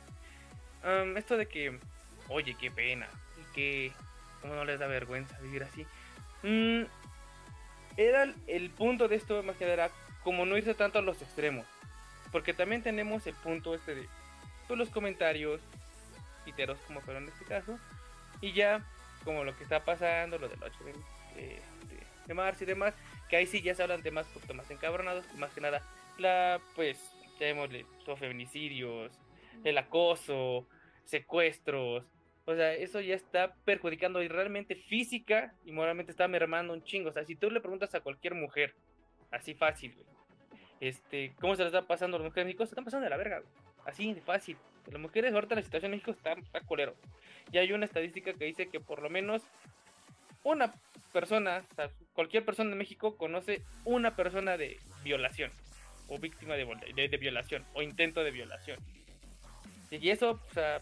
um, esto de que, oye, qué pena, y que, ¿cómo no les da vergüenza vivir así? Mm, era el punto de esto, más que nada, era como no irse tanto a los extremos. Porque también tenemos el punto este de pues, los comentarios piteros como fueron en este caso. Y ya, como lo que está pasando, lo del 8 de, de, de marzo y demás, que ahí sí ya se hablan temas un poquito más encabronados, más que nada, la, pues, llamémosle, los feminicidios, el acoso, secuestros, o sea, eso ya está perjudicando y realmente física y moralmente está mermando un chingo. O sea, si tú le preguntas a cualquier mujer, así fácil, güey, este, cómo se le está pasando las mujeres en México, se están pasando de la verga. Así de fácil. Las mujeres ahorita la situación en México está, está colero. Y hay una estadística que dice que por lo menos una persona, o sea, cualquier persona en México conoce una persona de violación o víctima de, de, de violación o intento de violación. Y eso, o sea,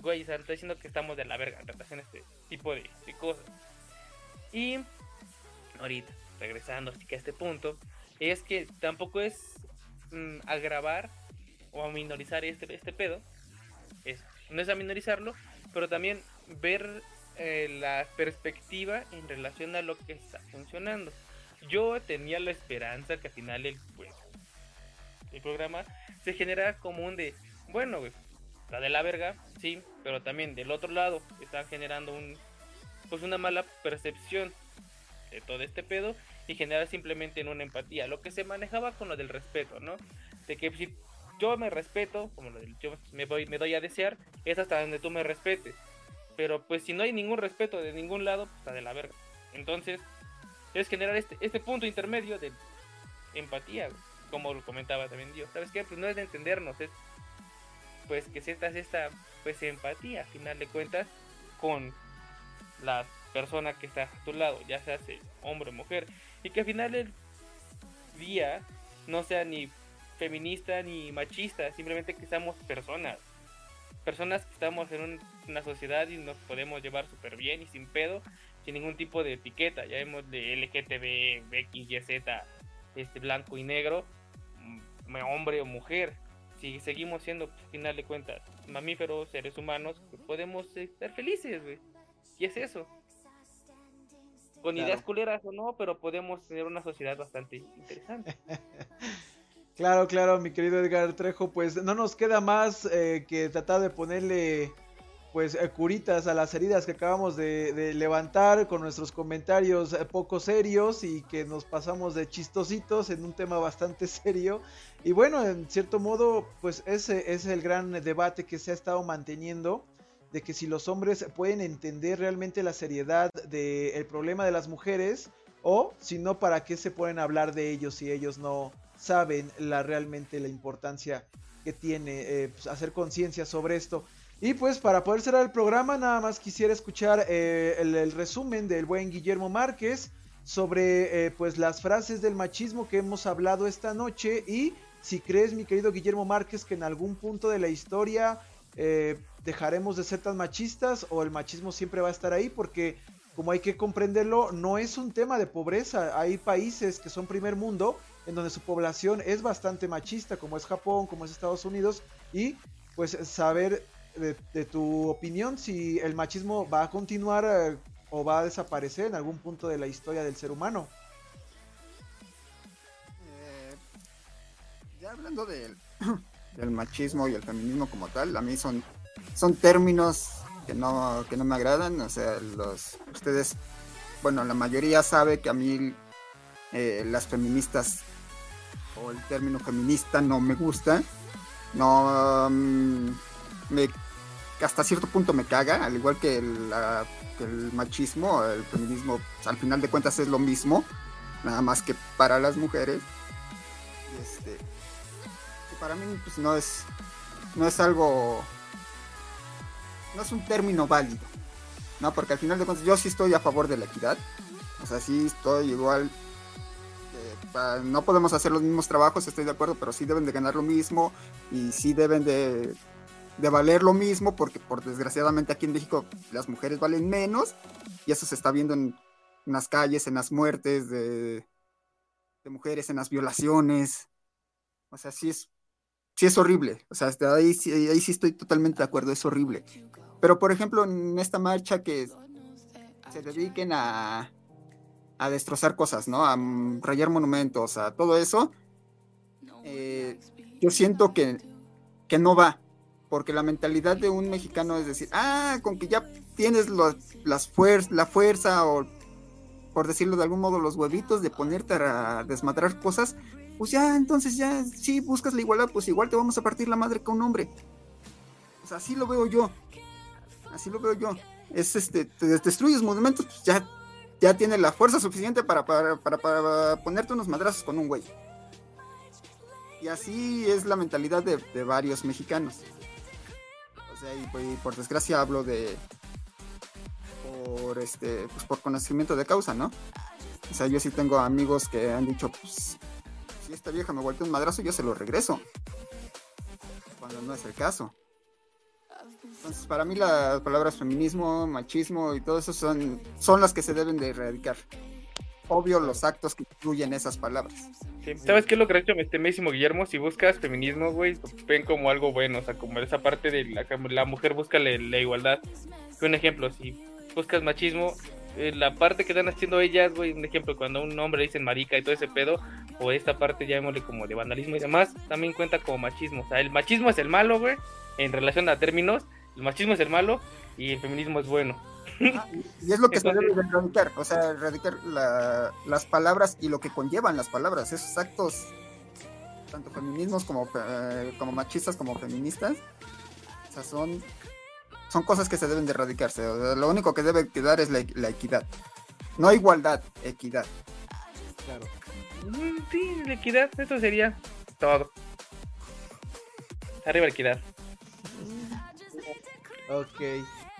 güey, está diciendo que estamos de la verga en relación a este tipo de, de cosas. Y ahorita, regresando a este punto, es que tampoco es mmm, agravar o a minorizar este, este pedo. Es, no es a minorizarlo, pero también ver eh, la perspectiva en relación a lo que está funcionando. Yo tenía la esperanza que al final el, pues, el programa se genera como un de, bueno, está de la verga, sí, pero también del otro lado está generando un, pues una mala percepción de todo este pedo y generar simplemente en una empatía. Lo que se manejaba con lo del respeto, ¿no? De que si yo me respeto, como lo del yo me, voy, me doy a desear, es hasta donde tú me respetes. Pero pues si no hay ningún respeto de ningún lado, pues está de la verga. Entonces, es generar este, este punto intermedio de empatía, como lo comentaba también Dios. ¿Sabes qué? Pues no es de entendernos, es pues que sientas esta pues empatía, a final de cuentas, con la persona que está a tu lado, ya sea hombre o mujer, y que al final del día no sea ni feminista ni machista, simplemente que seamos personas. Personas que estamos en un, una sociedad y nos podemos llevar súper bien y sin pedo, sin ningún tipo de etiqueta. Ya vemos de LGTB, X, Y, Z, este, blanco y negro, hombre o mujer. Si seguimos siendo, pues, al final de cuentas, mamíferos, seres humanos, pues podemos ser felices, güey. Y es eso. Con Claro. ideas culeras o no, pero podemos tener una sociedad bastante interesante. Claro, claro, mi querido Edgar Trejo, pues no nos queda más eh, que tratar de ponerle pues eh, curitas a las heridas que acabamos de, de levantar con nuestros comentarios eh, poco serios y que nos pasamos de chistositos en un tema bastante serio. Y bueno, en cierto modo, pues ese es el gran debate que se ha estado manteniendo de que si los hombres pueden entender realmente la seriedad del problema de las mujeres o si no, para qué se pueden hablar de ellos si ellos no saben la realmente la importancia que tiene eh, pues, hacer conciencia sobre esto. Y pues para poder cerrar el programa, nada más quisiera escuchar eh, el, resumen del buen Guillermo Márquez sobre eh, pues las frases del machismo que hemos hablado esta noche y si crees, mi querido Guillermo Márquez, que en algún punto de la historia eh, dejaremos de ser tan machistas o el machismo siempre va a estar ahí porque como hay que comprenderlo, no es un tema de pobreza. Hay países que son primer mundo en donde su población es bastante machista, como es Japón, como es Estados Unidos, y pues saber de, tu opinión si el machismo va a continuar eh, o va a desaparecer en algún punto de la historia del ser humano. Eh, ya hablando del, del machismo y el feminismo como tal, a mí son, son términos que no, que no me agradan. O sea, los ustedes bueno, la mayoría sabe que a mí eh, las feministas o el término feminista no me gusta. No mm, me hasta cierto punto me caga, al igual que el, el machismo, el feminismo, al final de cuentas es lo mismo, nada más que para las mujeres. Y este, para mí pues, no es, no es algo, no es un término válido, ¿no? Porque al final de cuentas yo sí estoy a favor de la equidad, o sea, sí estoy igual no podemos hacer los mismos trabajos, estoy de acuerdo, pero sí deben de ganar lo mismo y sí deben de de valer lo mismo, porque por desgraciadamente aquí en México las mujeres valen menos, y eso se está viendo en, las calles, en las muertes de, mujeres, en las violaciones. O sea, sí es, sí es horrible. O sea, ahí, ahí sí estoy totalmente de acuerdo, es horrible. Pero por ejemplo, en esta marcha que se dediquen a, a destrozar cosas, ¿no? A rayar monumentos, a todo eso. Eh, yo siento que, que no va porque la mentalidad de un mexicano es decir, ah, con que ya tienes las la fuerza o, por decirlo de algún modo, los huevitos de ponerte a desmadrar cosas, pues ya, entonces ya, si buscas la igualdad, pues igual te vamos a partir la madre con un hombre. Pues así lo veo yo. Así lo veo yo. Es este, te destruyes monumentos, pues ya, ya tienes la fuerza suficiente para, para, para, ponerte unos madrazos con un güey. Y así es la mentalidad de, varios mexicanos y, por desgracia hablo de por este pues por conocimiento de causa, ¿no? O sea, yo sí tengo amigos que han dicho, pues, si esta vieja me vuelve un madrazo, yo se lo regreso. Cuando no es el caso. Entonces, para mí las palabras feminismo, machismo y todo eso son, son las que se deben de erradicar obvio los actos que incluyen esas palabras. ¿Sabes qué es lo que ha hecho este mesísimo Guillermo? Si buscas feminismo, güey, ven como algo bueno, o sea, como esa parte de la, la mujer busca la, igualdad. Un ejemplo, si buscas machismo, la parte que están haciendo ellas, güey, un ejemplo, cuando un hombre dice marica y todo ese pedo, o esta parte, llamémosle como de vandalismo y demás, también cuenta como machismo. O sea, el machismo es el malo, güey, en relación a términos, el machismo es el malo y el feminismo es bueno y es lo que se debe erradicar, o sea, erradicar las palabras y lo que conllevan las palabras, esos actos, tanto feminismos como, eh, como machistas como feministas, o sea, son, son cosas que se deben de erradicarse. lo único que debe quedar es la, equidad. No igualdad, equidad. Claro. Mm, sí, la equidad, eso sería todo. Arriba la equidad. Ok.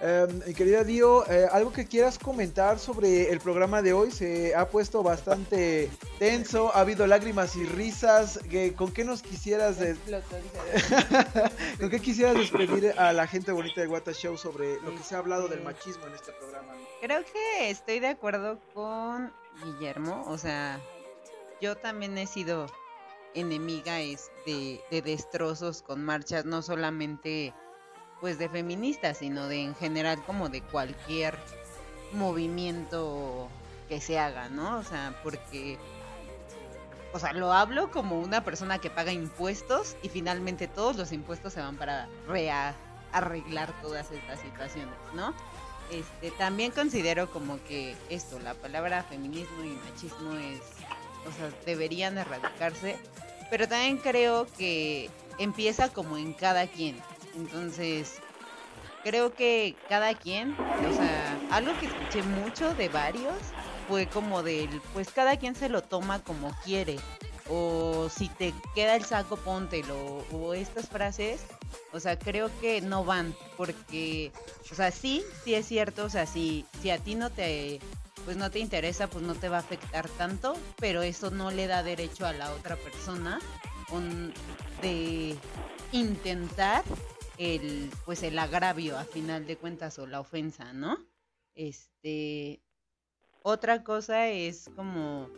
Eh, querida Dio, eh, algo que quieras comentar sobre el programa de hoy se ha puesto bastante tenso, ha habido lágrimas y risas. ¿Con qué nos quisieras ¿Con qué quisieras despedir a la gente bonita de Wata Show sobre lo que se ha hablado del machismo en este programa? Creo que estoy de acuerdo con Guillermo, o sea, yo también he sido enemiga este, de destrozos con marchas, no solamente pues de feministas, sino de en general como de cualquier movimiento que se haga, ¿no? O sea, porque o sea, lo hablo como una persona que paga impuestos y finalmente todos los impuestos se van para arreglar todas estas situaciones, ¿no? Este, también considero como que esto, la palabra feminismo y machismo es, o sea, deberían erradicarse, pero también creo que empieza como en cada quien, entonces, creo que cada quien, o sea, algo que escuché mucho de varios fue como del, pues cada quien se lo toma como quiere. O si te queda el saco, póntelo. O estas frases, o sea, creo que no van. Porque, o sea, sí, sí es cierto. O sea, si, si a ti no te, pues no te interesa, pues no te va a afectar tanto. Pero eso no le da derecho a la otra persona de intentar el pues el agravio a final de cuentas o la ofensa, ¿no? Este otra cosa es como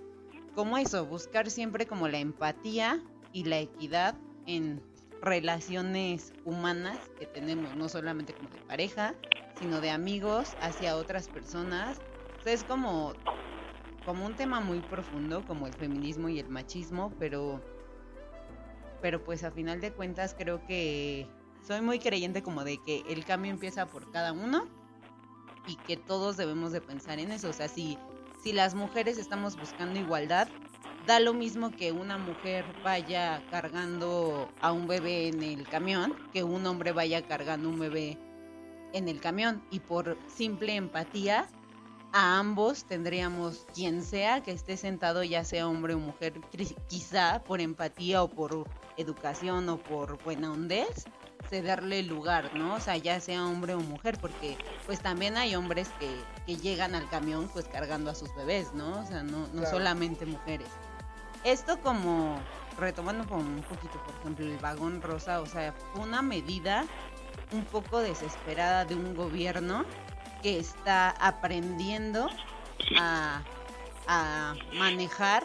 como eso, buscar siempre como la empatía y la equidad en relaciones humanas que tenemos, no solamente como de pareja, sino de amigos hacia otras personas. es como como un tema muy profundo como el feminismo y el machismo, pero pero pues a final de cuentas creo que soy muy creyente como de que el cambio empieza por cada uno y que todos debemos de pensar en eso. O sea, si, si las mujeres estamos buscando igualdad, da lo mismo que una mujer vaya cargando a un bebé en el camión, que un hombre vaya cargando un bebé en el camión. Y por simple empatía, a ambos tendríamos quien sea que esté sentado, ya sea hombre o mujer, quizá por empatía o por educación o por buena hondez, cederle lugar, ¿no? O sea, ya sea hombre o mujer, porque pues también hay hombres que, que llegan al camión pues cargando a sus bebés, ¿no? O sea, no, no solamente mujeres. Esto como retomando como un poquito, por ejemplo, el vagón rosa, o sea, fue una medida un poco desesperada de un gobierno que está aprendiendo a, manejar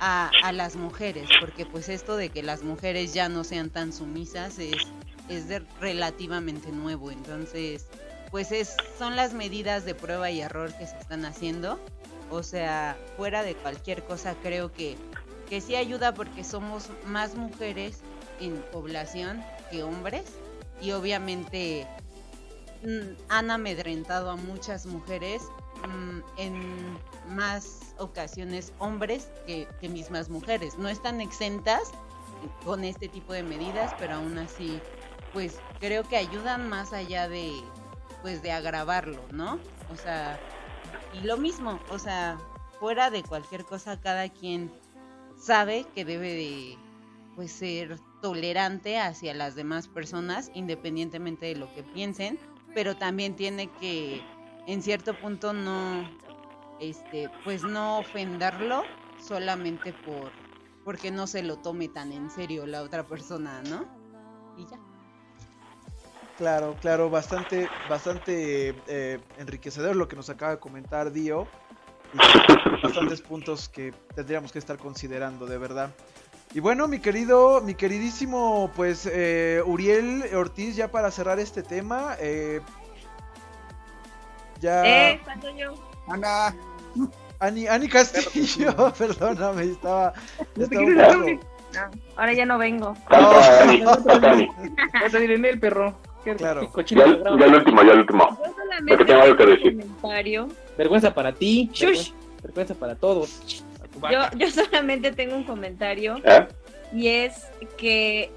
a, a, las mujeres, porque pues esto de que las mujeres ya no sean tan sumisas es, es de relativamente nuevo, entonces pues es, son las medidas de prueba y error que se están haciendo, o sea, fuera de cualquier cosa creo que, que sí ayuda porque somos más mujeres en población que hombres y obviamente Mm, han amedrentado a muchas mujeres mm, en más ocasiones hombres que, mismas mujeres. No están exentas con este tipo de medidas, pero aún así, pues creo que ayudan más allá de, pues de agravarlo, ¿no? O sea, y lo mismo, o sea, fuera de cualquier cosa, cada quien sabe que debe de, pues ser tolerante hacia las demás personas, independientemente de lo que piensen, pero también tiene que en cierto punto no este pues no ofenderlo solamente por porque no se lo tome tan en serio la otra persona, ¿no? Y ya. Claro, claro, bastante, bastante eh, enriquecedor lo que nos acaba de comentar Dio. Y bastantes puntos que tendríamos que estar considerando, de verdad. Y bueno, mi querido, mi queridísimo, pues eh, Uriel Ortiz, ya para cerrar este tema, eh, ya. Eh, yo. Ana. Ani, Ani Castillo, perdóname, estaba. ahora ya no vengo. A ir en el perro. Claro. Ya, ya el último, ya el último. Yo solamente tengo algo que decir. Comentario. Vergüenza para ti. Vergüenza, para todos. Yo, yo solamente tengo un comentario. ¿Eh? Y es que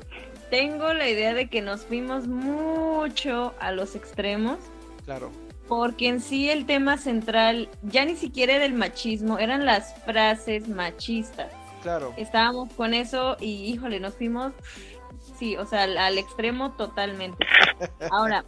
tengo la idea de que nos fuimos mucho a los extremos. Claro porque en sí el tema central ya ni siquiera era el machismo, eran las frases machistas. Claro. Estábamos con eso y híjole, nos fuimos, sí, o sea, al, extremo totalmente. Ahora,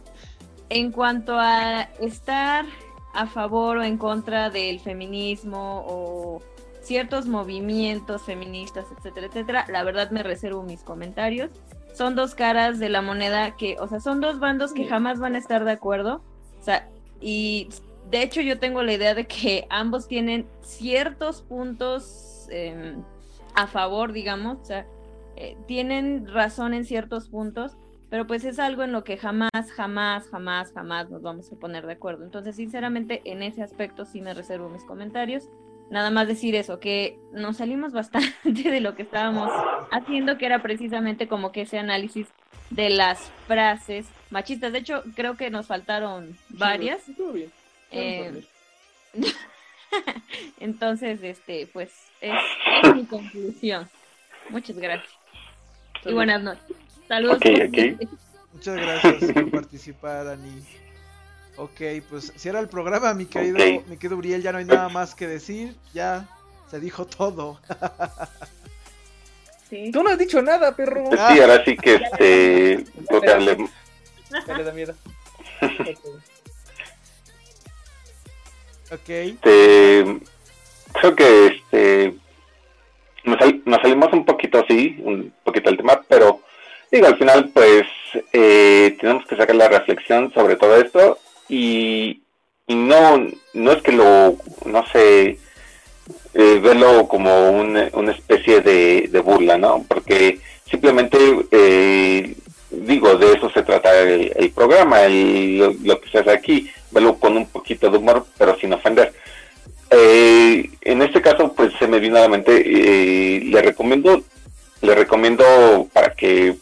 en cuanto a estar a favor o en contra del feminismo o ciertos movimientos feministas, etcétera, etcétera, la verdad me reservo mis comentarios. Son dos caras de la moneda que, o sea, son dos bandos que jamás van a estar de acuerdo. O sea, y de hecho yo tengo la idea de que ambos tienen ciertos puntos em, a favor, digamos, o sea, eh, tienen razón en ciertos puntos, pero pues es algo en lo que jamás, jamás, jamás, jamás nos vamos a poner de acuerdo. Entonces, sinceramente, en ese aspecto sí me reservo mis comentarios. Nada más decir eso, que nos salimos bastante de lo que estábamos haciendo, que era precisamente como que ese análisis de las frases machistas. De hecho, creo que nos faltaron varias. Eh, entonces, este, pues, es, mi conclusión. Muchas gracias. Y buenas noches. Saludos. Muchas gracias por participar, Ani. Ok, pues cierra el programa, mi querido, mi querido Uriel, ya no hay nada más que decir, ya se dijo todo. Tú no has dicho nada, perro. Sí, ahora sí que este. Ya le da miedo. ok. Este, creo que este. Nos, salimos un poquito así, un poquito del tema, pero digo, al final, pues eh, tenemos que sacar la reflexión sobre todo esto y, y no, no es que lo, no sé, eh, verlo como una, especie de, burla, ¿no? Porque simplemente, eh, digo, de eso se trata el, programa y lo, que se hace aquí, verlo con un poquito de humor, pero sin ofender. Eh, en este caso, pues se me vino a la mente, le recomiendo, le recomiendo para que,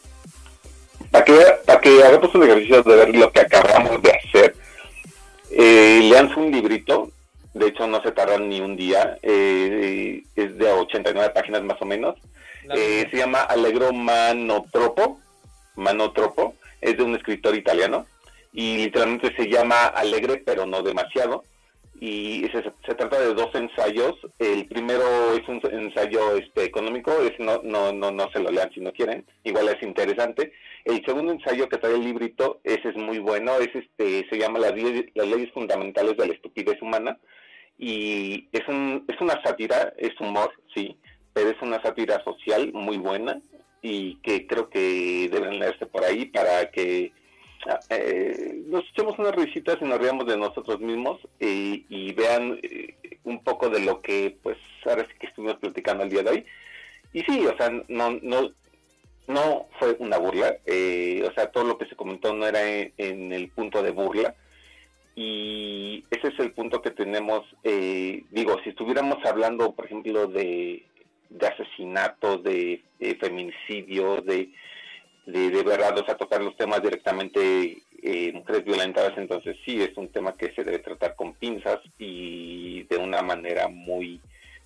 para que, para que hagamos un ejercicio de ver lo que acabamos de hacer. leanse un librito, de hecho no se tardan ni un día, eh, es de 89 páginas más o menos, eh, se llama Allegro Manotropo, Manotropo, es de un escritor italiano y literalmente se llama Alegre pero no demasiado y se, trata de dos ensayos. El primero es un ensayo este, económico, es no, no, no, no se lo lean si no quieren, igual es interesante. El segundo ensayo que trae el librito, ese es muy bueno, es este, se llama las, las leyes fundamentales de la estupidez humana y es, un, es una sátira, es humor, sí, pero es una sátira social muy buena y que creo que deben leerse por ahí para que eh, nos echemos unas risitas y nos riamos de nosotros mismos y vean eh, un poco de lo que pues ahora sí que estuvimos platicando el día de hoy. Y sí, o sea, no, no, no fue una burla, eh, o sea, todo lo que se comentó no era en, el punto de burla. Y ese es el punto que tenemos, eh, digo, si estuviéramos hablando, por ejemplo, de, de asesinatos, de, feminicidios, de de, de verdad, o tocar los temas directamente eh, mujeres violentadas, entonces sí es un tema que se debe tratar con pinzas y de una manera muy,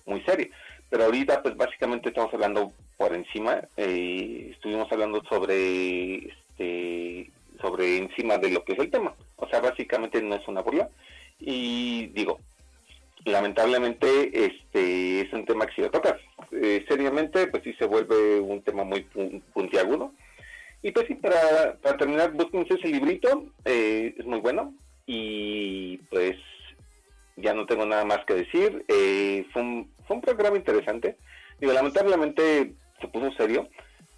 muy seria. Pero ahorita, pues básicamente estamos hablando por encima, eh, estuvimos hablando sobre, este, sobre encima de lo que es el tema. O sea, básicamente no es una burla. Y digo, lamentablemente este es un tema que si lo tocas eh, seriamente, pues sí se vuelve un tema muy puntiagudo y pues sí, para, para terminar, búsquense ese librito, eh, es muy bueno. Y pues ya no tengo nada más que decir. Eh, fue, un, fue un programa interesante. Digo, lamentablemente se puso serio,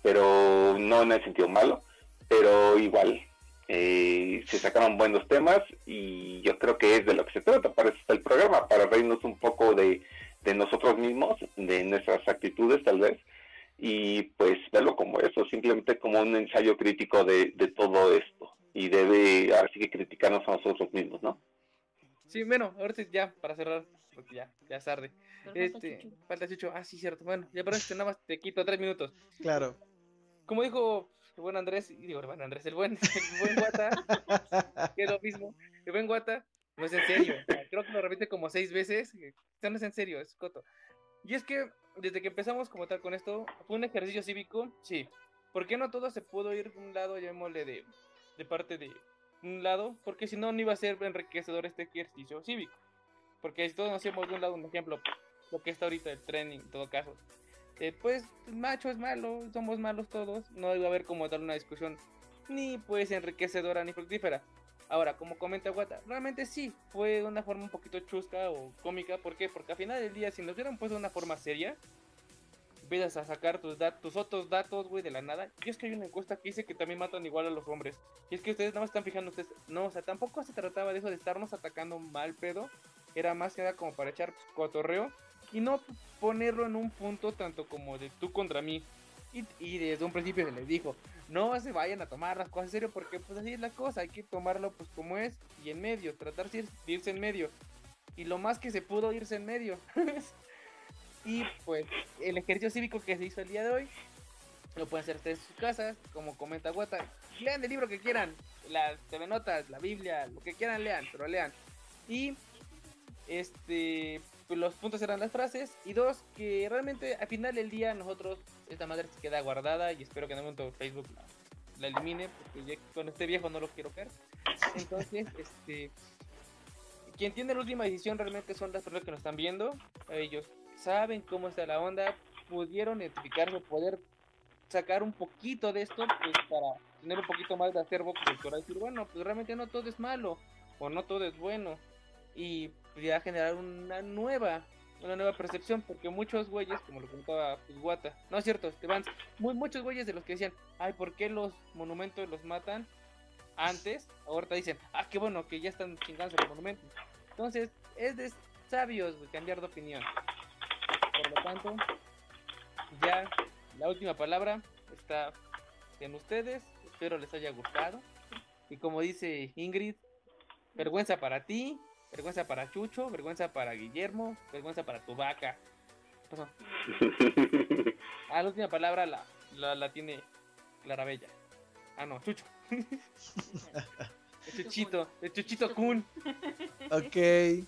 pero no en el sentido malo. Pero igual, eh, se sacaron buenos temas y yo creo que es de lo que se trata para eso está el programa, para reírnos un poco de, de nosotros mismos, de nuestras actitudes tal vez y pues verlo como eso, simplemente como un ensayo crítico de, todo esto y debe ahora sí que criticarnos a nosotros mismos, ¿no? Sí, bueno, ahora sí ya para cerrar, porque ya, ya es tarde. Este, falta Chucho. Ah, sí, cierto. Bueno, ya para este nada más te quito tres minutos. Claro. Como dijo el buen Andrés, y digo, el buen Andrés, el buen, el buen Guata, que es lo mismo, el buen Guata, no es en serio. Creo que lo repite como seis veces. Esto no es en serio, es coto. Y es que desde que empezamos como tal con esto, fue un ejercicio cívico, sí. ¿Por qué no todo se pudo ir de un lado, llamémosle de, de parte de un lado? Porque si no, no iba a ser enriquecedor este ejercicio cívico. Porque si todos nos hacemos de un lado, un ejemplo, lo que está ahorita el training, en todo caso. Eh, pues macho es malo, somos malos todos, no iba a haber como tal una discusión ni pues enriquecedora ni fructífera. Ahora, como comenta Guata, realmente sí, fue de una forma un poquito chusca o cómica. ¿Por qué? Porque al final del día, si nos hubieran puesto de una forma seria, empiezas a sacar tus, tus otros datos, güey, de la nada. Y es que hay una encuesta que dice que también matan igual a los hombres. Y es que ustedes más están fijando ustedes. No, o sea, tampoco se trataba de eso de estarnos atacando mal pedo. Era más que nada como para echar cotorreo. Y no ponerlo en un punto tanto como de tú contra mí. Y, desde un principio se les dijo, no se vayan a tomar las cosas en serio porque pues así es la cosa, hay que tomarlo pues como es y en medio, tratar de irse en medio. Y lo más que se pudo irse en medio. y pues el ejercicio cívico que se hizo el día de hoy, lo pueden hacer ustedes en sus casas, como comenta Guata. Lean el libro que quieran, las TV notas, la Biblia, lo que quieran lean, pero lean. Y este pues los puntos eran las frases. Y dos, que realmente al final del día nosotros, esta madre se queda guardada y espero que en algún momento Facebook la, elimine, porque con este viejo no lo quiero ver. Entonces, este quien tiene la última decisión realmente son las personas que nos están viendo. Ellos saben cómo está la onda, pudieron identificarse, poder sacar un poquito de esto pues, para tener un poquito más de acervo cultural y decir, bueno, pues realmente no todo es malo o no todo es bueno y a generar una nueva una nueva percepción, porque muchos güeyes, como lo contaba Guata, no es cierto, Esteban, muy, muchos güeyes de los que decían, ay, ¿por qué los monumentos los matan antes? Ahorita dicen, ah, qué bueno, que ya están chingando los monumentos. Entonces, es de sabios cambiar de opinión. Por lo tanto, ya la última palabra está en ustedes, espero les haya gustado. Y como dice Ingrid, vergüenza para ti, Vergüenza para Chucho, vergüenza para Guillermo, vergüenza para tu vaca. Ah, la última palabra la, la, tiene Clara Bella. Ah, no, Chucho. El Chuchito, el Chuchito Kun. Ok.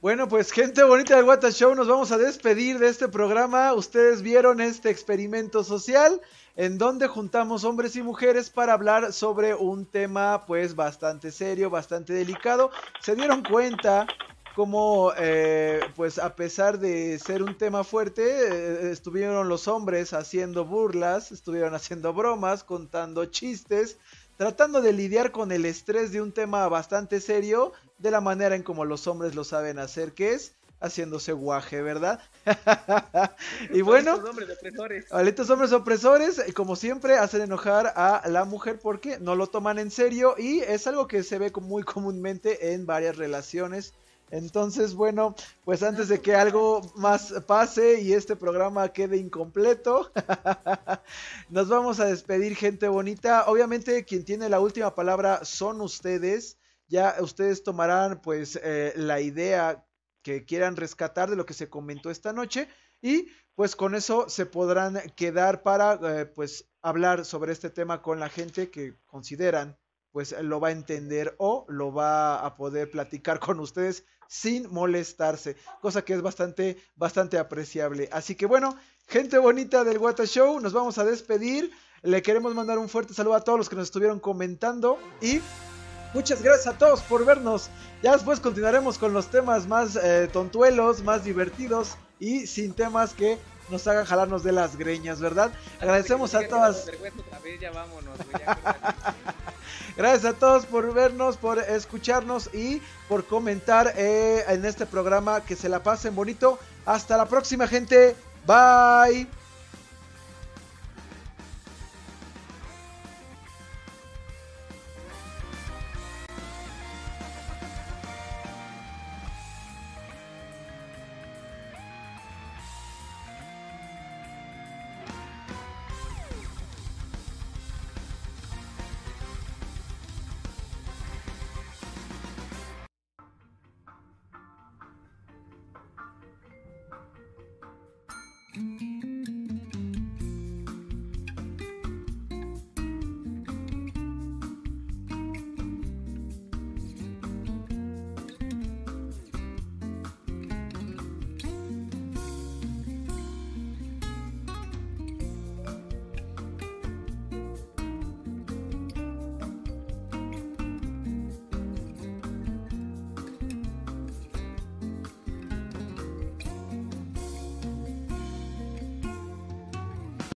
Bueno, pues gente bonita del Wata Show, nos vamos a despedir de este programa. Ustedes vieron este experimento social en donde juntamos hombres y mujeres para hablar sobre un tema pues bastante serio, bastante delicado. Se dieron cuenta como eh, pues a pesar de ser un tema fuerte, eh, estuvieron los hombres haciendo burlas, estuvieron haciendo bromas, contando chistes, tratando de lidiar con el estrés de un tema bastante serio de la manera en como los hombres lo saben hacer, que es haciéndose guaje, ¿verdad? y bueno, hombres opresores. Estos hombres opresores, eh, como siempre, hacen enojar a la mujer porque no lo toman en serio y es algo que se ve muy comúnmente en varias relaciones entonces, bueno, pues antes de que algo más pase y este programa quede incompleto, nos vamos a despedir, gente bonita. Obviamente, quien tiene la última palabra son ustedes. Ya ustedes tomarán, pues, eh, la idea que quieran rescatar de lo que se comentó esta noche y pues con eso se podrán quedar para eh, pues hablar sobre este tema con la gente que consideran pues lo va a entender o lo va a poder platicar con ustedes sin molestarse, cosa que es bastante, bastante apreciable. Así que bueno, gente bonita del Wata Show, nos vamos a despedir. Le queremos mandar un fuerte saludo a todos los que nos estuvieron comentando y muchas gracias a todos por vernos. Ya después continuaremos con los temas más eh, tontuelos, más divertidos y sin temas que nos hagan jalarnos de las greñas, ¿verdad? Agradecemos a todas. Gracias a todos por vernos, por escucharnos y por comentar eh, en este programa. Que se la pasen bonito. Hasta la próxima, gente. Bye.